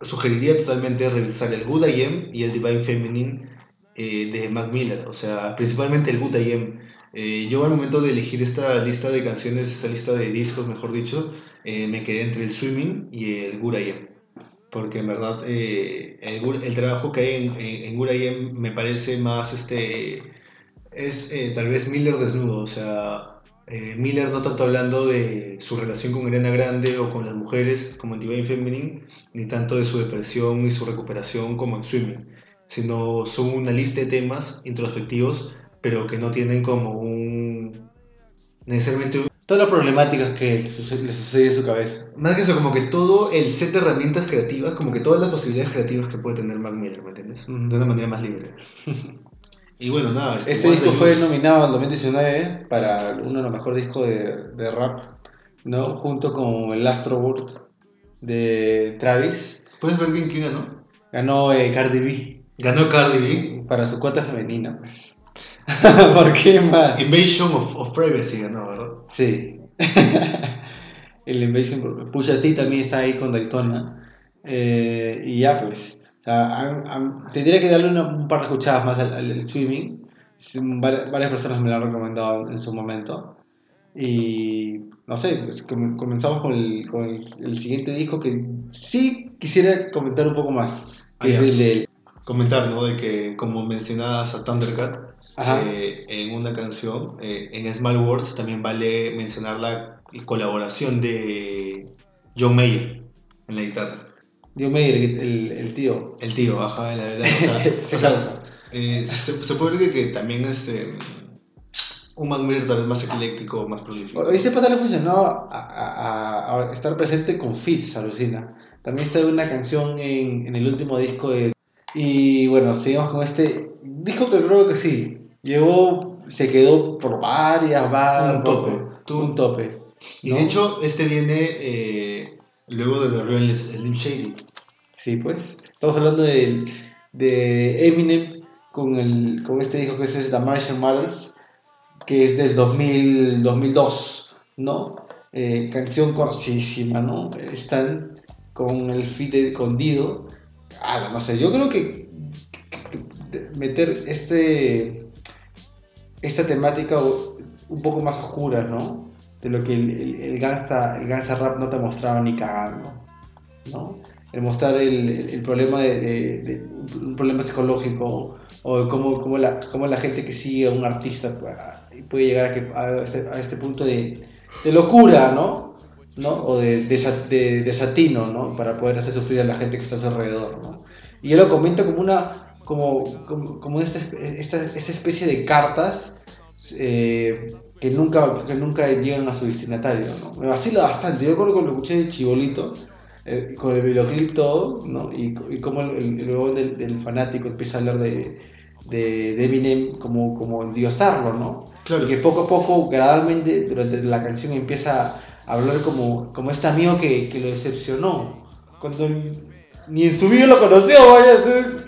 sugeriría totalmente revisar el Good I Am y el Divine Feminine eh, de Mac Miller, o sea, principalmente el Am. Eh, yo al momento de elegir esta lista de canciones, esta lista de discos, mejor dicho, eh, me quedé entre el Swimming y el Am. Porque en verdad eh, el, el trabajo que hay en, en, en Am me parece más, este, es tal vez Miller desnudo, o sea, Miller no tanto hablando de su relación con Ariana Grande o con las mujeres como en Divine Feminine, ni tanto de su depresión y su recuperación como en Swimming, sino son una lista de temas introspectivos, pero que no tienen como un necesariamente un- todas las problemáticas que le sucede, en su cabeza. más que eso, como que todo el set de herramientas creativas, como que todas las posibilidades creativas que puede tener Mac Miller, ¿me entiendes? De una manera más libre. *laughs* y bueno, nada. Este What disco fue nominado en 2019 para uno de los mejores discos de, de rap, ¿no? Junto con el Astro World de Travis. ¿Puedes ver quién quién ganó? Ganó eh, Cardi B Ganó Cardi B. para su cuota femenina, pues. *laughs* ¿Por qué más? Invasion of, of Privacy ganó, ¿verdad? Sí. *laughs* el Invasion Pusha T también está ahí con Daytona. Eh, y ya, pues. O sea, han- han- tendría que darle una- un par de escuchadas más al, al streaming. Sí, vari- Varias personas me lo han recomendado en su momento. Y no sé, pues com- comenzamos con, el, con el, el siguiente disco que sí quisiera comentar un poco más. Que Ah, es el de. Comentar, ¿no? De que, como mencionabas a Thundercat, eh, en una canción, eh, en Small Words, también vale mencionar la colaboración de John Mayer en la guitarra. Dio Meyer, el, el, el tío. El tío, ajá, la verdad. O sea, *laughs* Se o sea, causa. eh, se, se puede ver que, también este, un Mac Miller tal vez más ecléctico, más prolífico. Ese pata le funcionó a, a- a- a estar presente con Fitz, alucina. También está una canción en, en el último disco de... Y bueno, seguimos con este disco que creo que sí. Llegó, se quedó por varias, va, Un tope. Tuvo- Un tope. Y ¿no? de hecho, este viene eh, luego de The Real Slim Shady. Sí, pues. Estamos hablando del, de Eminem con, el, con este disco que es The Martian Mothers, que es del 2000, 2002, ¿no? Eh, canción cortísima, ¿no? Están con el feed escondido. Ah, no sé, yo creo que, meter este esta temática un poco más oscura, ¿no? De lo que el, el, el gangsta, el gangsta rap no te mostraba ni cagando, ¿no? El mostrar el, el- problema de, un problema psicológico o cómo, cómo la, cómo la gente que sigue a un artista puede, puede llegar a, que, a, este, a este punto de, de locura, ¿no? ¿No? O de, desa- de desatino, ¿no? Para poder hacer sufrir a la gente que está a su alrededor, ¿no? Y yo lo comento como una, como, como, como esta, esta, esta especie de cartas eh, que, nunca, que nunca llegan a su destinatario, ¿no? Me vacila bastante, yo recuerdo cuando lo escuché de Chibolito, eh, con el videoclip todo, ¿no? Y, y cómo el, el, del, del fanático empieza a hablar de, de, de Eminem como, como endiosarlo, ¿no? Claro. Y que poco a poco, gradualmente, durante la canción empieza hablar como, como este amigo que, que lo decepcionó. Cuando ni en su vida lo conoció, vaya.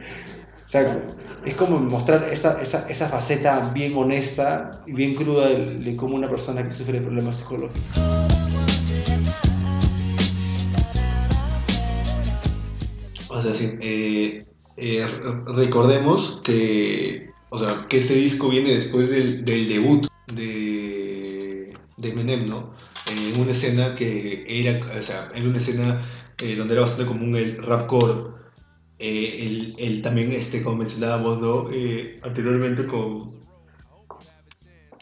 O sea, es como mostrar esa, esa, esa faceta bien honesta y bien cruda de, cómo una persona que sufre problemas psicológicos. O sea, sí, eh, eh, re- recordemos que, o sea, que este disco viene después del debut de, de Eminem, ¿no? En una escena que era, o sea, en una escena eh, donde era bastante común el rapcore. Eh, el, el también, este, como mencionábamos, ¿no? Eh, anteriormente con,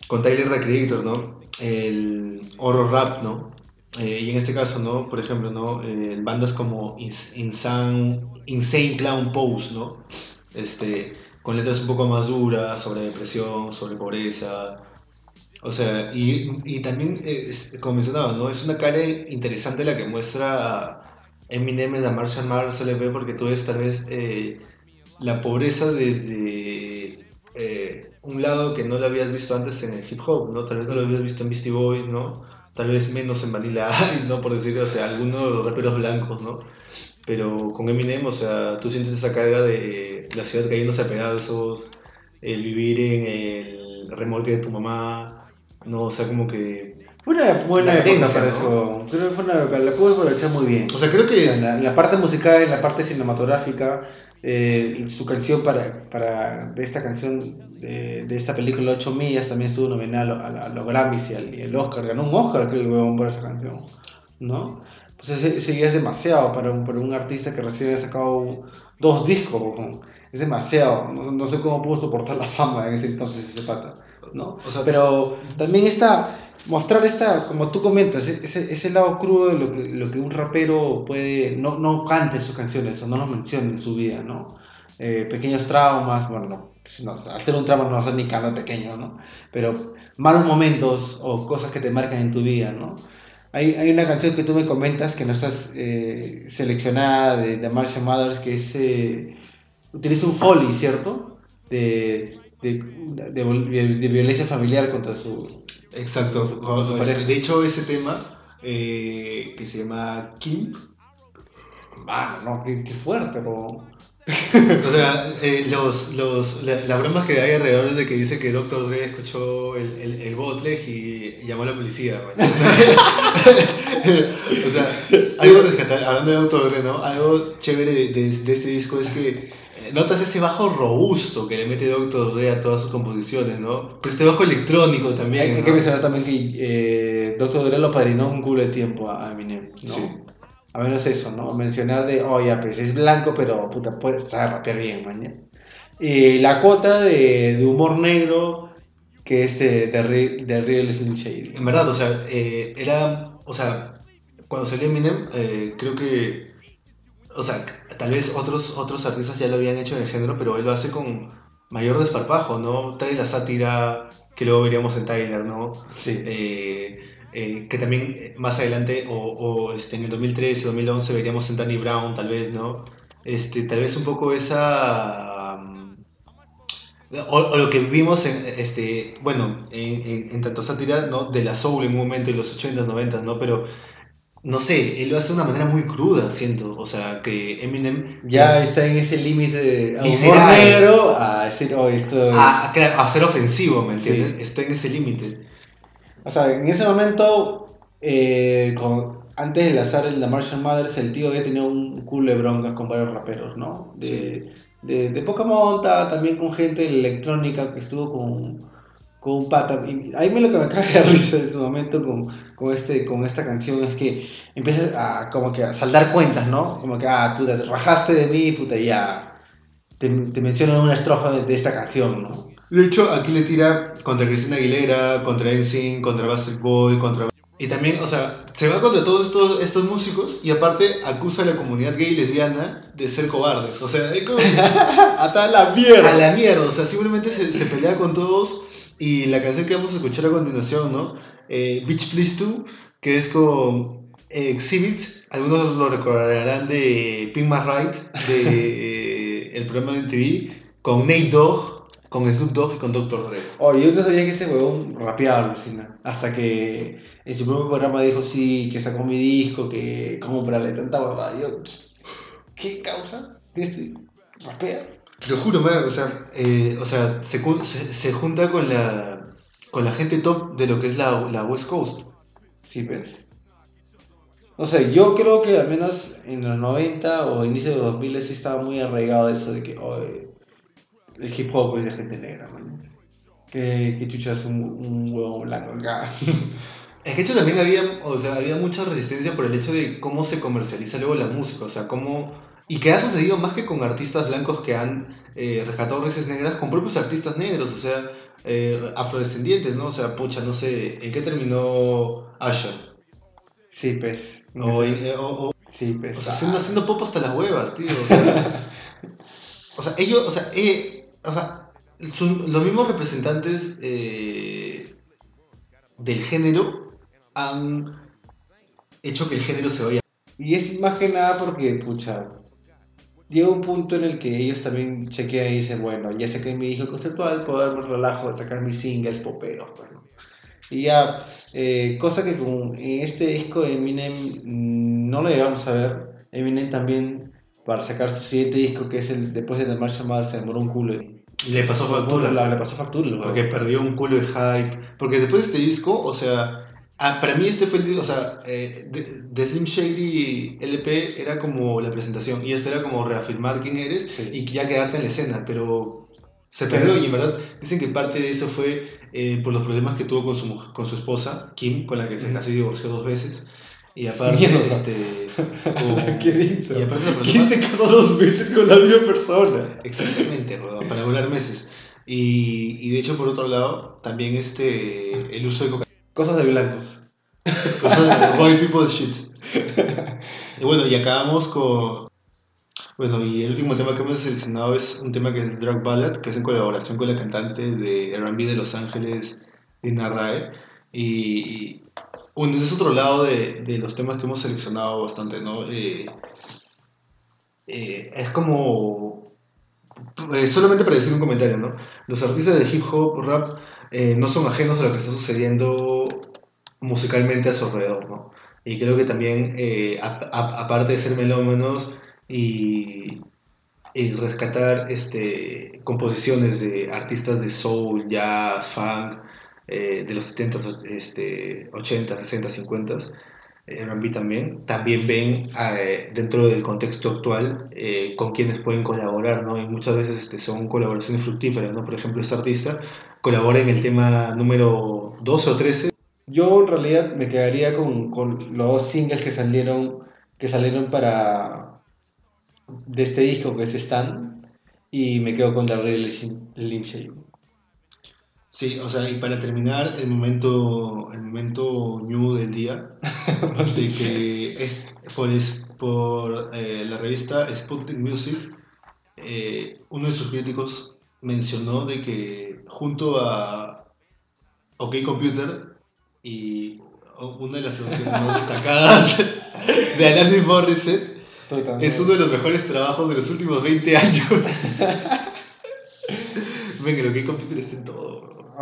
con Tyler the Creator, ¿no? El horror rap, ¿no? Eh, y en este caso, ¿no? Por ejemplo, ¿no? Eh, bandas como Ins- Insane, Insane Clown Pose, ¿no? Este, con letras un poco más duras sobre depresión, sobre pobreza. O sea, y, y también, es- como mencionaba, ¿no? Es una cara interesante la que muestra Eminem en la Martian Mars LP porque tú ves tal vez eh, la pobreza desde eh, un lado que no lo habías visto antes en el hip hop, ¿no? Tal vez no lo habías visto en Beastie Boys, ¿no? Tal vez menos en Vanilla Ice, ¿no? Por decirlo, o sea, algunos raperos blancos, ¿no? Pero con Eminem, o sea, tú sientes esa carga de la ciudad cayéndose a pedazos, el vivir en el remolque de tu mamá, ¿no? O sea, como que... Fue una buena época para ¿no? eso. Creo que fue una época, la pude aprovechar muy bien. O sea, creo sea, en que... la, en la parte musical, en la parte cinematográfica, eh, su canción para, para de esta canción de, de esta película 8 millas también estuvo nominada a, a, a los Grammys y al, y el Oscar, ganó un Oscar creo el huevón por esa canción, ¿no? Entonces ya es demasiado para un, para un artista que recién ha sacado dos discos, es demasiado, no, no sé cómo pudo soportar la fama en ese entonces ese pata, ¿no? O sea, Pero también está mostrar esta, como tú comentas, e- ese, ese lado crudo de lo que, lo que un rapero puede, no, no cante sus canciones o no lo mencione en su vida, ¿no? Eh, pequeños traumas, bueno, no, pues no, al ser un trauma no va a ser ni cada pequeño, ¿no? Pero malos momentos o cosas que te marcan en tu vida, ¿no? Hay, hay una canción que tú me comentas que no estás eh, seleccionada de, de Marshall Mathers que es, eh, utiliza un foley, ¿cierto? De, de, de, violencia familiar contra su, Exacto. Su- de hecho, ese tema eh, que se llama Kimp, Ah, no, qué, qué fuerte, pero... *laughs* O sea, eh, los, los, la, la broma que hay alrededor es de que dice que Dr. Dre escuchó el, el, el bootleg y, y llamó a la policía. *laughs* o sea, algo rescatar, hablando de Dr. Dre, ¿no? Algo chévere de, de- de este disco es que notas ese bajo robusto que le mete Dr. Dre a todas sus composiciones, ¿no? Pero este bajo electrónico también. Hay, que mencionar también que eh, Dr. Dre lo padrinó un culo de tiempo a Eminem, ¿no? Sí. A menos eso, ¿no? Mencionar de, oh, ya, pues es blanco, pero puta, puede saber rapear bien, man. Y la cuota de, de humor negro que es de, de, de Real Slim Shady. En verdad, o sea, eh, era, o sea, cuando salió Eminem, eh, creo que, o sea, tal vez otros, otros artistas ya lo habían hecho en el género, pero él lo hace con mayor desparpajo, ¿no? Trae la sátira que luego veríamos en Tyler, ¿no? Sí. Eh, eh, que también eh, más adelante, o, o, este, en el 2013, 2011, veríamos en Danny Brown, tal vez, ¿no? Este, tal vez un poco esa... um, o, o lo que vimos en, este, bueno, en, en, en tanto sátira, ¿no? De la soul en un momento, en los 80s, 90s, ¿no? Pero no sé, él lo hace de una manera muy cruda, siento. O sea, que Eminem Ya está en ese límite de a humor negro a decir, oh, esto es... a, ser ofensivo, ¿me Sí. entiendes? Está en ese límite. O sea, en ese momento, eh, con- antes de lanzar el The Martian Mothers, el tío había tenido un culo de broncas con varios raperos, ¿no? De, de, de poca monta, también con gente electrónica que estuvo con, con un pata. Y ahí me lo que me caga de *laughs* risa en su momento con, con, este, con esta canción es que empiezas a como que a saldar cuentas, ¿no? Como que, ah, puta, te rajaste de mí, puta, ya. Te, te mencionan una estrofa de, de esta canción, ¿no? De hecho, aquí le tira contra Cristina Aguilera, contra NSYNC, contra Bastard Boy, contra... Y también, o sea, se va contra todos estos, estos músicos y aparte acusa a la comunidad gay y lesbiana de ser cobardes. O sea, es como... *laughs* Hasta la mierda. a la mierda, o sea, simplemente se, se pelea con todos y la canción que vamos a escuchar a continuación, ¿no? Eh, Bitch Please To, que es con eh, Exhibit, algunos lo recordarán de Pink My Right, de *laughs* eh, el programa de MTV, con Nate Dogg, con Snoop Dogg y con Dr. Dre. Oye, yo no sabía que ese huevón rapeaba, alucina. Hasta que en su propio programa dijo sí, que sacó mi disco, que cómprale tanta huevada. Yo, ¿qué causa? ¿Este rapea? Te lo juro, man, o sea, eh, o sea se, se, se junta con la, con la gente top de lo que es la, la West Coast. Sí, pero... No sé, yo creo que al menos en los 90 o inicio de los 2000 sí estaba muy arraigado eso de que el hip hop es de gente negra, man. Que, que chucha es un, un huevón blanco acá. *laughs* Es que hecho también había, o sea, había mucha resistencia por el hecho de cómo se comercializa luego la música, o sea, cómo... Y que ha sucedido más que con artistas blancos que han eh, rescatado raíces negras, con propios artistas negros, o sea, eh, afrodescendientes, ¿no? O sea, pucha, no sé, ¿en qué terminó Usher? Sí, pues. O, eh, o- o- Sí, pues. o sea, haciendo, haciendo pop hasta las huevas, tío, o sea... *laughs* o sea, ellos, o sea, o sea los mismos representantes del género han hecho que el género se vaya Y es más que nada porque, pucha, llega un punto en el que ellos también chequean y dicen, bueno, ya saqué mi disco conceptual, puedo darme el relajo de sacar mis singles poperos, pues, ¿no? Y ya, eh, cosa que con este disco de Eminem mm, no lo llegamos a ver. Eminem también, para sacar su siguiente disco, que es el después de The Martian Mother, se demoró un culo. Le pasó factura. Le pasó factura, Porque perdió un culo de hype. Porque después de este disco, o sea, ah, para mí este fue el o sea, eh, de, de Slim Shady LP era como la presentación. Y este era como reafirmar quién eres Sí. y ya quedarte en la escena. Pero se perdió y en verdad dicen que parte de eso fue eh, por los problemas que tuvo con su, con su esposa, Kim, con la que se casó y divorció dos veces. Y aparte, este. *laughs* con- ¿Qué dice? Y aparte ¿Quién se casó dos veces con la misma persona? Exactamente, para durar meses. Y, y de hecho, por otro lado, también este, el uso de cocaína. Cosas de blancos. Cosas de white people shit. Y bueno, y acabamos con. Bueno, y el último tema que hemos seleccionado es un tema que es Drag Ballad, que es en colaboración con la cantante de RB de Los Ángeles, Dina Rae. Y, bueno, ese es otro lado de, de los temas que hemos seleccionado bastante, ¿no? Eh, eh, es como. eh, solamente para decir un comentario, ¿no? Los artistas de hip hop, rap, eh, no son ajenos a lo que está sucediendo musicalmente a su alrededor, ¿no? Y creo que también, eh, aparte de ser melómanos y, y rescatar este, composiciones de artistas de soul, jazz, funk, eh, de los 70s, este, 80s, 60s, 50s, eh, R&B también, también ven eh, dentro del contexto actual eh, con quienes pueden colaborar, ¿no? Y muchas veces este, son colaboraciones fructíferas, ¿no? Por ejemplo, este artista colabora en el tema número 12 o 13 Yo en realidad me quedaría con, con los dos singles que salieron, que salieron para de este disco que es Stan y me quedo con Slim Shady. Sí, o sea, y para terminar, el momento, el momento new del día, *laughs* de que es por, es, por eh, la revista Sputnik Music, eh, uno de sus críticos mencionó de que junto a OK Computer y una de las producciones más *laughs* destacadas de Alanis Morissette, es uno de los mejores trabajos de los últimos 20 años. *laughs* Venga, lo que computer está en todo.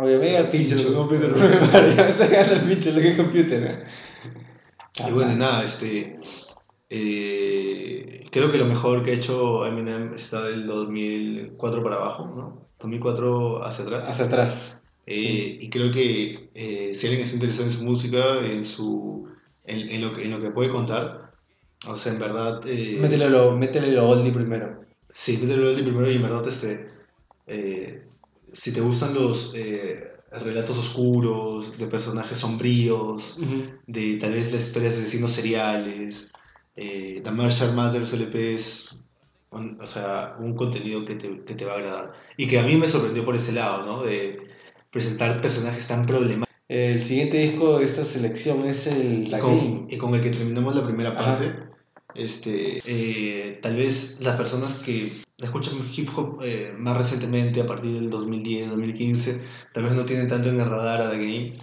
Llega el pinche lo que computer. *laughs* me está el pinche lo que computer. ¿eh? Y bueno, nada, este. eh, creo que lo mejor que ha hecho Eminem está del 2004 para abajo, ¿no? 2004 hacia atrás. Hacia atrás. Eh, Y creo que eh, si alguien está interesado en su música, en, su, en, en lo, que, en lo que puede contar, o sea, en verdad. Eh, Métele lo, métele lo oldie primero. Sí, mételo el primero y en verdad, este, eh, si te gustan los eh, relatos oscuros, de personajes sombríos, de tal vez las historias de asesinos seriales, eh, The Marshall Matters LP es, un- o sea, un contenido que te, que te va a agradar. Y que a mí me sorprendió por ese lado, ¿no? De presentar personajes tan problemáticos. El siguiente disco de esta selección es el La con, Game. y con el que terminamos la primera Ajá. parte. Este, eh, tal vez las personas que escuchan hip hop eh, más recientemente, a partir del 2010, 2015, tal vez no tienen tanto en el radar a The Game.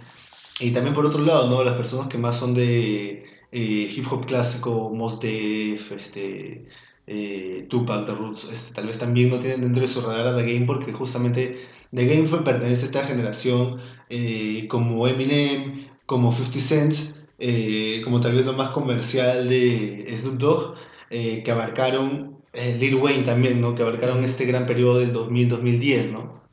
Y también por otro lado, ¿no? las personas que más son de eh, hip hop clásico, Mos Def, este, eh, Tupac, The Roots, este, tal vez también no tienen dentro de su radar a The Game porque justamente The Game fue, pertenece a esta generación eh, como Eminem, como 50 Cent, eh, como tal vez lo más comercial de Snoop Dogg, eh, que abarcaron, eh, Lil Wayne también, ¿no? que abarcaron este gran periodo del 2000-2010, ¿no?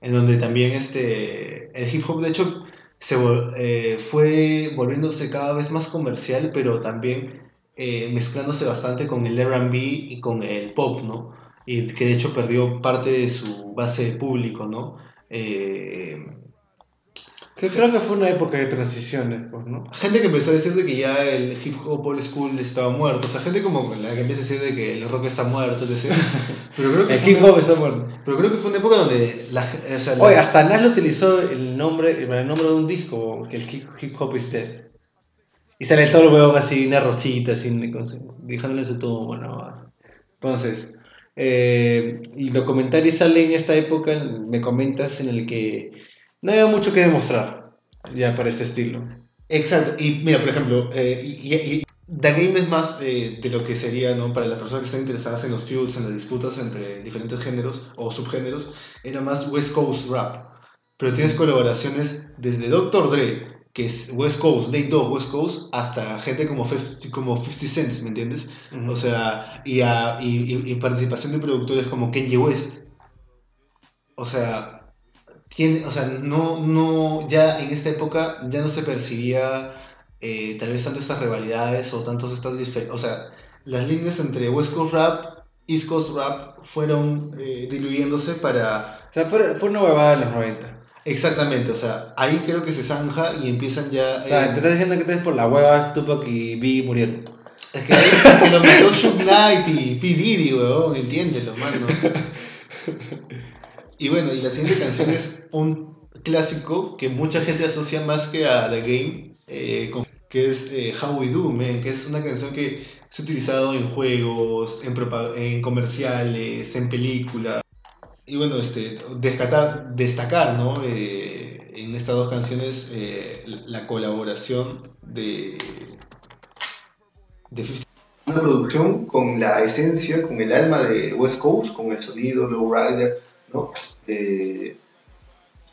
en donde también este, el hip hop de hecho se eh, fue volviéndose cada vez más comercial, pero también eh, mezclándose bastante con el R&B y con el pop, ¿no? Y que de hecho perdió parte de su base de público, ¿no? Que creo que fue una época de transiciones, pues, ¿no? Gente que empezó a decir de que ya el hip hop old school estaba muerto. O sea, gente como la que empieza a decir de que el rock está muerto, etc. *laughs* Pero creo que, El hip una, hop está muerto. pero creo que fue una época donde la, ge- o sea, la- Oye, hasta Nas utilizó el nombre, el nombre de un disco, que el hip, hop is dead. Y sale todo el huevón así, una rosita, así, dejándole su tumba, ¿no? Entonces, eh, y los comentarios salen en esta época, me comentas, en el que no había mucho que demostrar ya para este estilo. Exacto. Y mira, por ejemplo, eh, y, The Game es más eh, de lo que sería, ¿no? Para las personas que están interesadas en los feuds, en las disputas entre diferentes géneros o subgéneros, era más West Coast rap. Pero tienes colaboraciones desde Dr. Dre, que es West Coast, Nate Dogg, West Coast, hasta gente como 50, como 50 Cent, ¿me entiendes? O sea, y, a- y participación de productores como Kanye West. O sea, tiene, o sea no, no, ya en esta época ya no se percibía eh, tal vez tanto estas rivalidades o tantos estas diferencias. O sea, las líneas entre West Coast Rap, East Coast Rap fueron eh, diluyéndose para... O sea, fue, fue una huevada en los 90. Exactamente, o sea, ahí creo que se zanja y empiezan ya... O sea, eh, te estás diciendo que te por la hueva Tupac y B murieron. Es que ahí que lo metió Shook Knight y P. Diddy, weón, entiéndelo, mano. *laughs* Y bueno, y la siguiente canción es un clásico que mucha gente asocia más que a The Game, eh, que es eh, How We Do, man, que es una canción que se ha utilizado en juegos, en, en comerciales, en películas. Y bueno, este, destacar, destacar ¿no? Eh, en estas dos canciones eh, la colaboración de, de 50 una producción con la esencia, con el alma de West Coast, con el sonido Lowrider, ¿no? Eh,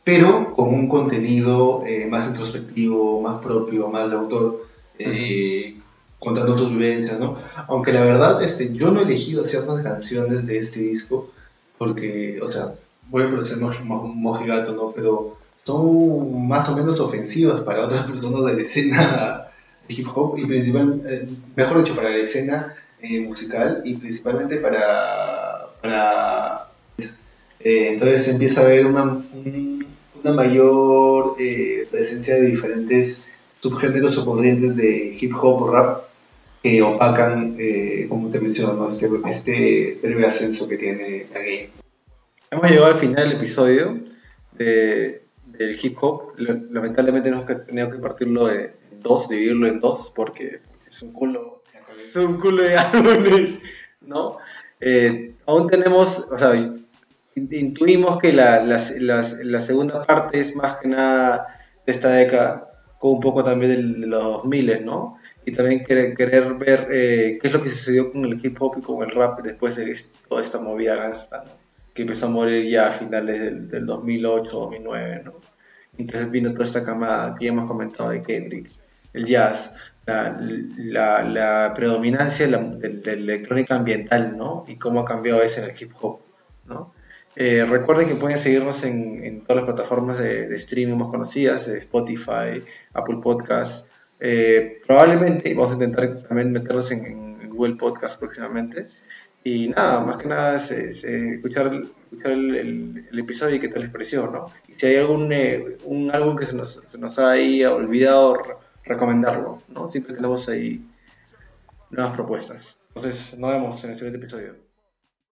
pero con un contenido eh, más introspectivo, más propio, más de autor, eh, contando sus vivencias, ¿no? Aunque la verdad, este, yo no he elegido ciertas canciones de este disco, porque, o sea, voy a parecer mo- mo- mojigato, ¿no? Pero son más o menos ofensivas para otras *laughs* personas de la escena hip hop y principal, eh, mejor dicho, para la escena eh, musical y principalmente para, para eh, entonces empieza a haber una, un- una mayor eh, presencia de diferentes subgéneros o corrientes de hip hop o rap que opacan, eh, como te menciono, ¿no? este, este breve ascenso que tiene la game. Hemos llegado al final del episodio de, del hip hop. Lamentablemente hemos tenido que partirlo en dos, dividirlo en dos, porque es un culo, es un culo de *laughs* álbumes, ¿no? Eh, aún tenemos, o sea, intuimos que la, las- las- la segunda parte es más que nada de esta década, con un poco también de los 2000, ¿no? Y también querer, querer ver eh, qué es lo que sucedió con el hip hop y con el rap después de toda esta movida gangsta, ¿no? que empezó a morir ya a finales del, del 2008, 2009, ¿no? Entonces vino toda esta camada que ya hemos comentado de Kendrick, el jazz, la, la, la predominancia de la, de la electrónica ambiental, ¿no? Y cómo ha cambiado eso en el hip hop, ¿no? Eh, recuerden que pueden seguirnos en, todas las plataformas de, streaming más conocidas, Spotify, Apple Podcasts. Eh, probablemente vamos a intentar también meterlos en, Google Podcast próximamente. Y nada, más que nada eh, escuchar, el, episodio y qué tal les pareció, ¿no? Y si hay algún un álbum que se nos, se ha ahí olvidado, re- recomendarlo, ¿no? Siempre tenemos ahí nuevas propuestas. Entonces, nos vemos en el siguiente episodio.